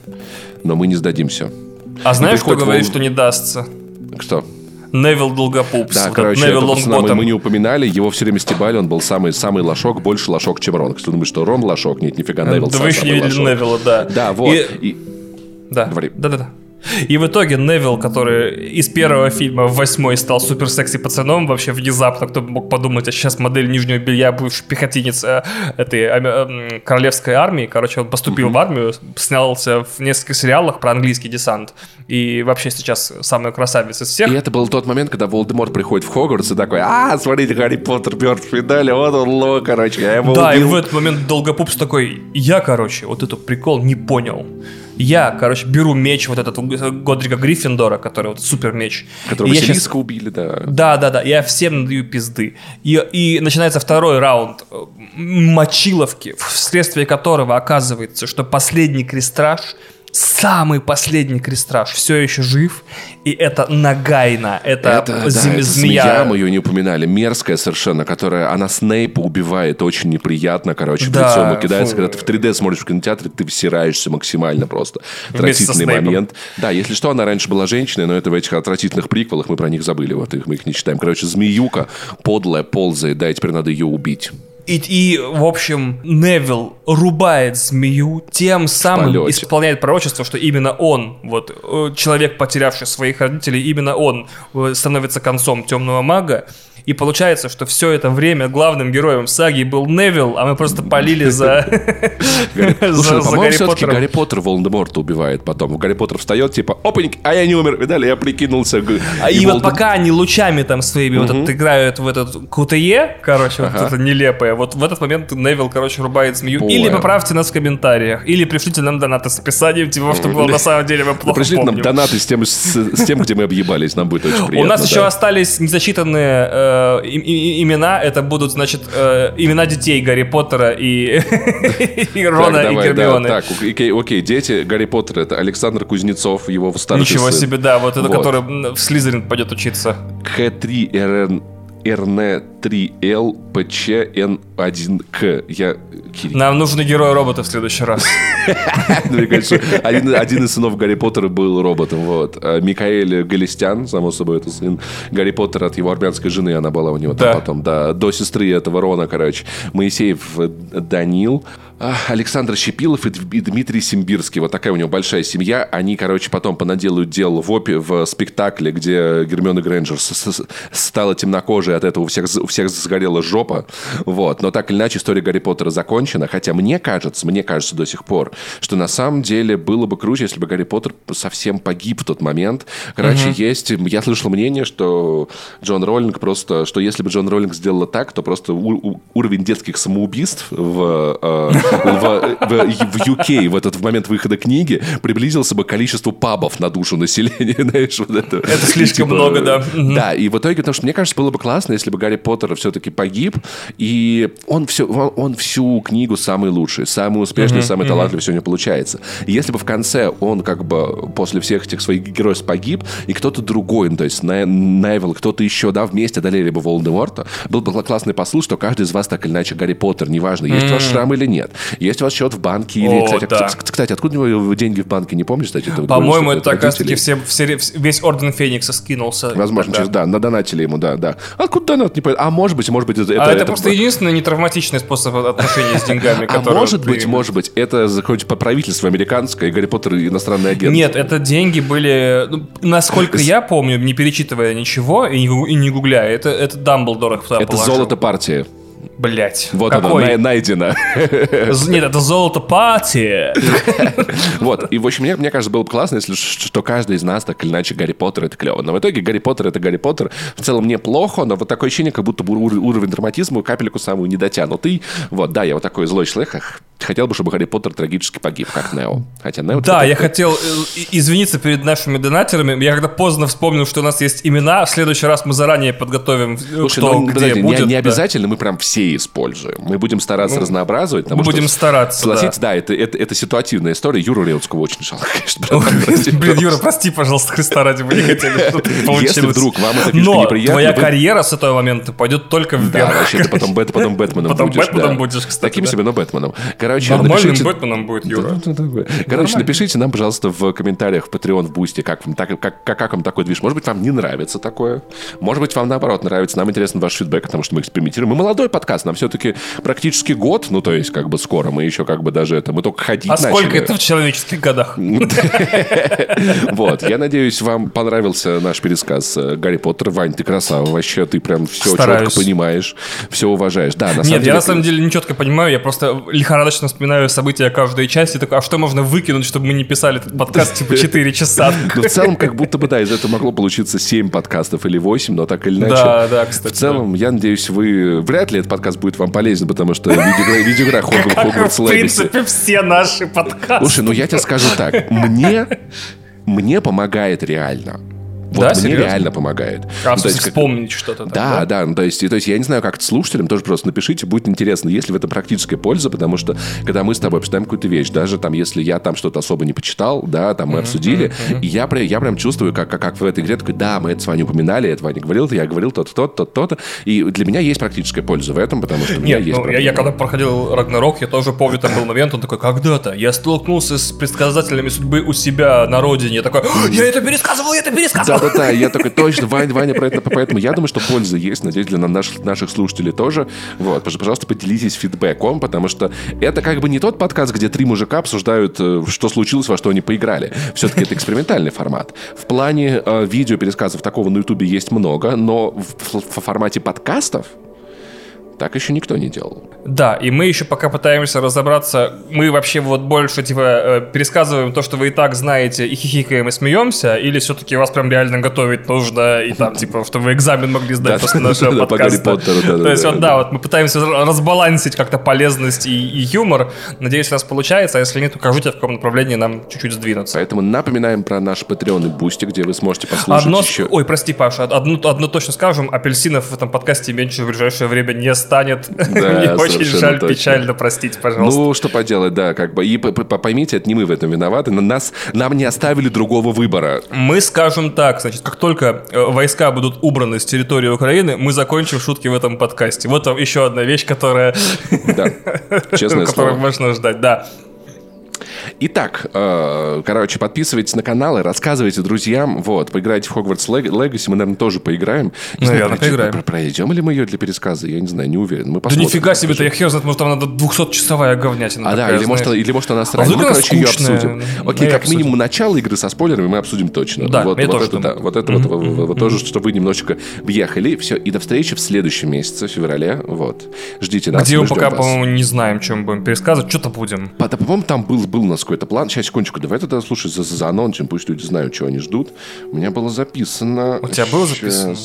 Но мы не сдадимся. А знаешь, кто говорит, Вол- что не дастся? Кто? Невил Долгопупс. Да, Вот короче, Невил это пацана мы, мы не упоминали, его все время стебали, он был самый, самый лошок, больше лошок, чем Рон. Кто думает, что Рон лошок? Нет, нифига, Невил Да вы еще не видели лошок. Невилла, да. Да, вот. И- И- Да. Говори. Да-да-да. И в итоге Невил, который из первого фильма в восьмой стал супер секси пацаном, вообще внезапно, кто бы мог подумать, а сейчас модель нижнего белья, бывший пехотинец э, этой ами- эм, королевской армии, короче, он поступил в армию, снялся в нескольких сериалах про английский десант, и вообще сейчас самый красавец из всех. И это был тот момент, когда Волдеморт приходит в Хогвартс и такой, а, смотрите, Гарри Поттер мертв в финале, вот он, ло, короче, я его Да, и убил». в этот момент Долгопупс такой, я, короче, вот этот прикол не понял. Я, короче, беру меч вот этот Годрика Гриффиндора, который вот супер меч. Которого я Василиска убили, да. Да, да, да, я всем надаю пизды. И, и начинается второй раунд э, мочиловки, вследствие которого оказывается, что последний крестраж, самый последний крестраж, все еще жив, и это Нагайна, это, Это, да, зем- это змея. змея, мы ее не упоминали, мерзкая совершенно, которая, она Снейпа убивает очень неприятно, короче, Да, лицо ему кидается. фу. Когда ты в 3D смотришь в кинотеатре, ты всираешься максимально просто. Отвратительный момент. Да, если что, она раньше была женщиной, но это в этих отвратительных приквелах, мы про них забыли, вот их, мы их не читаем. Короче, змеюка подлая, ползает, да, и теперь надо ее убить. И, и, в общем, Невил рубает змею, тем самым полете. исполняет пророчество, что именно он, вот, э, человек, потерявший своих родителей, именно он э, становится концом темного мага. И получается, что все это время главным героем саги был Невил, а мы просто полили за, Гарри Поттером. Гарри Поттер Волдеморта убивает потом. Гарри Поттер встает, типа, опаньк, а я не умер. Видали, я прикинулся. А и, вот пока они лучами там своими вот играют в этот КТЕ, короче, вот это нелепое, вот в этот момент Невил, короче, рубает змею. Или поправьте нас в комментариях, или пришлите нам донаты с описанием, типа, что было на самом деле, мы Ну, плохо Пришлите нам донаты с тем, где мы объебались. Нам будет очень У приятно. нас да. еще остались незачитанные э, и- и- имена. Это будут, значит, э, имена детей Гарри Поттера и, и Так, Рона и да, Гермионы. так, окей, окей, дети Гарри Поттера это Александр Кузнецов, его старший Ничего сын. себе, да, вот это, Вот. который в Слизерин пойдет учиться. К3РН РН3Л ПЧН1К. Я... Кирилл. Нам нужны герои-роботы в следующий раз. Ну, мне кажется, один, один из сынов Гарри Поттера был роботом. Вот. А Микаэль Галистян, само собой, это сын Гарри Поттера от его армянской жены, она была у него там потом. Да, до сестры этого Рона, короче. Моисеев э, Данил, Александр Щепилов и Дмитрий Симбирский. Вот такая у него большая семья. Они, короче, потом понаделают дел в опе в спектакле, где Гермиона Грэнджер стала темнокожей, от этого у всех, у всех сгорела жопа. Вот. Но так или иначе история Гарри Поттера закончена. Хотя мне кажется, мне кажется до сих пор, что на самом деле было бы круче, если бы Гарри Поттер совсем погиб в тот момент. Короче, есть... Я слышал мнение, что Джон Роллинг просто... Что если бы Джон Роллинг сделала так, то просто у- у- уровень детских самоубийств в, э, в, в, в UK в этот в момент выхода книги приблизился бы к количеству пабов на душу населения, знаешь, вот это. Это слишком типа, много, да. Да, и в итоге, потому что мне кажется, было бы классно, если бы Гарри Поттер все-таки погиб, и он, все, он, он всю книгу самый лучший, самый успешный, самый талантливый, все у него получается. И если бы в конце он как бы после всех этих своих героев погиб, и кто-то другой, ну, то есть Невил, кто-то еще, да, вместе одолели бы Волдеморта, был бы классный посыл, что каждый из вас так или иначе Гарри Поттер, неважно, есть у вас шрам или нет, есть у вас счет в банке или, О, кстати, да. кстати, откуда у него деньги в банке, не помнишь, кстати? По-моему, это как раз-таки все, все, весь Орден Феникса скинулся. Возможно, через, да, надонатили ему, да, да. Откуда донат? Не понятно. А может быть, может быть, это... А это, это просто единственный нетравматичный способ отношения с деньгами, А может быть, может быть, это какое-нибудь правительство американское, и Гарри Поттер иностранный агент. Нет, это деньги были, ну, насколько я помню, не перечитывая ничего и не, и гугляя, это, Дамблдор их Это золото партии. Блять. Вот Какой? оно, найдено. Нет, это золото пати. Вот. И, в общем, мне, мне кажется, было бы классно, если что каждый из нас так или иначе Гарри Поттер это клево. Но в итоге Гарри Поттер это Гарри Поттер. В целом неплохо, но вот такое ощущение, как будто бы уровень драматизма капельку самую не дотянутый. Вот, да, я вот такой злой человек, хотел бы, чтобы Гарри Поттер трагически погиб, как Нео. Хотя Нео... Да, я хотел э, извиниться перед нашими донатерами. Я когда поздно вспомнил, что у нас есть имена, в следующий раз мы заранее подготовим, э, Слушай, кто ну, где будет. Не, не обязательно мы прям все используем. Мы будем стараться ну, разнообразовывать. Мы будем стараться, Согласитесь, да, да это, это, это ситуативная история. Юру Реутского очень жалко, конечно. Блин, Юра, прости, пожалуйста, Христа ради, мы не хотели, чтобы Если вдруг вам это Но неприятно... твоя карьера с этого момента пойдет только вверх. Да, вообще, ты потом, потом Бэтменом потом будешь. Потом Бэтменом будешь, кстати. Таким себе, но Бэтменом. Короче, Нормальным Бэтменом будет, Юра. Короче, напишите нам, пожалуйста, в комментариях в Patreon, в Boosty, как, как, как, как вам такой движ. Может быть, вам не нравится такое. Может быть, вам наоборот нравится. Нам интересен ваш фидбэк, потому что мы экспериментируем. Мы молодой подкаст, нам все-таки практически год, ну, то есть, как бы скоро, мы еще как бы даже это, мы только ходить А сколько это в человеческих годах? Вот, я надеюсь, вам понравился наш пересказ э, Гарри Поттер. Вань, ты красава, вообще, ты прям все четко понимаешь, все уважаешь. Да, на самом Нет, я на самом деле не четко понимаю, я просто лихорадочно вспоминаю события каждой части, такой, а что можно выкинуть, чтобы мы не писали этот подкаст типа 4 часа? Ну, в целом, как будто бы, да, из этого могло получиться 7 подкастов или 8, но так или иначе. Да, да, кстати. В целом, я надеюсь, вы... Вряд ли этот подкаст будет вам полезен, потому что видеоигра Хогвартс В принципе, все наши подкасты. Слушай, ну я тебе скажу так. Мне мне помогает реально. Вот да, мне серьезно? реально помогает. А, ну, то есть, вспомнить как... что-то. Да, да, да. Ну, то, есть, то есть я не знаю, как слушателям, тоже просто напишите, будет интересно, есть ли в этом практическая польза, потому что когда мы с тобой обсуждаем какую-то вещь, даже там, если я там что-то особо не почитал, да, там мы mm-hmm, обсудили, mm-hmm. и я, я прям чувствую, как, как, как в этой игре такой, да, мы это с вами упоминали, это Ваня говорил, я говорил то-то, то-то, то-то, и для меня есть практическая польза в этом, потому что у меня Нет, есть ну, я, я когда проходил Рагнарок, я тоже помню, там был момент, он такой, когда-то я столкнулся с предсказателями судьбы у себя на родине, я такой, я это пересказывал, я это пересказывал. Да-да-да, я такой, точно, Ваня, Ваня про это. Поэтому я думаю, что польза есть. Надеюсь, для наших, наших слушателей тоже. Вот, пожалуйста, поделитесь фидбэком, потому что это как бы не тот подкаст, где три мужика обсуждают, э, что случилось, во что они поиграли. Все-таки это экспериментальный формат. В плане э, видео пересказов такого на Ютубе есть много, но в, в формате подкастов так еще никто не делал. Да, и мы еще пока пытаемся разобраться, мы вообще вот больше типа э, пересказываем то, что вы и так знаете, и хихикаем, и смеемся, или все-таки вас прям реально готовить нужно, и там типа, чтобы вы экзамен могли сдать после нашего подкаста. То есть вот да, вот мы пытаемся разбалансить как-то полезность и юмор. Надеюсь, у нас получается, а если нет, укажите, в каком направлении нам чуть-чуть сдвинуться. Поэтому напоминаем про наш Patreon и Boosty, где вы сможете послушать еще... Ой, прости, Паша, одно точно скажем, апельсинов в этом подкасте меньше в ближайшее время не станет. Да, Мне очень жаль, точно. печально, простите, пожалуйста. Ну, что поделать, да, как бы. И поймите, это не мы в этом виноваты. Нас, нам не оставили другого выбора. Мы скажем так, значит, как только э, войска будут убраны с территории Украины, мы закончим шутки в этом подкасте. Вот там еще одна вещь, которая... Да, честное слово. Которую можно ждать, да. Итак, э, короче, подписывайтесь на каналы, рассказывайте друзьям. Вот, поиграйте в Хогвартс Legacy, мы, наверное, тоже поиграем. Не Наверное, знаю, поиграем. Пройдем ли мы ее для пересказа? Я не знаю, не уверен. Мы да нифига себе, то я хер знает, может, там надо 200-часовая говнятина. А такая, да, или может, или может она сразу. А ну, короче, ее обсудим. Окей, как обсудим. минимум начало игры со спойлерами мы обсудим точно. Да, вот, вот тоже это, да, вот это вот, вот тоже, что вы немножечко въехали. Все, и до встречи в следующем месяце, в феврале. Вот. Ждите нас. Где мы пока, по-моему, не знаем, чем будем пересказывать. Что-то будем. По-моему, там был, был у нас какой-то план. Сейчас, секундочку, давай тогда слушай за, за анонсом, пусть люди знают, что они ждут. У меня было записано... У тебя было записано?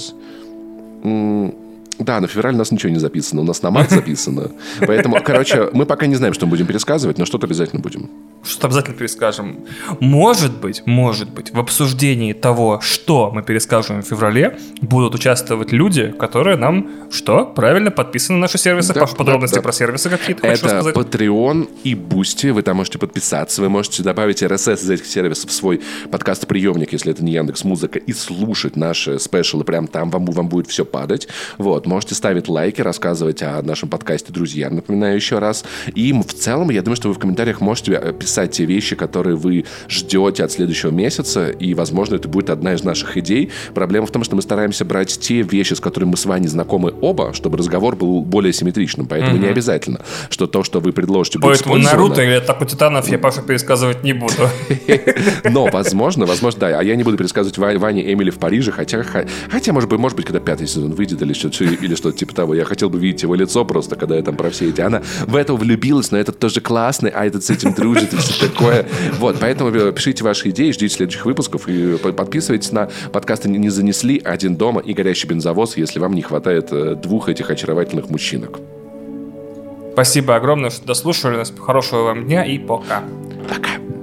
Да, на февраль у нас ничего не записано, у нас на март записано. Поэтому, короче, мы пока не знаем, что мы будем пересказывать, но что-то обязательно будем. Что-то обязательно перескажем. Может быть, может быть, в обсуждении того, что мы перескажем в феврале, будут участвовать люди, которые нам, что, правильно, подписаны на наши сервисы. Да, подробности да, да. про сервисы какие-то Это Patreon и Boosty. Вы там можете подписаться, вы можете добавить RSS из этих сервисов в свой подкаст-приемник, если это не Яндекс Музыка, и слушать наши спешлы прям там, вам, вам будет все падать. Вот, можете ставить лайки, рассказывать о нашем подкасте друзьям, напоминаю еще раз. И в целом, я думаю, что вы в комментариях можете писать писать те вещи, которые вы ждете от следующего месяца, и, возможно, это будет одна из наших идей. Проблема в том, что мы стараемся брать те вещи, с которыми мы с вами знакомы оба, чтобы разговор был более симметричным. Поэтому mm-hmm. не обязательно, что то, что вы предложите, будет Поэтому Наруто или Атаку Титанов я Паша пересказывать не буду. Но, возможно, возможно, да. А я не буду пересказывать Ване Эмили в Париже, хотя, хотя может быть, может быть, когда пятый сезон выйдет или что-то или что типа того. Я хотел бы видеть его лицо просто, когда я там про все эти... Она в это влюбилась, но этот тоже классный, а этот с этим дружит, все такое. Вот, поэтому пишите ваши идеи, ждите следующих выпусков и подписывайтесь на подкасты «Не занесли», «Один дома» и «Горящий бензовоз», если вам не хватает э, двух этих очаровательных мужчинок. Спасибо огромное, что дослушали нас. Хорошего вам дня и пока. Пока.